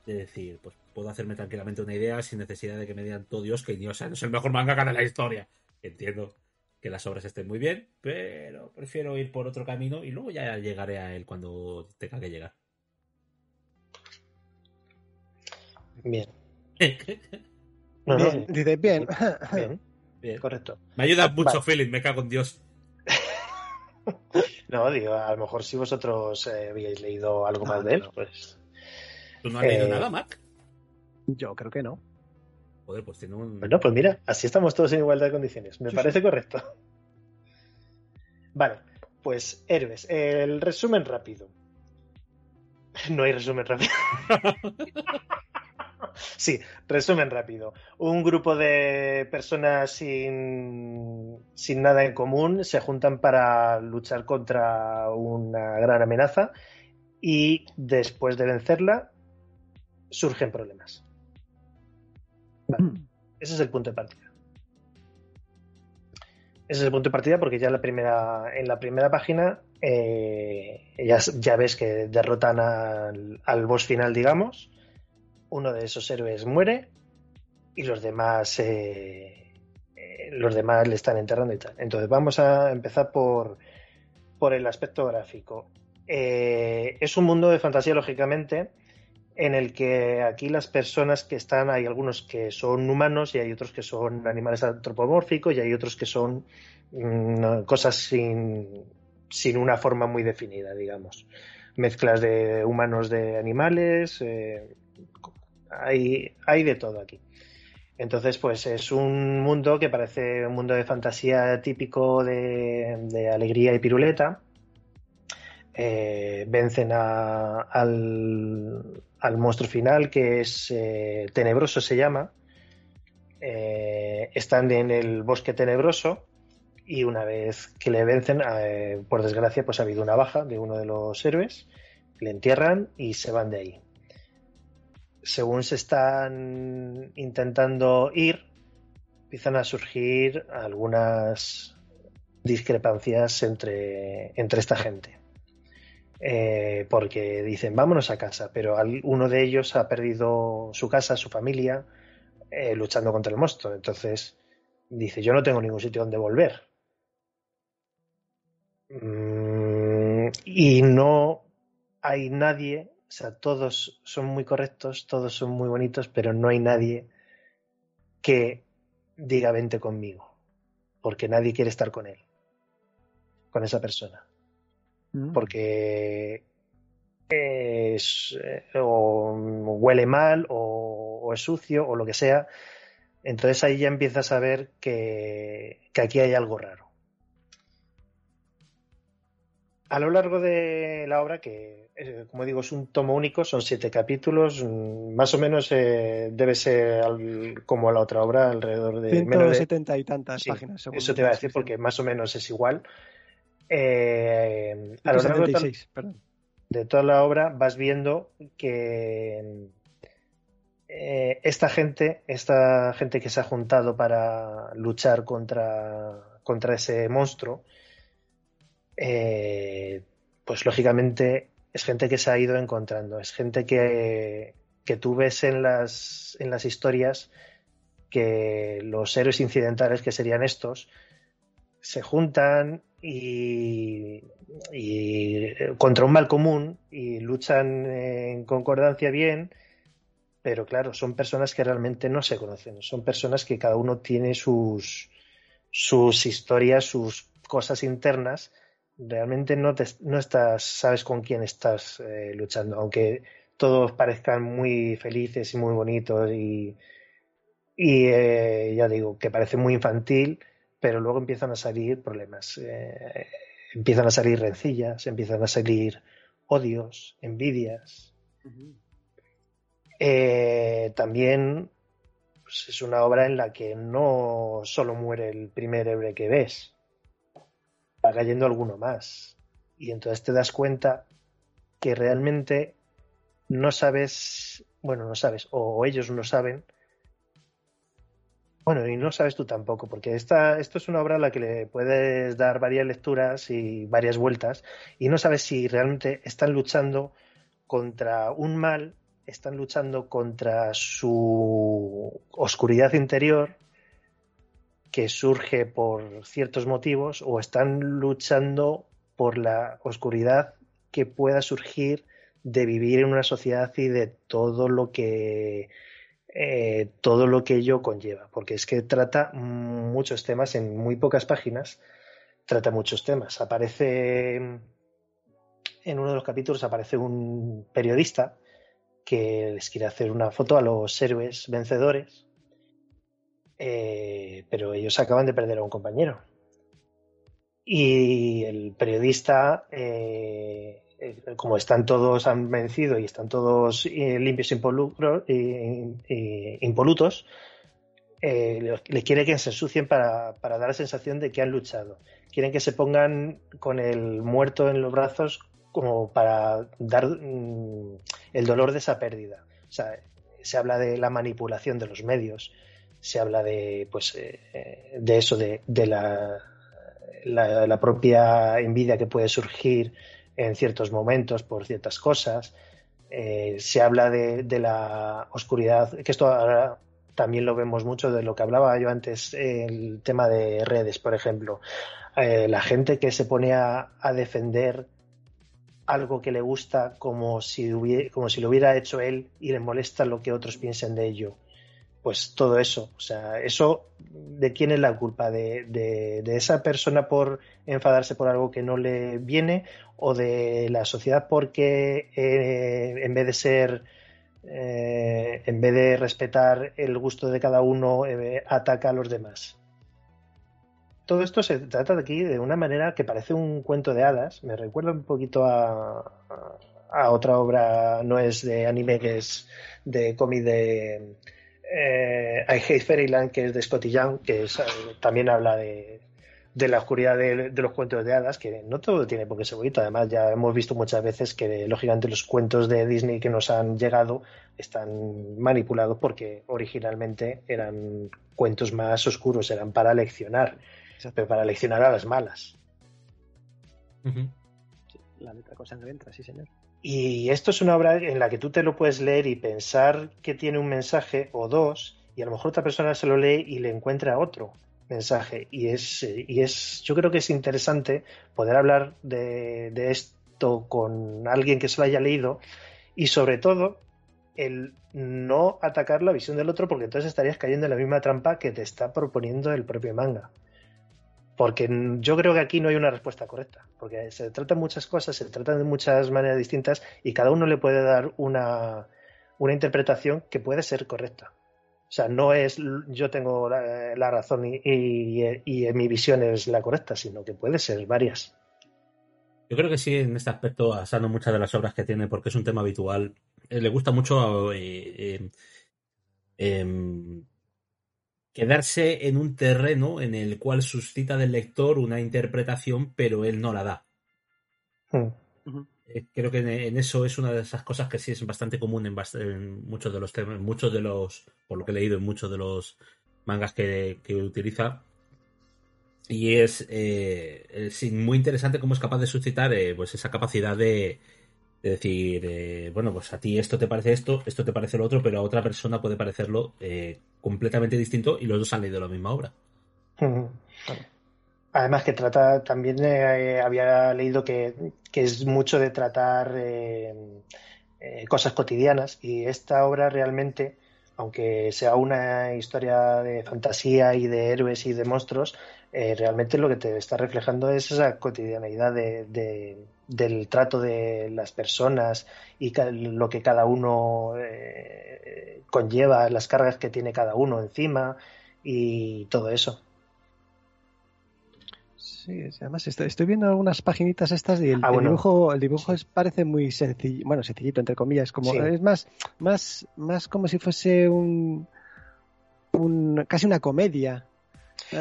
de decir, pues puedo hacerme tranquilamente una idea sin necesidad de que me digan todo Dios que no es el mejor mangaka de la historia. Entiendo que las obras estén muy bien, pero prefiero ir por otro camino y luego ya llegaré a él cuando tenga que llegar. Bien. No, no, Bien, dice, bien. bien, Bien. correcto. Me ayuda mucho Vale. feeling, me cago en Dios. No, digo, a lo mejor si vosotros eh, habíais leído algo No, más de él, no. pues ¿Tú no has leído Eh, nada, Mac? Yo creo que no. Joder, pues tiene un... Bueno, pues mira, así estamos todos en igualdad de condiciones. Me Sí, parece correcto. Vale, pues héroes. El resumen rápido. No hay resumen rápido. sí, resumen rápido. Un grupo de personas sin, sin nada en común se juntan para luchar contra una gran amenaza y después de vencerla surgen problemas. Vale. Ese es el punto de partida. Ese es el punto de partida porque ya en la primera, en la primera página eh, ya, ya ves que derrotan al, al boss final, digamos. Uno de esos héroes muere y los demás eh, eh, los demás le están enterrando y tal. Entonces vamos a empezar por, por el aspecto gráfico. Es un mundo de fantasía, lógicamente, en el que aquí las personas que están, hay algunos que son humanos y hay otros que son animales antropomórficos y hay otros que son mm, cosas sin, sin una forma muy definida, digamos. Mezclas de humanos de animales, eh, hay, hay de todo aquí. Entonces, pues es un mundo que parece un mundo de fantasía típico de, de alegría y piruleta. Eh, vencen a- al, al monstruo final, que es eh, Tenebroso, se llama. Eh, están en el bosque tenebroso y una vez que le vencen, eh, por desgracia, pues ha habido una baja de uno de los héroes, le entierran y se van de ahí según se están intentando ir, empiezan a surgir algunas discrepancias entre, entre esta gente. Eh, porque dicen, vámonos a casa, pero uno de ellos ha perdido su casa, su familia, eh, luchando contra el monstruo. Entonces dice, yo no tengo ningún sitio donde volver. Mm, y no hay nadie, o sea, todos son muy correctos, todos son muy bonitos, pero no hay nadie que diga vente conmigo, porque nadie quiere estar con él, con esa persona, Mm. porque es, eh, o huele mal o, o es sucio o lo que sea. Entonces ahí ya empiezas a ver que, que aquí hay algo raro. A lo largo de la obra, que eh, como digo es un tomo único, son siete capítulos, mm, más o menos eh, debe ser al- como la otra obra, alrededor de menos de 170 y tantas Sí, páginas. eso te iba a decir porque más o menos es igual. Eh, a lo largo de, to- 176, perdón. de toda la obra vas viendo que eh, esta gente, esta gente que se ha juntado para luchar contra, contra ese monstruo, eh, pues lógicamente es gente que se ha ido encontrando, es gente que, que tú ves en las, en las historias que los héroes incidentales que serían estos se juntan y, eh, contra un mal común y luchan en concordancia bien, pero claro, son personas que realmente no se conocen, son personas que cada uno tiene sus, sus historias, sus cosas internas. Realmente no, te, no estás, sabes con quién estás eh, luchando, aunque todos parezcan muy felices y muy bonitos y, y eh, ya digo, que parece muy infantil, pero luego empiezan a salir problemas. Eh, empiezan a salir rencillas, empiezan a salir odios, envidias. Eh, también pues, es una obra en la que no solo muere el primer héroe que ves, va cayendo alguno más. Y entonces te das cuenta que realmente no sabes, bueno, no sabes, o ellos no saben, bueno, y no sabes tú tampoco, porque esta, esto es una obra a la que le puedes dar varias lecturas y varias vueltas, y no sabes si realmente están luchando contra un mal, están luchando contra su oscuridad interior, que surge por ciertos motivos, o están luchando por la oscuridad que pueda surgir de vivir en una sociedad y de todo lo que eh, todo lo que ello conlleva, porque es que trata muchos temas en muy pocas páginas, trata muchos temas. Aparece en uno de los capítulos aparece un periodista que les quiere hacer una foto a los héroes vencedores, eh, pero ellos acaban de perder a un compañero. Y el periodista, eh, como están todos, han vencido y están todos eh, limpios e impolutos, eh, le, quiere que se ensucien para, dar la sensación de que han luchado. Quieren que se pongan con el muerto en los brazos como para dar mm, el dolor de esa pérdida. O sea, se habla de la manipulación de los medios, se habla de, pues, eh, de eso, de, la, propia envidia que puede surgir en ciertos momentos por ciertas cosas. Eh, se habla de, de, la oscuridad, que esto ahora también lo vemos mucho de lo que hablaba yo antes, el tema de redes, por ejemplo. Eh, la gente que se pone a, defender algo que le gusta como si, como si lo hubiera hecho él y le molesta lo que otros piensen de ello. Pues todo eso. O sea, eso, ¿de quién es la culpa? ¿De, de, esa persona por enfadarse por algo que no le viene? ¿O de la sociedad porque eh, en vez de ser, eh, en vez de respetar el gusto de cada uno, eh, ataca a los demás? Todo esto se trata aquí de una manera que parece un cuento de hadas. Me recuerda un poquito a, a, a otra obra, no es de anime, que es de cómic de eh, I Hate Fairyland, que es de Scotty Young, que es, eh, también habla de, de la oscuridad de, de, los cuentos de hadas, que no todo tiene por qué ser bonito. Además, ya hemos visto muchas veces que, lógicamente, los cuentos de Disney que nos han llegado están manipulados porque originalmente eran cuentos más oscuros, eran para leccionar, pero para leccionar a las malas. Uh -huh. La letra con sangre entra, sí, señor. Y esto es una obra en la que tú te lo puedes leer y pensar que tiene un mensaje o dos, y a lo mejor otra persona se lo lee y le encuentra otro mensaje. Y es, y es yo creo que es interesante poder hablar de, de esto con alguien que se lo haya leído y sobre todo el no atacar la visión del otro porque entonces estarías cayendo en la misma trampa que te está proponiendo el propio manga. Porque yo creo que aquí no hay una respuesta correcta, porque se tratan muchas cosas, se tratan de muchas maneras distintas y cada uno le puede dar una, una interpretación que puede ser correcta. O sea, no es yo tengo la, razón y, y, mi visión es la correcta, sino que puede ser varias. Yo creo que sí, en este aspecto, Asano muchas de las obras que tiene, porque es un tema habitual, eh, le gusta mucho eh, eh, quedarse en un terreno en el cual suscita del lector una interpretación, pero él no la da. Hmm. Uh -huh. Creo que en, eso es una de esas cosas que sí es bastante común en, en muchos de los temas, muchos de los, por lo que he leído, en muchos de los mangas que, que utiliza. Y es, eh, es, muy interesante cómo es capaz de suscitar eh, pues esa capacidad de, de decir, eh, bueno, pues a ti esto te parece esto, esto te parece lo otro, pero a otra persona puede parecerlo eh, completamente distinto y los dos han leído la misma obra. Además que trata, también eh, había leído que, que, es mucho de tratar eh, cosas cotidianas y esta obra realmente, aunque sea una historia de fantasía y de héroes y de monstruos, eh, realmente lo que te está reflejando es esa cotidianeidad de, de, del trato de las personas y lo que cada uno eh, conlleva, las cargas que tiene cada uno encima y todo eso. Sí, además estoy, estoy viendo algunas paginitas estas y el, ah, bueno. el dibujo, el dibujo es, parece muy sencillo, bueno, sencillito entre comillas, como sí. es más, más, más como si fuese un, un casi una comedia.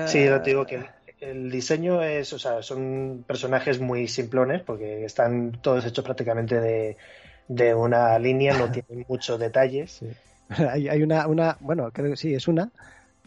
Sí, yo te digo que el diseño es, o sea, son personajes muy simplones porque están todos hechos prácticamente de, de una línea, no tienen muchos detalles. Sí. Hay, hay una, una, bueno, creo que sí, es una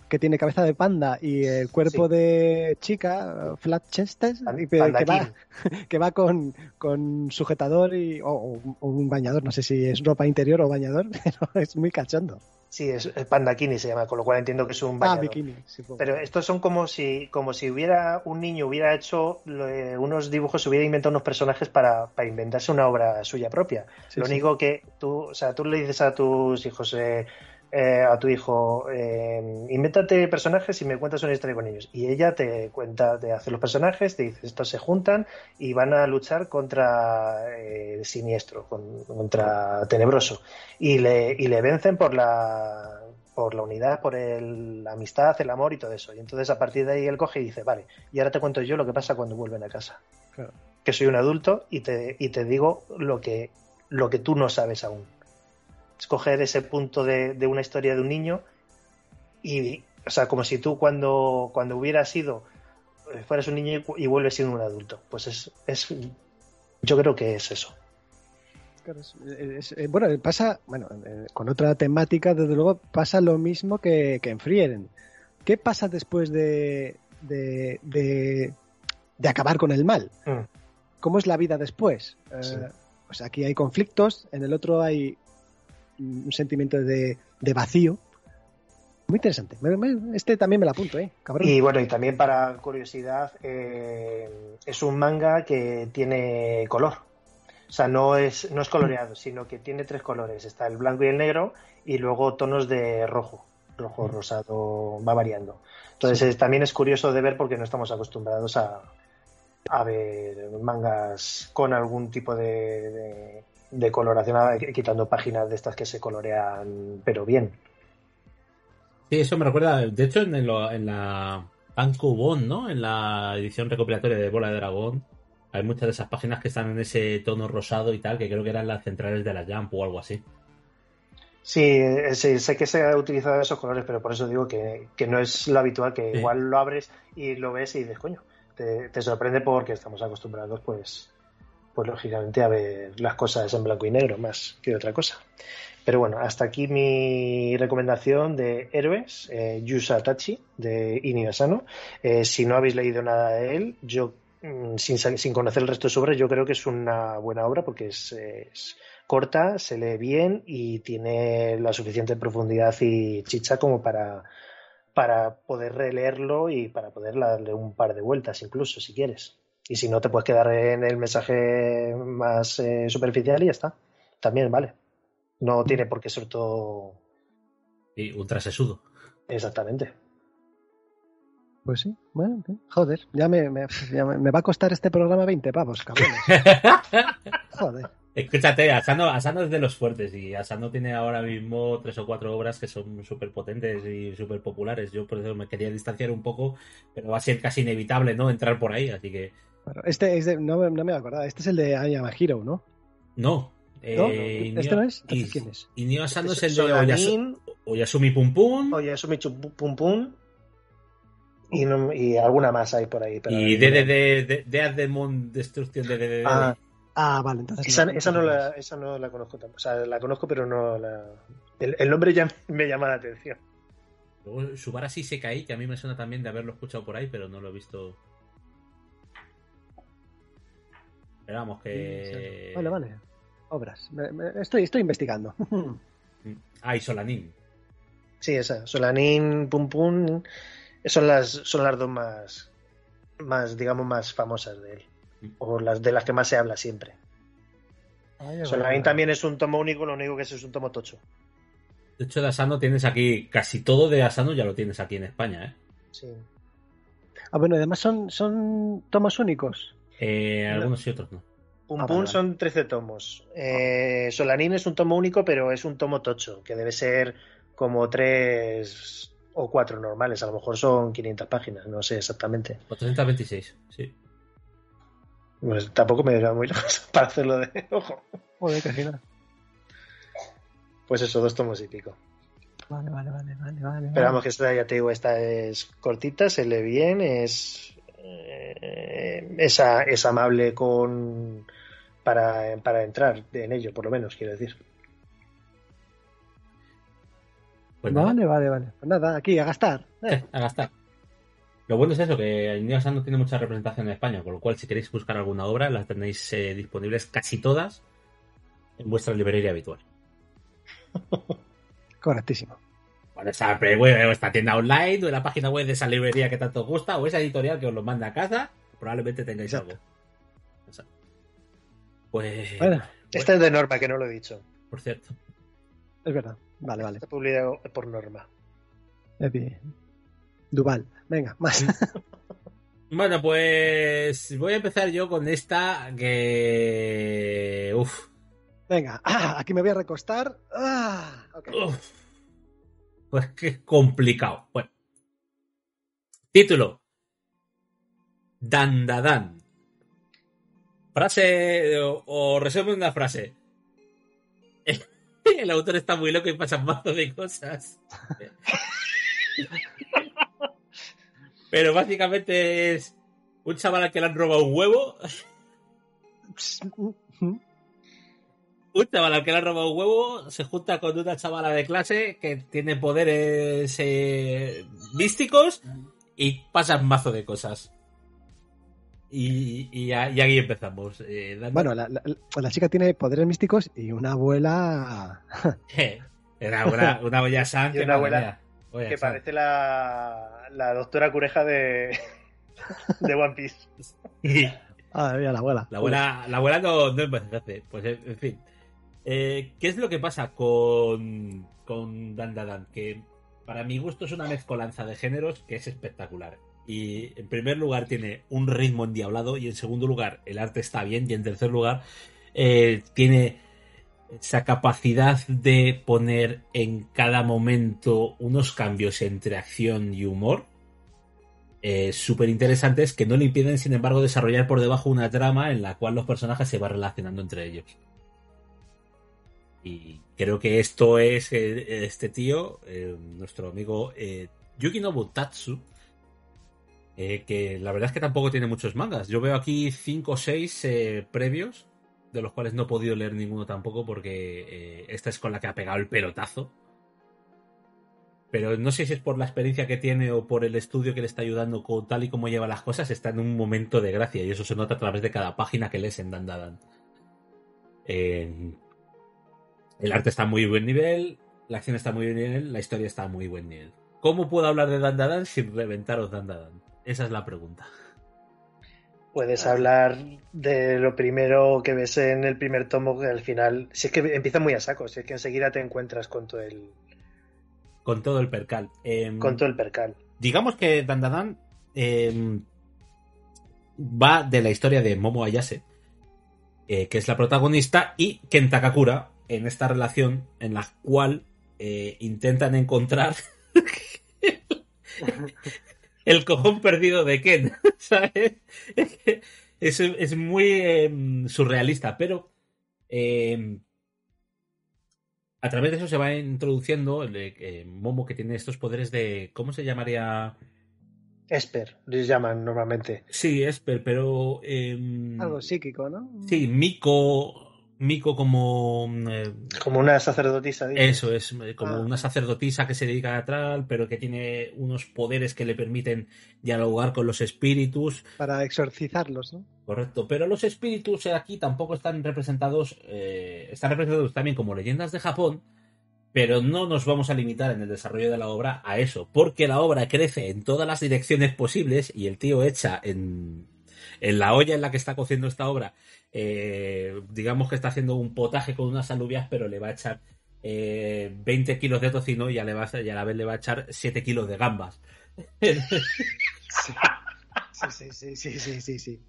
que tiene cabeza de panda y el cuerpo sí. de chica, flat chested, que va, que va con, con sujetador y, o, o, un bañador, no sé si es ropa interior o bañador, pero es muy cachondo. Sí, es pandakini se llama, con lo cual entiendo que es un bañador. Ah, bikini. Sí, Pero estos son como si, como si hubiera un niño hubiera hecho eh, unos dibujos, hubiera inventado unos personajes para, para inventarse una obra suya propia. Sí, lo único que tú, o sea, tú le dices a tus hijos, eh, eh, a tu hijo, eh, invéntate personajes y me cuentas una historia con ellos. Y ella te cuenta, te hace los personajes, te dice, estos se juntan y van a luchar contra eh, Siniestro, con, contra Tenebroso. Y le, y le vencen por la, por la unidad, por el, la amistad, el amor y todo eso. Y entonces a partir de ahí él coge y dice, vale, y ahora te cuento yo lo que pasa cuando vuelven a casa. Claro. Que soy un adulto y te, y te digo lo que, lo que tú no sabes aún escoger ese punto de, de, una historia de un niño y, o sea, como si tú cuando, cuando hubieras sido, fueras un niño y, y vuelves siendo un adulto. Pues es, es, yo creo que es eso. Es, es, bueno, pasa, bueno, con otra temática, desde luego, pasa lo mismo que, que en Frieren. ¿Qué pasa después de, de, de, de acabar con el mal? Mm. ¿Cómo es la vida después? Sí. Uh, pues aquí hay conflictos, en el otro hay un sentimiento de, de vacío. Muy interesante. Este también me lo apunto, ¿eh? Cabrón. Y bueno, y también para curiosidad, eh, es un manga que tiene color. O sea, no es, no es coloreado, sino que tiene tres colores. Está el blanco y el negro y luego tonos de rojo. rojo, rosado, va variando. Entonces es- también es curioso de ver porque no estamos acostumbrados a, a ver mangas con algún tipo de, de, de coloración, a- quitando páginas de estas que se colorean, pero bien. Sí, eso me recuerda, de hecho, en, el- en la ¿no? En la edición recopilatoria de Bola de Dragón, hay muchas de esas páginas que están en ese tono rosado y tal, que creo que eran las centrales de la Jump o algo así. Sí, eh, sí, sé que se ha utilizado esos colores, pero por eso digo que, que no es lo habitual, que Sí. igual lo abres y lo ves y dices, coño, te, te sorprende porque estamos acostumbrados, pues, pues lógicamente a ver las cosas en blanco y negro más que otra cosa. Pero bueno, hasta aquí mi recomendación de Héroes, eh, Yusa Tachi, de Inio Asano. Eh, si no habéis leído nada de él, yo, mm, sin, sin conocer el resto de su obra, yo creo que es una buena obra porque es, es corta, se lee bien y tiene la suficiente profundidad y chicha como para, para poder releerlo y para poder darle un par de vueltas incluso, si quieres. Y si no, te puedes quedar en el mensaje más eh, superficial y ya está. También vale. No tiene por qué ser todo Y ultra sesudo. exactamente. Pues sí, bueno, joder, ya me, me- ya me- me va a costar este programa 20 pavos, cabrones. Joder. Escúchate, Asano, Asano es de los fuertes y Asano tiene ahora mismo tres o cuatro obras que son súper potentes y súper populares. Yo por eso me quería distanciar un poco, pero va a ser casi inevitable, ¿no? Entrar por ahí, así que Bueno, este es de, no, me- no me acordaba, este es el de Ayama Hero, ¿no? no. ¿No? Eh, ¿Este no es? ¿quién es? Inio Asano es el de Oyasumi Pum Pum Oyasumi Pum Pum y, no- y alguna más hay por ahí. pero y no. DDD, de Death Demon Destruction de DDD. Ah, Ah, vale, entonces. esa, esa no la, esa no la conozco tampoco. O sea, la conozco, pero no la. El, el nombre ya me llama la atención. Luego Subarashi Sekai, que a mí me suena también de haberlo escuchado por ahí, pero no lo he visto. Pero vamos, que. Vale, vale. Obras. Me- me- estoy, estoy investigando. Ah, y Solanin. Sí, esa. Solanin, Pum Pum. Son las, son las dos más, más, digamos, más famosas de él. O las de las que más se habla siempre. Solanin también es un tomo único, lo único que es es un tomo tocho. De hecho, de Asano tienes aquí, casi todo de Asano ya lo tienes aquí en España, ¿eh? Sí. Ah, bueno, además son, son tomos únicos. Eh, algunos y otros no. Pum Ah, Pum vale, son 13 tomos. Eh, Solanin es un tomo único, pero es un tomo tocho, que debe ser como tres o cuatro normales. A lo mejor son 500 páginas, no sé exactamente. 426, sí. Pues tampoco me da muy lejos para hacerlo de ojo. Joder, que final. Pues eso, dos tomos y pico. Vale, vale, vale, vale, vale. Pero vamos, que esta, ya te digo, esta es cortita, se lee bien, es, eh, es, a- es amable con para, para entrar en ello, por lo menos, quiero decir. Pues nada, Vale, vale, vale. Pues nada, aquí a gastar. Eh, eh, a gastar. Lo bueno es eso, que Inio Asano tiene mucha representación en España, con lo cual si queréis buscar alguna obra, las tenéis eh, disponibles casi todas en vuestra librería habitual. correctísimo. Web, o esta tienda online, o en la página web de esa librería que tanto os gusta, o esa editorial que os lo manda a casa, probablemente tengáis Exacto. algo. Exacto. Pues, Bueno, Esta es de Norma, que no lo he dicho. por cierto. es verdad. Vale, vale. Está publicado por Norma. Epi. Duval. Venga, más. Bueno, pues voy a empezar yo con esta que... Uf, Venga, ah, aquí me voy a recostar. Ah, uf. Pues qué complicado. Bueno. Título. Dandadan. Frase o, o resumen una frase. El autor está muy loco y pasa un mazo de cosas. Pero básicamente es un chaval al que le han robado un huevo. Un chaval al que le han robado un huevo se junta con una chavala de clase que tiene poderes eh, místicos y pasan mazo de cosas. Y, y, aquí empezamos. eh, dando- Bueno, la, la- la chica tiene poderes místicos y una abuela. Era una, una olla san una abuela. Olla Que san. parece la, la doctora Cureja de, de One Piece. Ah, mira, la abuela. La abuela, la abuela no, no envejece. Pues en, en fin. Eh, ¿Qué es lo que pasa con, Dan Dan? Que para mi gusto es una mezcolanza de géneros que es espectacular. Y en primer lugar tiene un ritmo endiablado y en segundo lugar el arte está bien y en tercer lugar eh, tiene esa capacidad de poner en cada momento unos cambios entre acción y humor eh, súper interesantes que no le impiden, sin embargo, desarrollar por debajo una trama en la cual los personajes se van relacionando entre ellos. Y creo que esto es eh, este tío, eh, nuestro amigo eh, Yuki Nobutatsu, eh, que la verdad es que tampoco tiene muchos mangas. Yo veo aquí 5 o 6 previos, de los cuales no he podido leer ninguno tampoco porque esta es con la que ha pegado el pelotazo. Pero no sé si es por la experiencia que tiene o por el estudio que le está ayudando con tal y como lleva las cosas, está en un momento de gracia y eso se nota a través de cada página que lees en Dandadan. Eh, el arte está a muy buen nivel, la acción está a muy buen nivel, la historia está a muy buen nivel. ¿Cómo puedo hablar de Dandadan sin reventaros Dandadan? Esa es la pregunta. Puedes hablar de lo primero que ves en el primer tomo, que al final, si es que empieza muy a saco, si es que enseguida te encuentras con todo el, Con todo el percal. Em, con todo el percal. digamos que Dandadan em, va de la historia de Momo Ayase, eh, que es la protagonista, y Ken Takakura, en esta relación en la cual eh, intentan encontrar el cojón perdido de Ken, ¿sabes? Es, es muy em, surrealista, pero em, a través de eso se va introduciendo el, eh, Momo que tiene estos poderes de... ¿Cómo se llamaría? Esper, les llaman normalmente. Sí, Esper, pero... em, Algo psíquico, ¿no? Sí, Miko... Miko como... eh, Como una sacerdotisa. dices. Eso es, eh, como Ah. una sacerdotisa que se dedica a tal, pero que tiene unos poderes que le permiten dialogar con los espíritus. Para exorcizarlos, ¿no? Correcto, pero los espíritus aquí tampoco están representados, eh, están representados también como leyendas de Japón, pero no nos vamos a limitar en el desarrollo de la obra a eso, porque la obra crece en todas las direcciones posibles y el tío echa en, en la olla en la que está cociendo esta obra, eh, digamos que está haciendo un potaje con unas alubias, pero le va a echar eh, 20 kilos de tocino y a, le va a- y a la vez le va a echar 7 kilos de gambas. Sí. Sí, sí, sí, sí, sí, sí.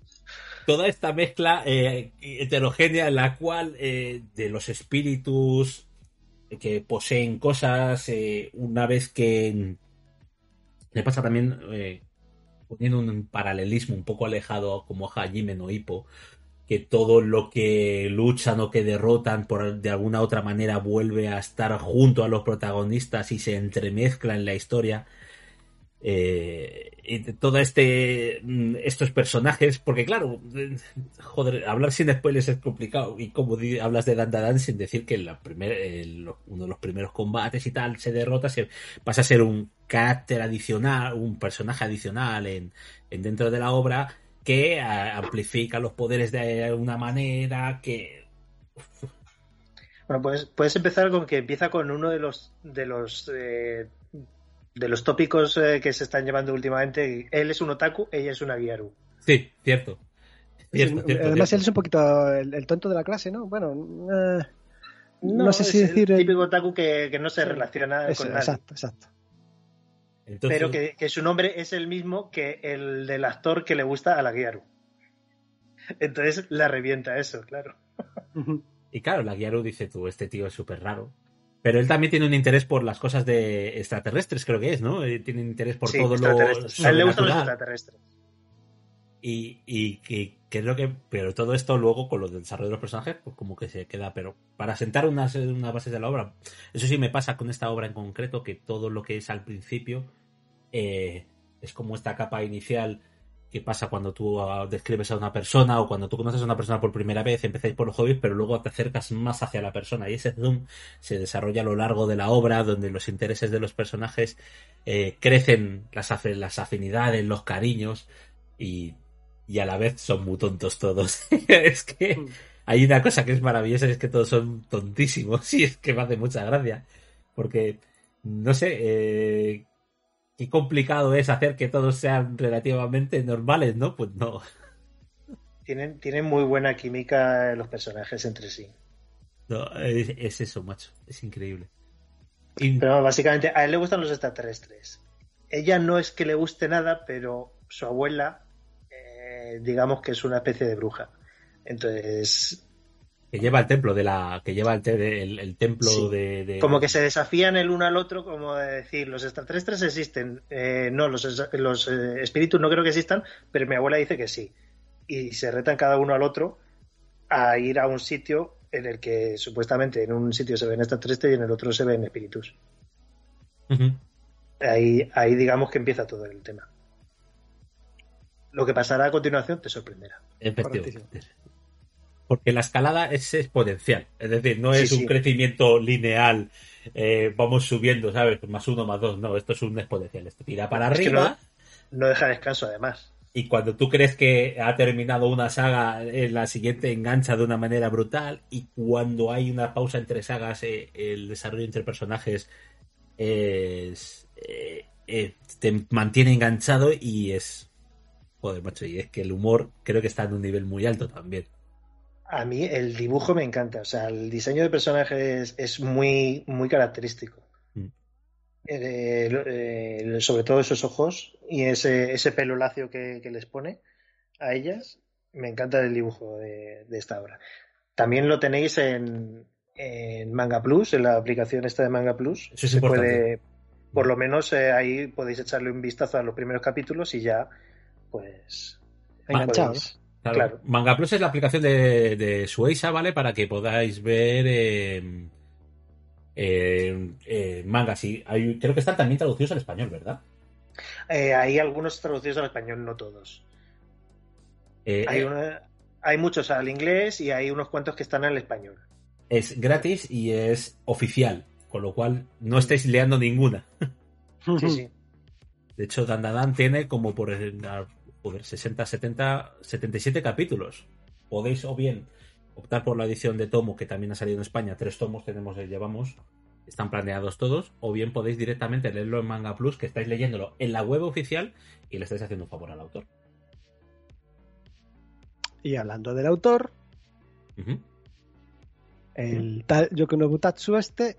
toda esta mezcla eh, heterogénea en la cual eh, de los espíritus que poseen cosas, eh, una vez que le pasa también eh, poniendo un paralelismo un poco alejado como a Hajime no Ippo, que todo lo que luchan o que derrotan por de alguna otra manera vuelve a estar junto a los protagonistas y se entremezcla en la historia eh, y todo este mm, estos personajes porque claro eh, joder hablar sin spoilers es complicado y como hablas de Dandadan sin decir que la primer, el- uno de los primeros combates y tal se derrota se pasa a ser un carácter adicional un personaje adicional en, en dentro de la obra que amplifica los poderes de una manera que Bueno, pues puedes empezar con que empieza con uno de los de los eh, de los tópicos eh, que se están llevando últimamente. Él es un otaku, ella es una guiaru. sí cierto Cierto, Sí, cierto, Además, cierto. él es un poquito el, el tonto de la clase, ¿no? Bueno, eh, no, sé es si decir. el el- típico otaku que, que no se Sí. relaciona Eso, con nadie. exacto, exacto. Entonces- pero que, que su nombre es el mismo que el del actor que le gusta a la Guiaru. Entonces la revienta eso, claro. Y claro, la Gyaru dice tú, este tío es súper raro. Pero él también tiene un interés por las cosas de extraterrestres, creo que es, ¿no? Eh, Tiene interés por Sí, todo lo. A él le gustan los extraterrestres. Y, y que, que es lo que. Pero todo esto luego con los desarrollo de los personajes, pues como que se queda. Pero para sentar unas, unas bases de la obra. Eso sí me pasa con esta obra en concreto, que todo lo que es al principio eh, es como esta capa inicial que pasa cuando tú ah, describes a una persona o cuando tú conoces a una persona por primera vez, empezáis por los hobbies, pero luego te acercas más hacia la persona. Y ese zoom se desarrolla a lo largo de la obra, donde los intereses de los personajes eh, crecen, las, afinidades, los cariños, y, y a la vez son muy tontos todos. es que hay una cosa que es maravillosa, y es que todos son tontísimos, y es que me hace mucha gracia. Porque, no sé, eh, qué complicado es hacer que todos sean relativamente normales, ¿no? Pues no. Tienen, tienen muy buena química los personajes entre sí. No, es, es eso, macho. Es increíble. Pero básicamente a él le gustan los extraterrestres. Ella no es que le guste nada, pero su abuela, eh, digamos que es una especie de bruja. Entonces, que lleva el templo de la. que lleva el, te- el- el templo Sí. de, de- como que se desafían el uno al otro, como de decir, los extraterrestres existen. Eh, no, los, los eh, espíritus no creo que existan, pero mi abuela dice que sí. Y se retan cada uno al otro a ir a un sitio en el que supuestamente en un sitio se ven extraterrestres y en el otro se ven espíritus. Ahí, ahí digamos que empieza todo el tema. Lo que pasará a continuación te sorprenderá. Efectivamente. Porque la escalada es exponencial. Es decir, no Sí, es un sí. crecimiento lineal. eh, vamos subiendo, ¿sabes? Más uno, más dos. No, esto es un exponencial. Esto tira para Es arriba. No deja descanso además. Y cuando tú crees que ha terminado una saga, eh, la siguiente engancha de una manera brutal. Y cuando hay una pausa entre sagas, eh, el desarrollo entre personajes es, eh, te mantiene enganchado y es. Joder, macho, y es que el humor creo que está en un nivel muy alto también. A mí el dibujo me encanta, o sea, el diseño de personajes es muy, muy característico. Mm. Eh, eh, sobre todo esos ojos y ese, ese pelo lacio que, que les pone a ellas, me encanta el dibujo de, de esta obra. También lo tenéis en, en Manga Plus, en la aplicación esta de Manga Plus. Eso es Se importante. puede, por lo menos eh, ahí podéis echarle un vistazo a los primeros capítulos y ya, pues, Enganchado. Podéis- Claro. Claro. Manga Plus es la aplicación de, de ¿vale? Para que podáis ver eh, eh, eh, mangas. Y hay- creo que están también traducidos al español, ¿verdad? Eh, hay algunos traducidos al español, no todos. Eh, Hay, eh, una- hay muchos al inglés y hay unos cuantos que están al español. Es gratis y es oficial, con lo cual no estáis leando ninguna. Sí, sí. De hecho, Dandadan tiene como por joder, 60, 70, 77 capítulos. Podéis o bien optar por la edición de tomo que también ha salido en España. Tres tomos tenemos, eh, llevamos, están planeados todos. O bien podéis directamente leerlo en Manga Plus, que estáis leyéndolo en la web oficial y le estáis haciendo un favor al autor. Y hablando del autor, el tal Yokonobu Tatsu este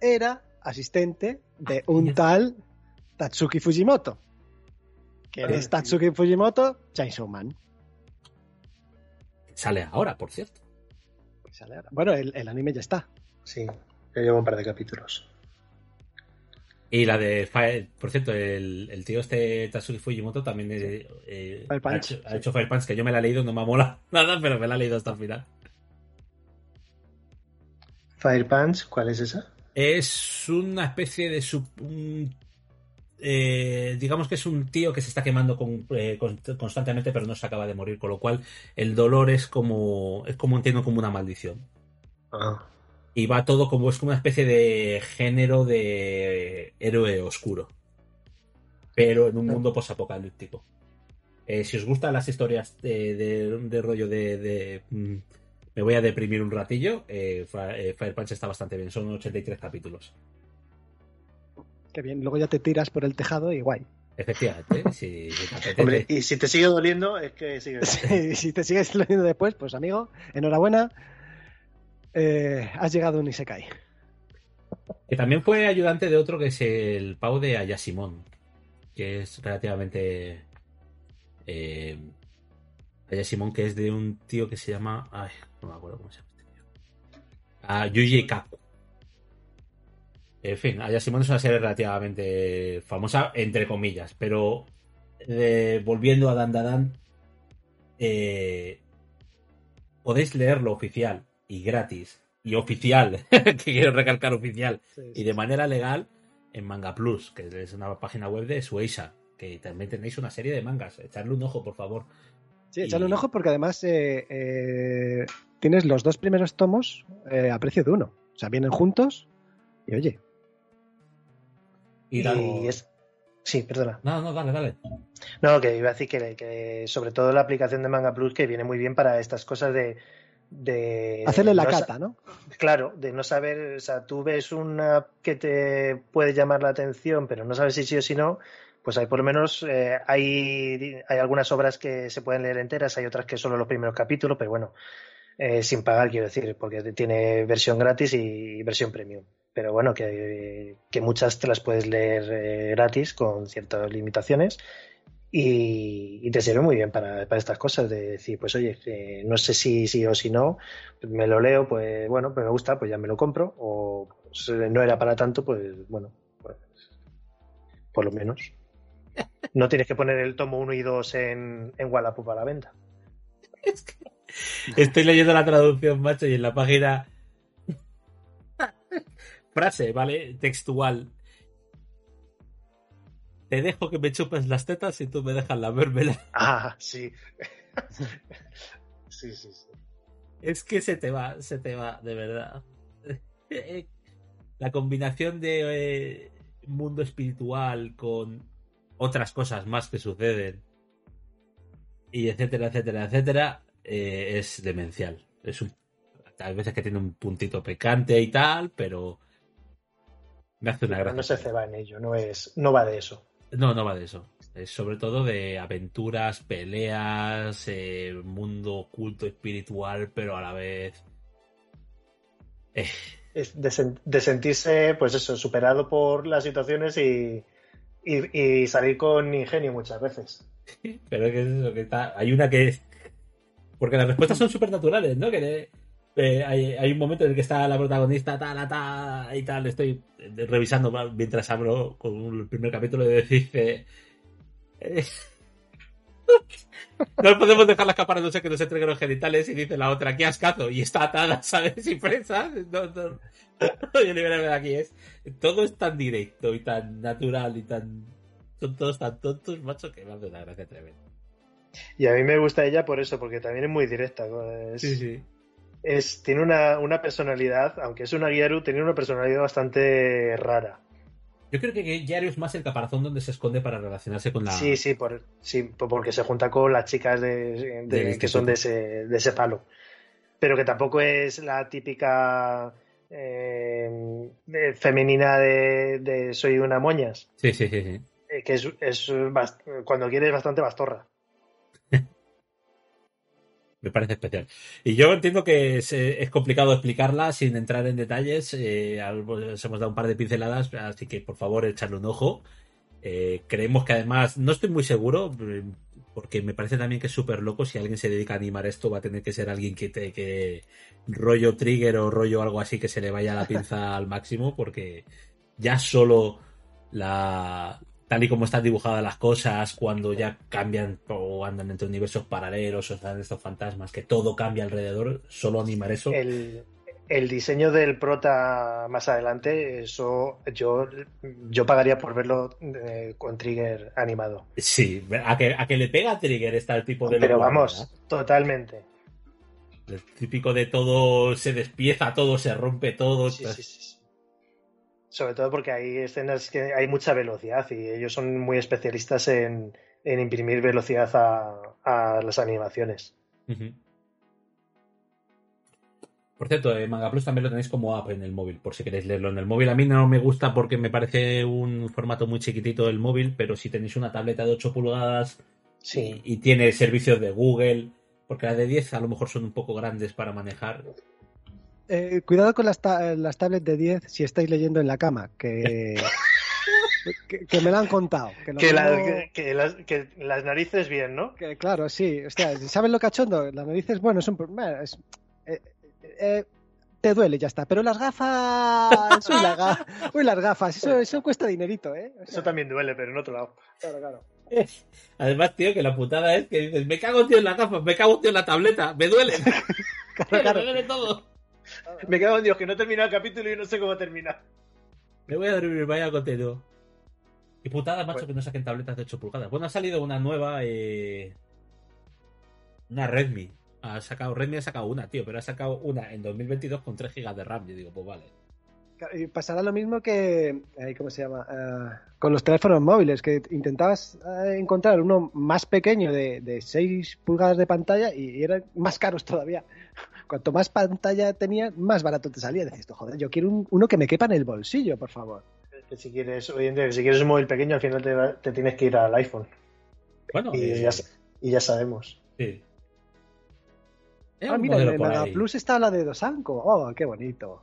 era asistente de un ya. tal Tatsuki Fujimoto. Que es sí. Tatsuki Fujimoto, Chainsaw Man. Sale ahora, por cierto. sale ahora. Bueno, el, el anime ya está. Sí, ya llevo un par de capítulos. Y la de Fire, por cierto, el, el tío este Tatsuki Fujimoto también eh, eh, Fire ha, Punch, hecho, ha sí. hecho Fire Punch, que yo me la he leído, no me mola nada, pero me la he leído hasta el final. Fire Punch, ¿cuál es esa? Es una especie de sub, un- eh, digamos que es un tío que se está quemando con- eh, con- constantemente, pero no se acaba de morir, con lo cual el dolor es como es como entiendo como una maldición. Ah, Y va todo como es como una especie de género de héroe oscuro. Pero en un mundo posapocalíptico. Eh, si os gustan las historias de, de- de rollo de, de, mm, me voy a deprimir un ratillo, eh, Fire Punch está bastante bien. Son 83 capítulos. Que bien, luego ya te tiras por el tejado y guay. Efectivamente, si, si. Hombre, y si te sigue doliendo, es que sigue. Sí, si te sigues leyendo después, pues amigo, enhorabuena. Eh, has llegado a un Isekai. Que también fue ayudante de otro que es el pavo de Ayasimon, que es relativamente. Eh, Ayasimon, que es de un tío que se llama. Ay, no me acuerdo cómo se llama este tío. Ah, Yuji Kaku. En fin, Ayasimon es una serie relativamente famosa, entre comillas, pero eh, volviendo a Dandadan, eh, podéis leerlo oficial y gratis y oficial, que quiero recalcar oficial, y de manera legal en Manga Plus, que es una página web de Sueisha, que también tenéis una serie de mangas. Echarle un ojo, por favor. Sí, echarle Y- un ojo porque además eh, tienes los dos primeros tomos a precio de uno. O sea, vienen juntos y oye, Y, es... Sí, perdona. No, no, dale, dale. No, que iba a decir que, que sobre todo la aplicación de Manga Plus que viene muy bien para estas cosas de... de hacerle la no cata, ¿no? Claro, de no saber, o sea, tú ves una que te puede llamar la atención, pero no sabes si sí o si no, pues hay por lo menos, eh, hay, hay algunas obras que se pueden leer enteras, hay otras que solo los primeros capítulos, pero bueno, eh, sin pagar, quiero decir, porque tiene versión gratis y versión premium. Pero bueno, que, que muchas te las puedes leer eh, gratis con ciertas limitaciones y, y te sirve muy bien para, para estas cosas, de decir, pues oye, eh, no sé si sí o si no, me lo leo, pues bueno, pues me gusta, pues ya me lo compro, o pues, eh, no era para tanto, pues bueno, pues por lo menos. No tienes que poner el tomo 1 y 2 en, en Wallapop a la venta. Estoy leyendo la traducción, macho, y en la página. Frase, ¿vale? Textual. Te dejo que me chupes las tetas y tú me dejas la vermela. Ah, sí. sí, sí, sí. Es que se te va, se te va, de verdad. La combinación de eh, mundo espiritual con otras cosas más que suceden y etcétera, etcétera, etcétera, eh, es demencial. Es un, hay veces que tiene un puntito picante y tal, pero me hace una gracia. no se ceba en ello, no es, no va de eso. No, no va de eso. Es sobre todo de aventuras, peleas, eh, mundo oculto, espiritual, pero a la vez. Eh, Es de, sen- de sentirse, pues eso, superado por las situaciones y, y, y salir con ingenio muchas veces. pero es que es eso que está. Hay una que es. Porque las respuestas son supernaturales, ¿no? Que le- eh, hay, hay un momento en el que está la protagonista, ta, ta, y tal. Estoy eh, revisando mientras hablo con el primer capítulo y dice. eh, No podemos dejarla escapar, no sé que nos entreguen los genitales y dice la otra, qué ascazo, y está atada, ¿sabes? Y presa. No, no. De aquí, es. Todo es tan directo y tan natural y tan. Son todos tan tontos, macho, que me hace una gracia tremenda. Y a mí me gusta ella por eso, porque también es muy directa. Es, Sí, sí. Es- tiene una, una personalidad, aunque es una Gyaru, tiene una personalidad bastante rara. Yo creo que Yario es más el caparazón donde se esconde para relacionarse con la. Sí, sí, por, sí, por- porque se junta con las chicas de, de- Del que son de ese, de ese palo. Pero que tampoco es la típica eh, de- femenina de, de soy una moñas. Sí, sí, sí. sí. eh, que es, es bast- cuando quiere es bastante bastorra. Me parece especial. Y yo entiendo que es, eh, es complicado explicarla sin entrar en detalles. eh, os hemos dado un par de pinceladas, así que por favor echarle un ojo. Eh, creemos que además, no estoy muy seguro, eh, porque me parece también que es súper loco. Si alguien se dedica a animar esto, va a tener que ser alguien que, te, que rollo trigger o rollo algo así que se le vaya la pinza al máximo, porque ya solo la tal y como están dibujadas las cosas, cuando ya cambian o andan entre universos paralelos o están estos fantasmas, que todo cambia alrededor, solo animar eso. El, el diseño del prota más adelante, eso yo, yo pagaría por verlo eh, con Trigger animado. Sí, a que, a que le pega a Trigger está el tipo de Pero locura, vamos, totalmente. El típico de todo se despieza, todo se rompe, todo. Sí, sí, sí. Sobre todo porque hay escenas que hay mucha velocidad y ellos son muy especialistas en, en imprimir velocidad a, a las animaciones. Por cierto, eh, Manga Plus también lo tenéis como app en el móvil, por si queréis leerlo en el móvil. A mí no me gusta porque me parece un formato muy chiquitito el móvil, pero si tenéis una tableta de 8 pulgadas Sí. y, y tiene servicios de Google, porque las de 10 a lo mejor son un poco grandes para manejar. Eh, cuidado con las, ta- las tablets de 10 si estáis leyendo en la cama, que, que, que me lo han contado. Que, lo Que, la- mismo- que- que las, que las narices bien, ¿no? que claro, sí. Hostia, ¿sabes lo cachondo? La nariz es bueno, es un... es- eh, eh, te duele, ya está. Pero las gafas... Uy, las, ga- uy, las gafas, eso, eso cuesta dinerito, ¿eh? O sea, Eso también duele, pero en otro lado. Claro, claro. Además, tío, que la putada es que dices, me cago tío en las gafas, me cago tío en la tableta, me duele, claro. me duele todo. Me cago en Dios que no he terminado el capítulo y no sé cómo terminar. Me voy a dormir, vaya contenido. Y putada, macho, que no saquen tabletas de 8 pulgadas. Bueno, ha salido una nueva, eh... una Redmi. Ha sacado, Redmi ha sacado una, tío, pero ha sacado una en 2022 con 3 GB de RAM. Yo digo, pues vale. Pasará lo mismo que, ¿cómo se llama? Ah, con los teléfonos móviles, que intentabas eh, encontrar uno más pequeño de, de 6 pulgadas de pantalla y, y eran más caros todavía. Cuanto más pantalla tenías, más barato te salía. Decís, joder, yo quiero un- uno que me quepa en el bolsillo, por favor. Que si quieres, hoy en día, que si quieres un móvil pequeño, al final te, va- te tienes que ir al iPhone. Bueno, Y eh, ya, y ya sabemos. sí. Ah, mira, en ahí. Plus está la de Dosanko. Oh, qué bonito.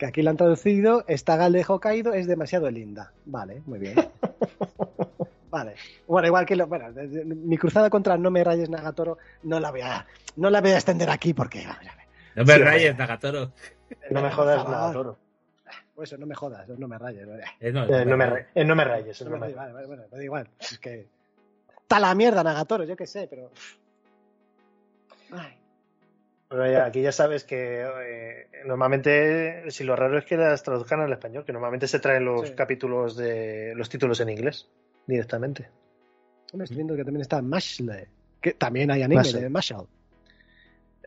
Que aquí lo han traducido, esta gal de Hokkaido es demasiado linda. Vale, muy bien. Vale. Bueno, igual que lo, bueno, mi cruzada contra No me rayes Nagatoro no la voy a, no la voy a extender aquí porque, vamos a ver. No me Sí, rayes, Nagatoro. No me jodas favor. nada, toro. Pues eso, no me jodas, no me rayes. Eh, no, Eh, no, me ra- eh, no me rayes. No no me rayes, rayes. vale, vale, bueno, me da igual. Es que. Está la mierda, Nagatoro, yo qué sé, pero. Ay. Ya, aquí ya sabes que eh, normalmente, si lo raro es que las traduzcan al español, que normalmente se traen los Sí. capítulos de los títulos en inglés directamente. Hombre, estoy viendo que también está Mashle. Que también hay anime Mashle. de Mashal.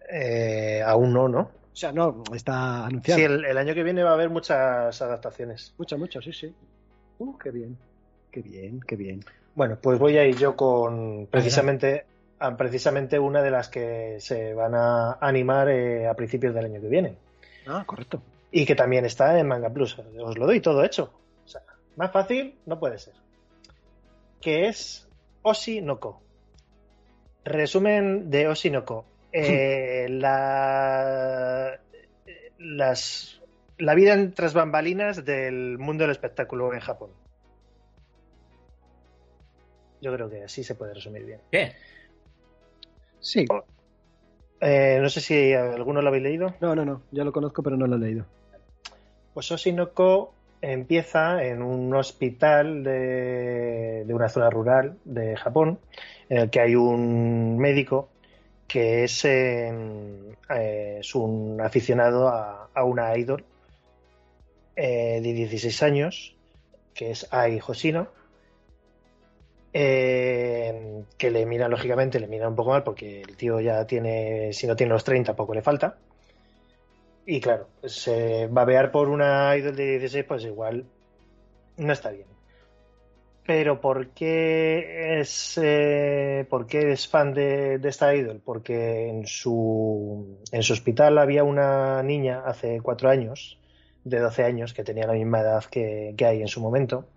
Eh, aún no, ¿no? O sea, no, está anunciado. Sí, el, el año que viene va a haber muchas adaptaciones. Mucho, mucho, sí, sí. Uh, qué bien. Qué bien, qué bien. Bueno, pues voy a ir yo con precisamente, precisamente una de las que se van a animar eh, a principios del año que viene. Ah, correcto. Y que también está en Manga Plus. Os lo doy todo hecho. O sea, más fácil no puede ser. Que es Oshi no Ko. Resumen de Oshi no Ko. Eh, la, las, la vida en tras bambalinas del mundo del espectáculo en Japón. Yo creo que así se puede resumir bien. ¿Qué? Sí. Eh, no sé si alguno lo habéis leído. No, no, no. Ya lo conozco, pero no lo he leído. Pues Oshinoko empieza en un hospital de, de una zona rural de Japón, en el que hay un médico que es, eh, eh, es un aficionado a, a una idol eh, de 16 años, que es Ai Hoshino, eh, que le mira, lógicamente, le mira un poco mal porque el tío ya tiene, si no tiene los 30, poco le falta. Y claro, se babear por una idol de 16, pues igual no está bien. Pero ¿por qué es, eh, ¿por qué es fan de, de esta idol? Porque en su, en su hospital había una niña hace cuatro años, de 12 años, que tenía la misma edad que, que hay en su momento,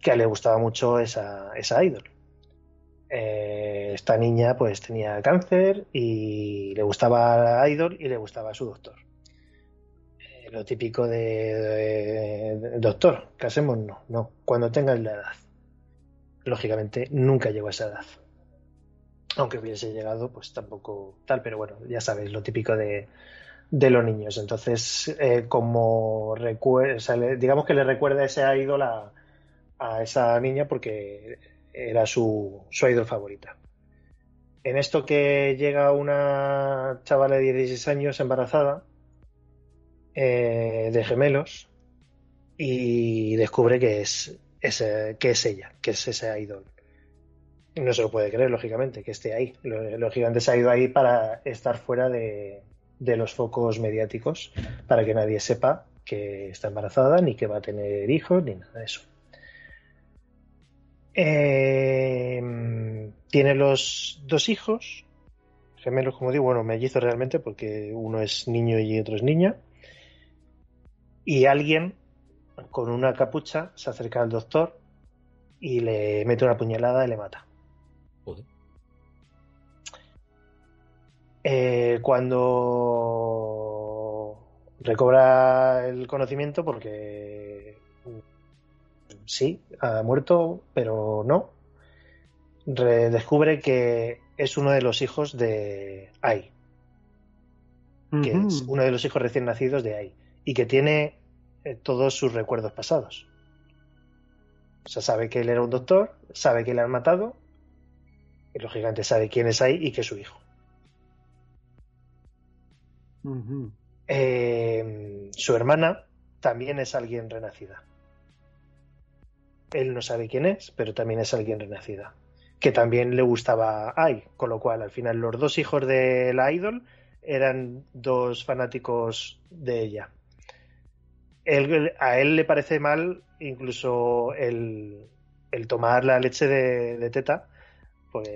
que le gustaba mucho esa, esa idol. Eh, esta niña pues tenía cáncer y le gustaba la idol y le gustaba su doctor Eh, lo típico de, doctor, casémonos, no, cuando tengas la edad. Lógicamente nunca llegó a esa edad. Aunque hubiese llegado, pues tampoco tal, pero bueno, ya sabéis, lo típico de, de los niños. Entonces, eh, como recuerda, digamos que le recuerda ese idol a, a esa niña porque era su, su idol favorita. En esto que llega una chavala de 16 años embarazada eh, de gemelos y descubre que es, es, que es ella, que es ese idol. No se lo puede creer, lógicamente, que esté ahí. Lógicamente se ha ido ahí para estar fuera de, de los focos mediáticos, para que nadie sepa que está embarazada, ni que va a tener hijos, ni nada de eso. Eh, tiene los dos hijos, gemelos, como digo, bueno, mellizos realmente, porque uno es niño y otro es niña. Y alguien con una capucha se acerca al doctor y le mete una puñalada y le mata. Joder. Eh, cuando recobra el conocimiento, porque sí, ha muerto, pero no, re- descubre que es uno de los hijos de Ai, que es uno de los hijos recién nacidos de Ai, y que tiene eh, todos sus recuerdos pasados. O sea, sabe que él era un doctor, sabe que le han matado, y lógicamente sabe quién es Ai y que es su hijo. Eh, su hermana también es alguien renacida. Él no sabe quién es, pero también es alguien renacida. Que también le gustaba Ai, con lo cual al final los dos hijos de la idol eran dos fanáticos de ella. Él- a él le parece mal incluso el, el tomar la leche de, de teta, pues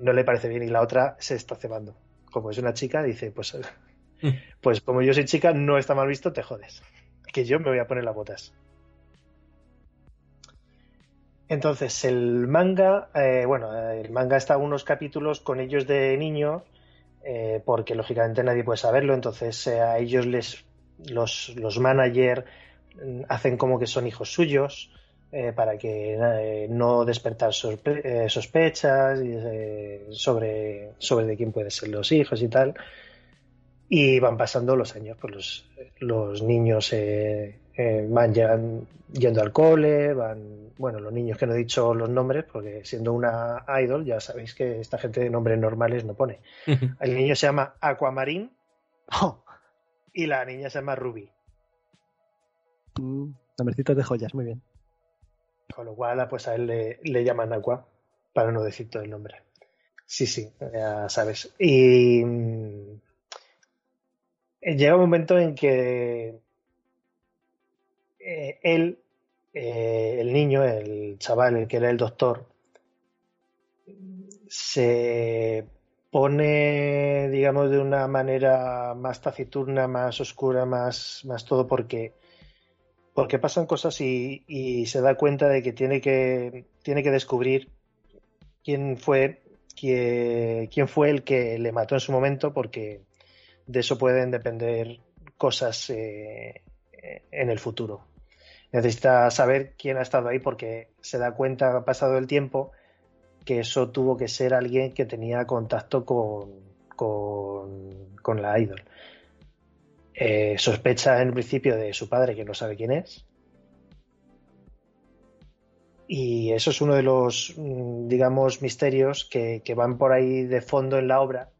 no le parece bien y la otra se está cebando. Como es una chica, dice, pues pues como yo soy chica, no está mal visto, te jodes. Que yo me voy a poner las botas. Entonces, el manga, eh, bueno, el manga está unos capítulos con ellos de niños, eh, porque lógicamente nadie puede saberlo, entonces eh, a ellos les los, los managers mm, hacen como que son hijos suyos eh, para que eh, no despertar sospe- sospechas sobre, sobre de quién pueden ser los hijos y tal. Y van pasando los años, pues los, los niños eh, eh, van llegan- yendo al cole, van, bueno, los niños que no he dicho los nombres, porque siendo una idol ya sabéis que esta gente de nombres normales no pone. El niño se llama Aquamarine Oh, y la niña se llama Ruby. mm, nombrecitos de joyas, muy bien. Con lo cual, pues a él le, le llaman Aqua, para no decir todo el nombre. Sí, sí, ya sabes. Y mm, llega un momento en que eh, él, eh, el niño, el chaval, el que era el doctor, se pone, digamos, de una manera más taciturna, más oscura, más, más todo, porque porque pasan cosas y, y se da cuenta de que tiene que, tiene que descubrir quién fue, quién fue el que le mató en su momento, porque de eso pueden depender cosas eh, en el futuro. Necesita saber quién ha estado ahí porque se da cuenta, pasado el tiempo, que eso tuvo que ser alguien que tenía contacto con, con, con la idol. Eh, sospecha en principio de su padre que no sabe quién es. Y eso es uno de los, mm, digamos, misterios que, que van por ahí de fondo en la obra.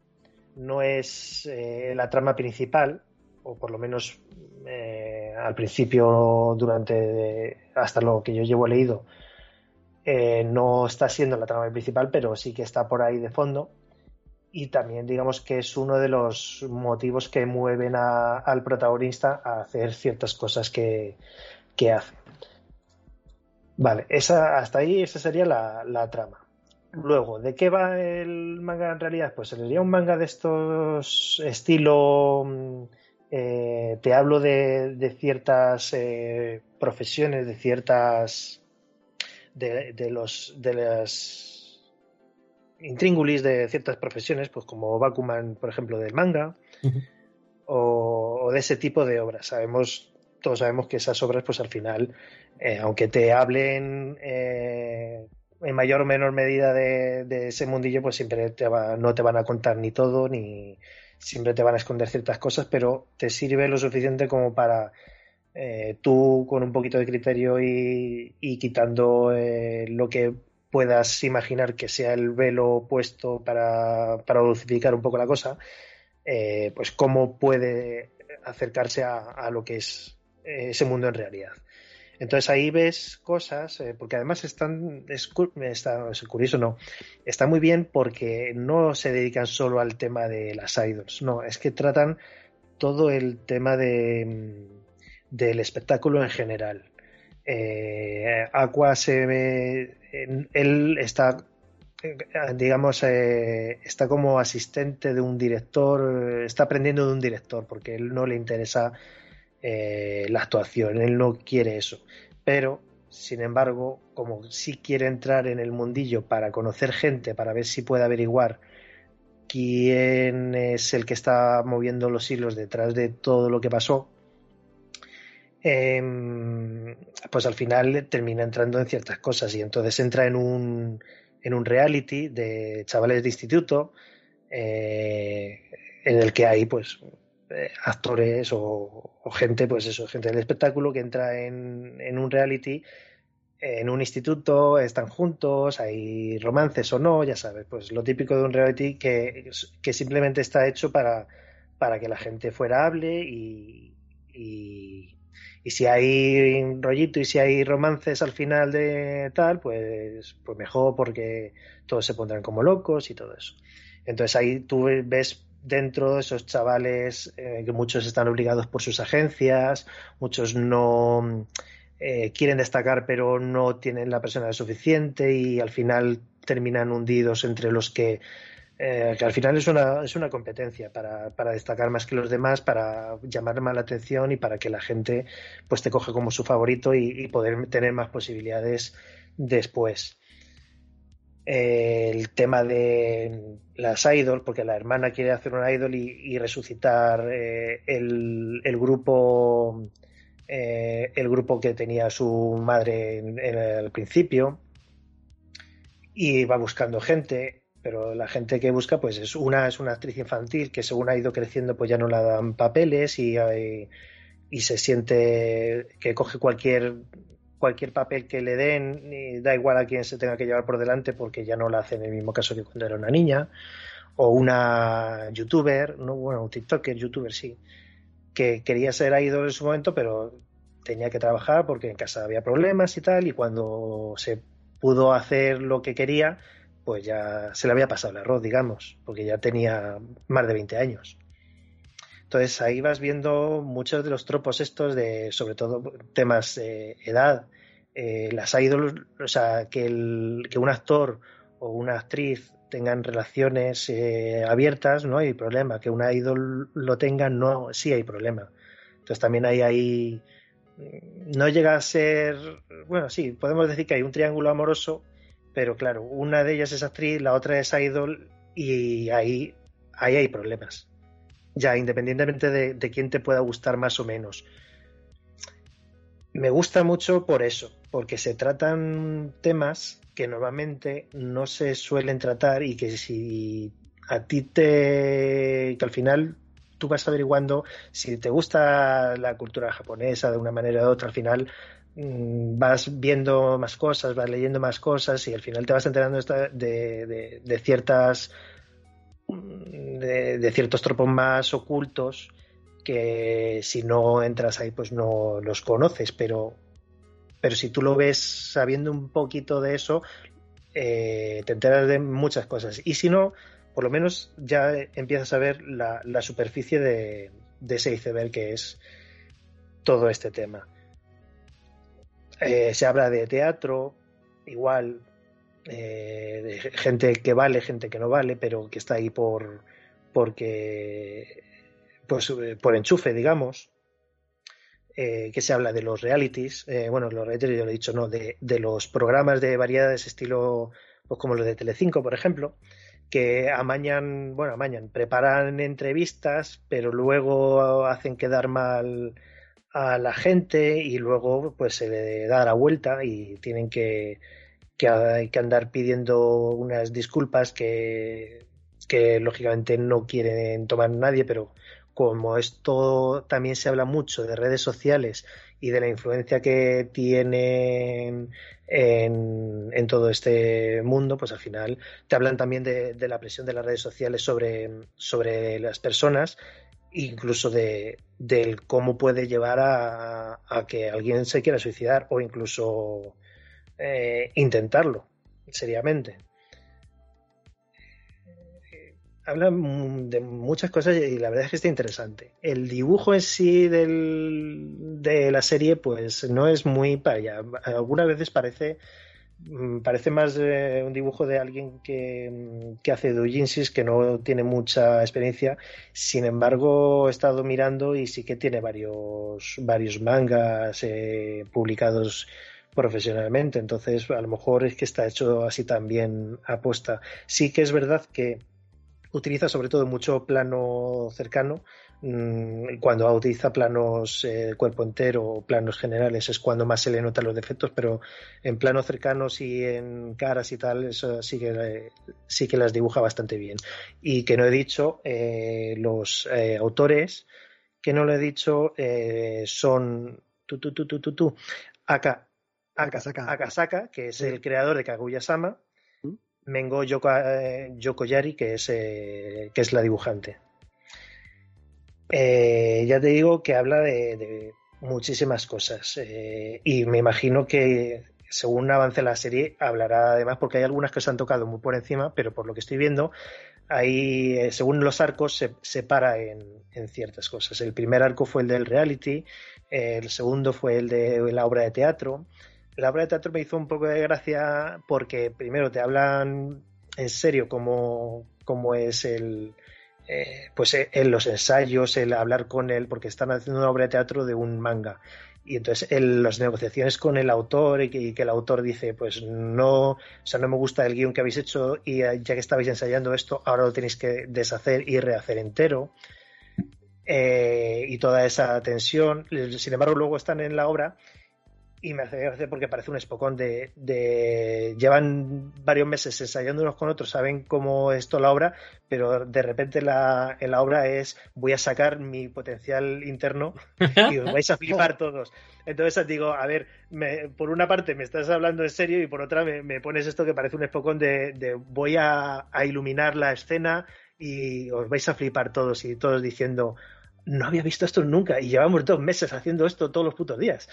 No es eh, la trama principal, o por lo menos eh, al principio, durante hasta lo que yo llevo leído, eh, no está siendo la trama principal, pero sí que está por ahí de fondo y también digamos que es uno de los motivos que mueven a- al protagonista a hacer ciertas cosas que, que hace. Vale, esa, hasta ahí esa sería la, la trama. Luego, ¿de qué va el manga en realidad? Pues sería un manga de estos estilo... mm, eh, te hablo de, de ciertas eh, profesiones, de ciertas... De, de los de las intríngulis de ciertas profesiones, pues como Bakuman, por ejemplo, del manga, o, o de ese tipo de obras. Sabemos, todos sabemos que esas obras, pues al final, eh, aunque te hablen eh, en mayor o menor medida de, de ese mundillo, pues siempre te va- no te van a contar ni todo, ni siempre te van a esconder ciertas cosas, pero te sirve lo suficiente como para eh, tú con un poquito de criterio y, quitando eh, lo que puedas imaginar que sea el velo puesto para, para dulcificar un poco la cosa, eh, pues cómo puede acercarse a, a lo que es eh, ese mundo en realidad. Entonces ahí ves cosas, eh, porque además están, es, está, es curioso, no, está muy bien porque no se dedican solo al tema de las idols, no, es que tratan todo el tema de, mm, del espectáculo en general. Eh, Aqua se ve, él está eh, digamos, eh, está como asistente de un director, eh, está aprendiendo de un director, porque él no le interesa eh, la actuación, él no quiere eso. Pero, sin embargo, como sí quiere entrar en el mundillo para conocer gente, para ver si puede averiguar quién es el que está moviendo los hilos detrás de todo lo que pasó, em, pues al final termina entrando en ciertas cosas y entonces entra en un, en un reality de chavales de instituto eh, en el que hay pues actores o, gente, pues eso, gente del espectáculo que entra en, en un reality en un instituto, están juntos, hay romances o no, ya sabes, pues lo típico de un reality que, que simplemente está hecho para, para que la gente fuera hable y, y, si hay rollito y si hay romances al final de tal, pues, pues mejor porque todos se pondrán como locos y todo eso. Entonces ahí tú ves dentro de esos chavales eh, que muchos están obligados por sus agencias, muchos no eh, quieren destacar pero no tienen la personalidad suficiente y al final terminan hundidos entre los que eh, que al final es una, es una competencia para, para, destacar más que los demás, para llamar más la atención y para que la gente pues te coge como su favorito y poder tener más posibilidades después. Eh, el tema de las idol, porque la hermana quiere hacer una idol y, resucitar eh, el, el grupo eh, el grupo que tenía su madre en, el principio y va buscando gente pero la gente que busca pues es una es una actriz infantil que según ha ido creciendo pues ya no la dan papeles y se siente que coge cualquier cualquier papel que le den da igual a quién se tenga que llevar por delante porque ya no la hace en el mismo caso que cuando era una niña o una youtuber no bueno un tiktoker youtuber sí que quería ser idol en su momento, pero tenía que trabajar porque en casa había problemas y tal, y cuando se pudo hacer lo que quería, pues ya se le había pasado el arroz, digamos, porque ya tenía más de 20 años. Entonces ahí vas viendo muchos de los tropos estos de, sobre todo, temas de edad. Eh, las idols, o sea, que, el, que un actor o una actriz tengan relaciones eh, abiertas, no hay problema. Que una idol lo tenga, no, sí hay problema. Entonces también hay ahí. No llega a ser. Bueno, sí, podemos decir que hay un triángulo amoroso, pero claro, una de ellas es actriz, la otra es idol, y ahí, ahí hay problemas. Ya, independientemente de, de quién te pueda gustar más o menos. Me gusta mucho por eso, porque se tratan temas que normalmente no se suelen tratar y que si a ti te que al final tú vas averiguando si te gusta la cultura japonesa de una manera u otra al final mmm, vas viendo más cosas vas leyendo más cosas y al final te vas enterando de, de, de ciertas de, de, ciertos tropos más ocultos que si no entras ahí pues no los conoces pero pero si tú lo ves sabiendo un poquito de eso, eh, te enteras de muchas cosas. Y si no, por lo menos ya empiezas a ver la, la superficie de, de, ese iceberg que es todo este tema. Eh, se habla de teatro, igual, eh, de gente que vale, gente que no vale, pero que está ahí por porque pues por enchufe, digamos eh, que se habla de los realities, eh, bueno, los realities yo lo he dicho, no, de, de los programas de variedades estilo, pues como los de Telecinco, por ejemplo, que amañan, bueno, amañan, preparan entrevistas, pero luego hacen quedar mal a la gente y luego pues se le da la vuelta y tienen que, que hay que andar pidiendo unas disculpas que, que lógicamente no quieren tomar nadie, pero como esto también se habla mucho de redes sociales y de la influencia que tienen en, en todo este mundo, pues al final te hablan también de, la presión de las redes sociales sobre, sobre las personas incluso de, de, cómo puede llevar a, a, que alguien se quiera suicidar o incluso eh, intentarlo seriamente habla de muchas cosas y la verdad es que está interesante. El dibujo en sí del, de la serie, pues no es muy para allá. Algunas veces parece mm, parece más eh, un dibujo de alguien que, mm, que hace doujinsis que no tiene mucha experiencia sin embargo he estado mirando y sí que tiene varios varios mangas eh, publicados profesionalmente entonces a lo mejor es que está hecho así también aposta sí que es verdad que utiliza sobre todo mucho plano cercano. Mm, cuando utiliza planos eh, cuerpo entero o planos generales es cuando más se le notan los defectos, pero en planos cercanos y en caras y tal, eso sí que, sí que las dibuja bastante bien. Y que no he dicho, eh, los eh, autores, que no lo he dicho, eh, son tu, tu, tu, Aka, Akasaka. Akasaka, que es sí. el creador de Kaguya-sama, Mengo Yoko, eh, Yokoyari, que es, eh, que es la dibujante. Eh, ya te digo que habla de, muchísimas cosas y me imagino que según avance la serie hablará además porque hay algunas que se han tocado muy por encima, pero por lo que estoy viendo, ahí según los arcos se separa en, en, ciertas cosas. El primer arco fue el del reality, el segundo fue el de la obra de teatro, la obra de teatro me hizo un poco de gracia porque primero te hablan en serio cómo, cómo es el eh, pues en los ensayos, el hablar con él, porque están haciendo una obra de teatro de un manga. y entonces el- las negociaciones con el autor y que, y que el autor dice, pues no, o sea, no me gusta el guion que habéis hecho y eh, ya que estabais ensayando esto, ahora lo tenéis que deshacer y rehacer entero. Eh, y toda esa tensión. Sin embargo, luego están en la obra y me hace gracia porque parece un espocón de, de- llevan varios meses ensayando unos con otros, saben cómo es toda la obra, pero de repente la, en la obra es voy a sacar mi potencial interno y os vais a flipar todos. Entonces digo, a ver, me- por una parte me estás hablando en serio y por otra me, me pones esto que parece un espocón de, de voy a, a iluminar la escena y os vais a flipar todos y todos diciendo, no había visto esto nunca y llevamos dos meses haciendo esto todos los putos días.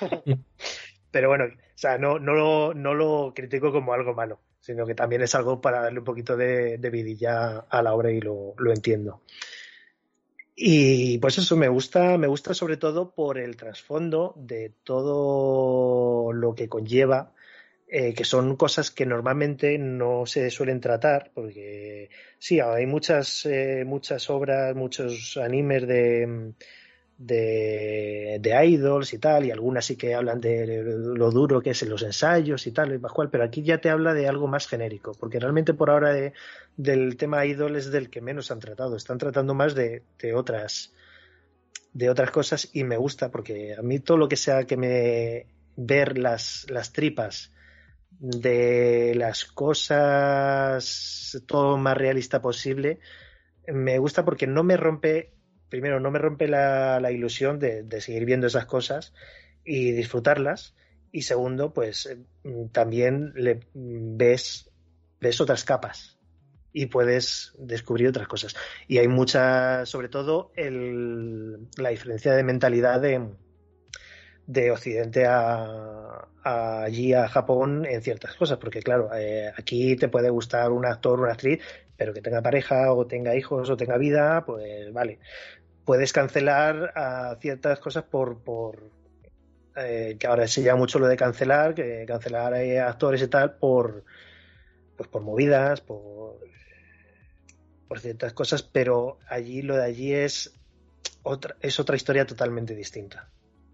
Pero bueno, o sea, no, no, lo, no lo critico como algo malo, sino que también es algo para darle un poquito de, de vidilla a la obra y lo, lo entiendo. Y pues eso me gusta, me gusta sobre todo por el trasfondo de todo lo que conlleva, eh, que son cosas que normalmente no se suelen tratar, porque sí, hay muchas, eh, muchas obras, muchos animes de, de, de idols y tal, y algunas sí que hablan de lo duro que es en los ensayos y tal, y cual, pero aquí ya te habla de algo más genérico, porque realmente por ahora de- del tema idol es del que menos han tratado, están tratando más de, de otras de otras cosas y me gusta porque a mí todo lo que sea que me ver las, las tripas de las cosas todo más realista posible me gusta porque no me rompe primero no me rompe la, la ilusión de, seguir viendo esas cosas y disfrutarlas. Y segundo pues eh, también le ves ves otras capas y puedes descubrir otras cosas. Y hay mucha sobre todo el, la diferencia de mentalidad de, de Occidente a, a allí a Japón en ciertas cosas. Porque claro eh, aquí te puede gustar un actor una actriz pero que tenga pareja o tenga hijos o tenga vida pues vale puedes cancelar a ciertas cosas por, por eh, que ahora se llama mucho lo de cancelar, que cancelar a actores y tal por pues por movidas, por por ciertas cosas, pero allí lo de allí es otra es otra historia totalmente distinta.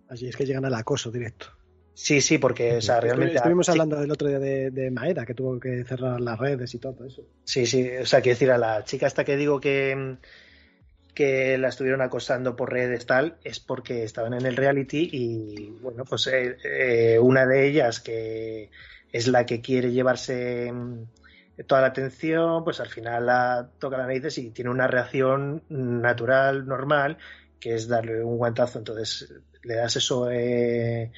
Así es que llegan al acoso directo. Sí, sí, porque o sea, realmente Estuvimos hablando del otro día de, de Maeda, que tuvo que cerrar las redes y todo eso. Sí, sí, o sea, quiero decir, a la chica esta que digo que, que la estuvieron acosando por redes tal, es porque estaban en el reality y, bueno, pues eh, eh, una de ellas, que es la que quiere llevarse mm, toda la atención, pues al final la toca la narices y tiene una reacción natural, normal, que es darle un guantazo. Entonces le das eso eh,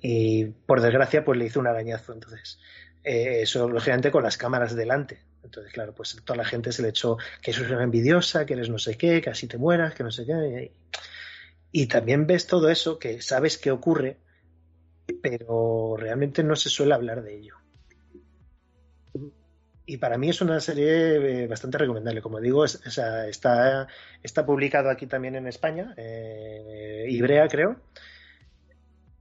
y, por desgracia, pues le hizo un arañazo. Entonces eh, eso lógicamente con las cámaras delante. Entonces, claro, pues toda la gente se le echó que eso es una envidiosa, que eres no sé qué, que así te mueras, que no sé qué. Y también ves todo eso, que sabes que ocurre, pero realmente no se suele hablar de ello. Y para mí es una serie eh, bastante recomendable. Como digo, está, está publicado aquí también en España, eh, Ibrea creo.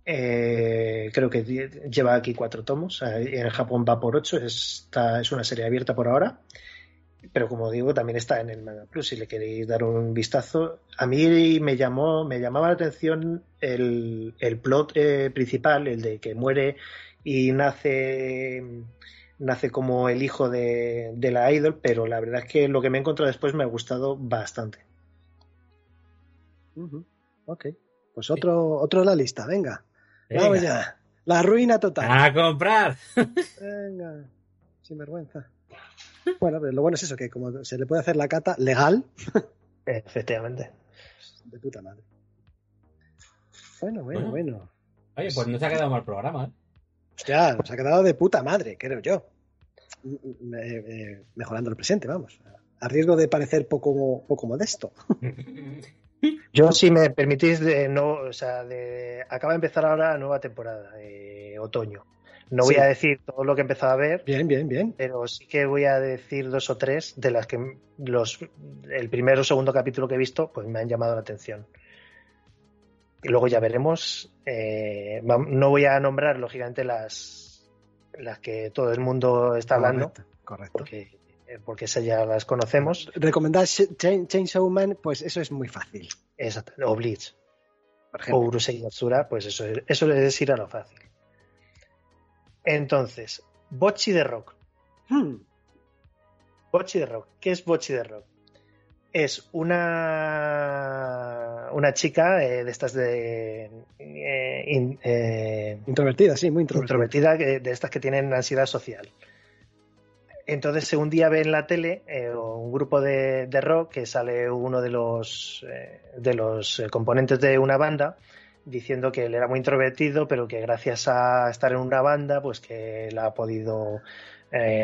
Eh, creo que lleva aquí cuatro tomos. En Japón va por ocho. Esta es una serie abierta por ahora. Pero como digo, también está en el Manga Plus. Si le queréis dar un vistazo. A mí me llamó, me llamaba la atención el, el plot eh, principal, el de que muere y nace nace como el hijo de, de la idol, pero la verdad es que lo que me he encontrado después me ha gustado bastante. Ujú. Ok. Pues otro, otro en la lista, venga. Venga. Vamos ya. La ruina total. ¡A comprar! Venga. Sin vergüenza. Bueno, pero lo bueno es eso, que como se le puede hacer la cata legal, Efectivamente. de puta madre. Bueno, bueno, Bueno. bueno. Oye, pues no se ha quedado mal programa, ¿eh? Hostia, nos ha quedado de puta madre, creo yo. M- m- eh, mejorando el presente, vamos. A riesgo de parecer poco, poco modesto. Yo, si me permitís, de no, o sea, de, acaba de empezar ahora la nueva temporada, eh, otoño. No voy a decir todo lo que he empezado a ver, Bien, bien, bien. pero sí que voy a decir dos o tres de las que los el primero o segundo capítulo que he visto pues me han llamado la atención y luego ya veremos eh, no voy a nombrar lógicamente las las que todo el mundo está hablando Correcto, correcto. porque porque esas ya las conocemos Recomendar Chainsaw Man, pues eso es muy fácil. Exacto, o Bleach Por o ejemplo. Urusei Yatsura, pues eso es, eso es ir a lo fácil. Entonces, Bochi de Rock. Hmm, Bochi de Rock. ¿Qué es Bochi de Rock? Es una, una chica eh, de estas de. eh, in- eh, Introvertida, sí, muy introvertida. introvertida, de estas que tienen ansiedad social. Entonces, un día ve en la tele eh, un grupo de, de rock que sale uno de los, eh, de los eh, componentes de una banda diciendo que él era muy introvertido, pero que gracias a estar en una banda, pues que él ha podido,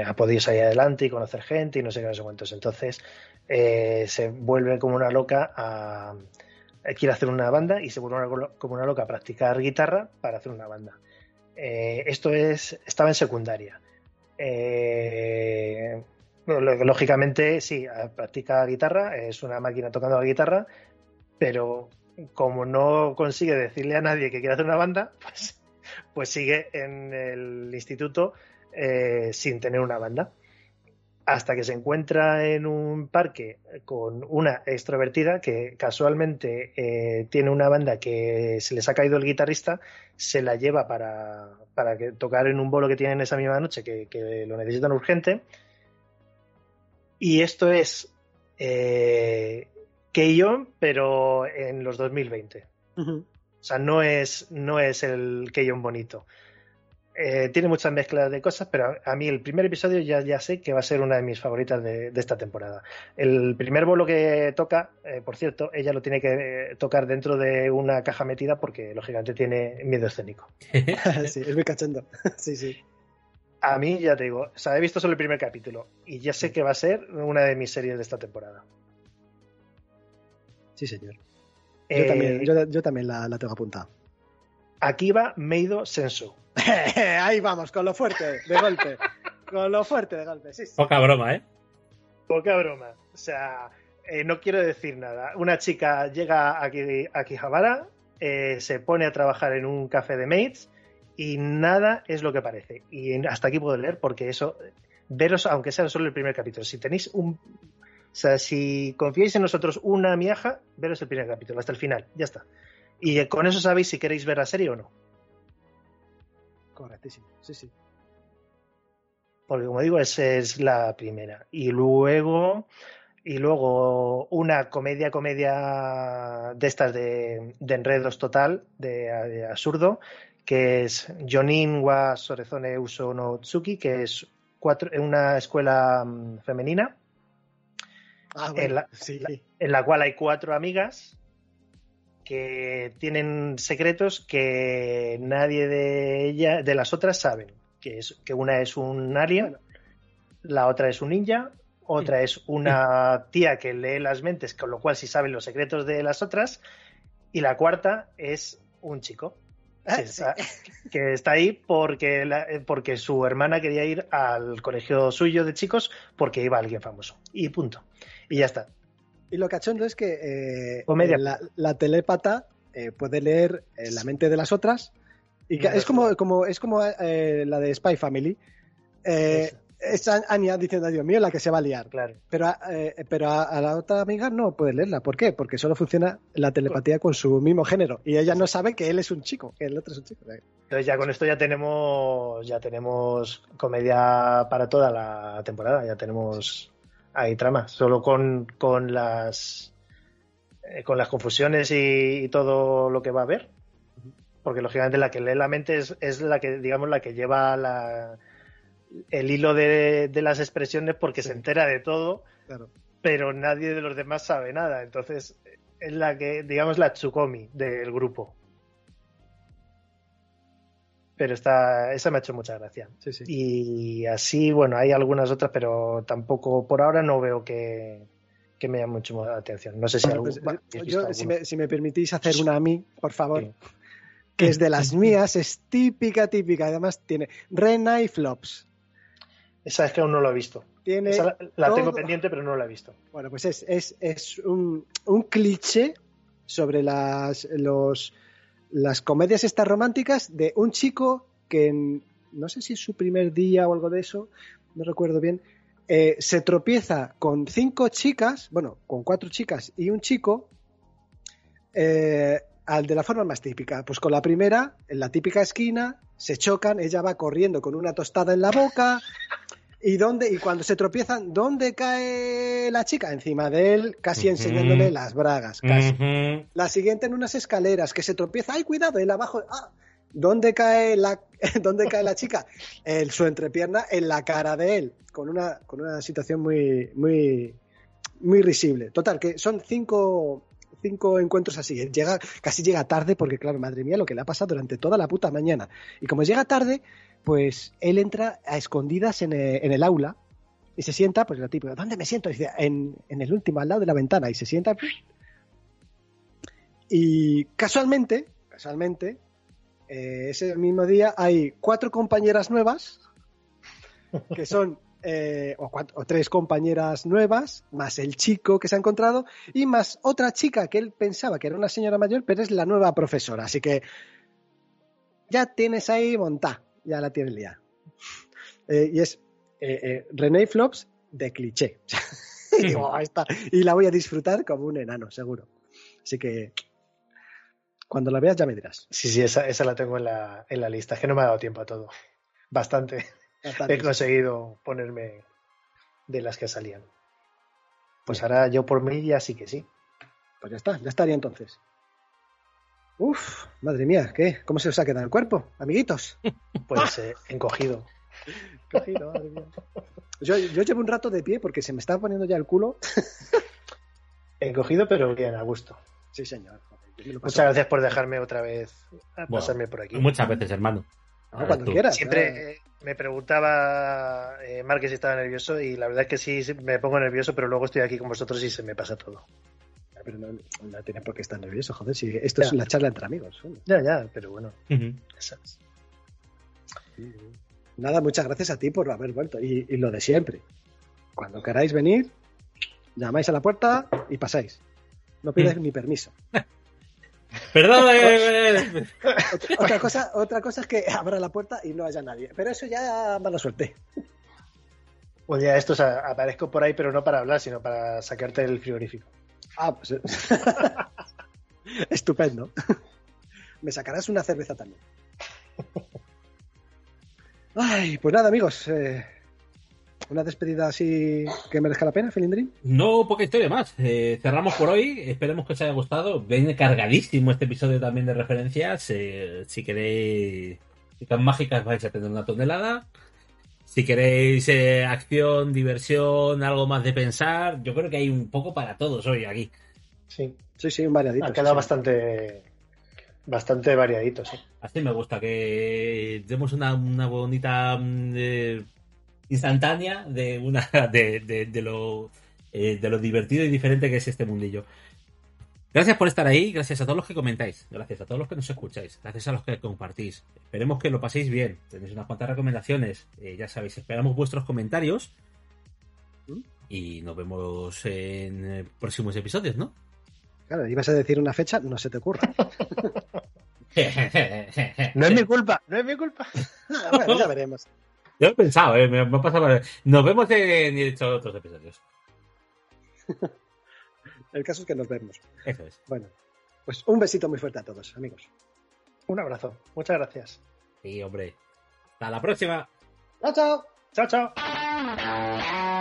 ha podido salir adelante y conocer gente y no sé qué, no sé cuántos. Entonces, se vuelve como una loca a. Quiere hacer una banda y se vuelve como una loca a practicar guitarra para hacer una banda. Esto es. Estaba en secundaria. Eh, lógicamente, sí, eh, practica guitarra, es una máquina tocando la guitarra, pero como no consigue decirle a nadie que quiere hacer una banda, pues, pues sigue en el instituto eh, sin tener una banda. Hasta que se encuentra en un parque con una extrovertida que casualmente eh, tiene una banda que se les ha caído el guitarrista, se la lleva para, para que, tocar en un bolo que tienen esa misma noche, que, que lo necesitan urgente. Y esto es eh, Keion, pero en los 2020. Ujú. O sea, no es, no es el Keion bonito. Eh, tiene muchas mezclas de cosas, pero a, a mí el primer episodio ya, ya sé que va a ser una de mis favoritas de, de esta temporada. El primer bolo que toca, eh, por cierto, ella lo tiene que eh, tocar dentro de una caja metida porque lógicamente tiene miedo escénico. sí, es muy cachondo. sí, sí. A mí, ya te digo, o sea, he visto solo el primer capítulo y ya sé que va a ser una de mis series de esta temporada. Sí, señor. Yo Eh, también, yo, yo también la, la tengo apuntada. Aquí va Meido Sensu. Ahí vamos, con lo fuerte, de golpe. con lo fuerte de golpe, sí, sí. Poca broma, ¿eh? Poca broma. O sea, eh, no quiero decir nada. Una chica llega aquí a Akihabara, eh, se pone a trabajar en un café de mates y nada es lo que parece. Y hasta aquí puedo leer porque eso, veros, aunque sea solo el primer capítulo, si tenéis un... O sea, si confiáis en nosotros una miaja, veros el primer capítulo, hasta el final, ya está. Y con eso sabéis si queréis ver la serie o no. Correctísimo, sí, sí. porque como digo es, es la primera y luego y luego una comedia comedia de estas de, de enredos total de, de absurdo que es Jonin wa Sorezone Uso no Tsuki que es cuatro, una escuela mm, femenina Ah, En la- sí. en la cual hay cuatro amigas que tienen secretos que nadie de ella, de las otras saben. Que es que una es un alien, la otra es un ninja, otra es una tía que lee las mentes, con lo cual sí saben los secretos de las otras, y la cuarta es un chico. Ah, Que sí. está, que está ahí porque, la- porque su hermana quería ir al colegio suyo de chicos porque iba alguien famoso. Y punto. Y ya está. Y lo cachondo es que eh, Comedia. eh, la, la telépata eh, puede leer eh, la mente de las otras. Y que- es como, como, es como la de Spy Family. Es An- Anya diciendo, Dios mío, la que se va a liar. Claro. Pero, a- pero a, a la otra amiga no puede leerla. ¿Por qué? Porque solo funciona la telepatía con su mismo género. Y ella no sabe que él es un chico, que el otro es un chico. Entonces ya con esto ya tenemos ya tenemos comedia para toda la temporada, ya tenemos ahí trama, solo con, con las eh, con las confusiones y, y todo lo que va a haber. Porque lógicamente la que lee la mente es, es la que, digamos, la que lleva la, el hilo de, de las expresiones porque se entera de todo, Claro. pero nadie de los demás sabe nada. Entonces es la que, digamos, la Tsukomi del grupo. Pero está, esa me ha hecho mucha gracia. Sí, sí. Y así, bueno, hay algunas otras, pero tampoco por ahora no veo que, que me llame mucho la atención. No sé si Bueno, algún- pues, bueno, eh, ¿habéis yo, si, me, si me permitís hacer una a mí, por favor, Sí. que es de las mías, es típica, típica. Además, tiene Rena y Flops. Esa es que aún no lo he visto. Tiene, Esa la, la tengo pendiente, pero no la he visto. bueno, pues es, es, es un, un cliché sobre las, los, las comedias estas románticas de un chico que, en- no sé si es su primer día o algo de eso, no recuerdo bien, eh, se tropieza con cinco chicas, bueno, con cuatro chicas y un chico, eh, al de la forma más típica. Pues con la primera, en la típica esquina, se chocan, ella va corriendo con una tostada en la boca. ¿Y, dónde, y cuando se tropiezan, ¿dónde cae la chica? Encima de él, casi enseñándole las bragas. Casi. La siguiente en unas escaleras, que se tropieza. ¡Ay, cuidado! Él abajo. ¡Ah! ¿Dónde cae la, ¿dónde cae la chica? En su entrepierna, en la cara de él. Con una, con una situación muy, muy, muy risible. Total, que son cinco, cinco encuentros así. Él Llega, casi llega tarde, porque claro, madre mía, lo que le ha pasado durante toda la puta mañana. Y como llega tarde, pues él entra a escondidas en el, en el aula y se sienta, pues la típica, ¿dónde me siento? Dice, en, el último, al lado de la ventana. Y se sienta. Y casualmente, casualmente, eh, ese mismo día hay cuatro compañeras nuevas, que son, eh, o, tres compañeras nuevas, más el chico que se ha encontrado, y más otra chica que él pensaba que era una señora mayor, pero es la nueva profesora. Así que ya tienes ahí montada, ya la tienes liada. Eh, y es eh, eh, René Flops de cliché. y, digo, "Ah, y la voy a disfrutar como un enano, seguro. Así que cuando la veas ya me dirás. Sí, sí, esa, esa la tengo en la, en la lista. Es que no me ha dado tiempo a todo. Bastante. He conseguido ponerme de las que salían. Pues ahora yo por mí ya sí que sí. Pues ya está, ya estaría entonces. Uf, madre mía, ¿qué? ¿Cómo se os ha quedado el cuerpo, amiguitos? Pues eh, encogido. Cogido, madre mía. Yo, yo llevo un rato de pie porque se me está poniendo ya el culo. Encogido, pero bien, a gusto. Sí, señor. Muchas gracias por dejarme otra vez Bueno, pasarme por aquí. Muchas veces, hermano. No, cuando tú. quieras. Siempre eh, me preguntaba eh, Mark si estaba nervioso y la verdad es que sí, me pongo nervioso, pero luego estoy aquí con vosotros y se me pasa todo. Pero no, no tienes por qué estar nervioso, joder. Si esto es una charla entre amigos. Ya, ya, pero bueno. Nada, muchas gracias a ti por haber vuelto. Y, y lo de siempre. Cuando queráis venir, llamáis a la puerta y pasáis. No pidáis ni permiso. Perdón, eh, eh, Otra, otra cosa, otra cosa es que abra la puerta y no haya nadie. Pero eso ya mala suerte. Un día de estos aparezco por ahí, pero no para hablar, sino para sacarte del frigorífico. Ah, pues. eh. Estupendo. Me sacarás una cerveza también. Ay, pues nada, amigos. eh, una despedida así que merezca la pena, Felindrin. No, poca historia más. Eh, cerramos por hoy. Esperemos que os haya gustado. Viene cargadísimo este episodio también de referencias. Si queréis chicas mágicas vais a tener una tonelada. Si queréis eh, acción, diversión, algo más de pensar, yo creo que hay un poco para todos hoy aquí. Sí, Sí, sí, un variadito. ha quedado sí, bastante, bastante variadito, sí. Así me gusta, que demos una, una bonita mm, eh, instantánea de una de, de- de lo eh, de lo divertido y diferente que es este mundillo. Gracias por estar ahí, gracias a todos los que comentáis, gracias a todos los que nos escucháis, gracias a los que compartís. Esperemos que lo paséis bien. Tenéis unas cuantas recomendaciones, eh, ya sabéis, esperamos vuestros comentarios y nos vemos en eh, próximos episodios, ¿no? Claro, ibas a decir una fecha, no se te ocurra. No es mi culpa, no es mi culpa. Ah, bueno, ya veremos. Yo lo he pensado, eh, me, me ha pasado. Nos vemos en, en otros episodios. El caso es que nos vemos. Eso es. Bueno, pues un besito muy fuerte a todos, amigos. Un abrazo, muchas gracias. Sí, hombre. Hasta la próxima. ¡Chao, chao! Chao, chao.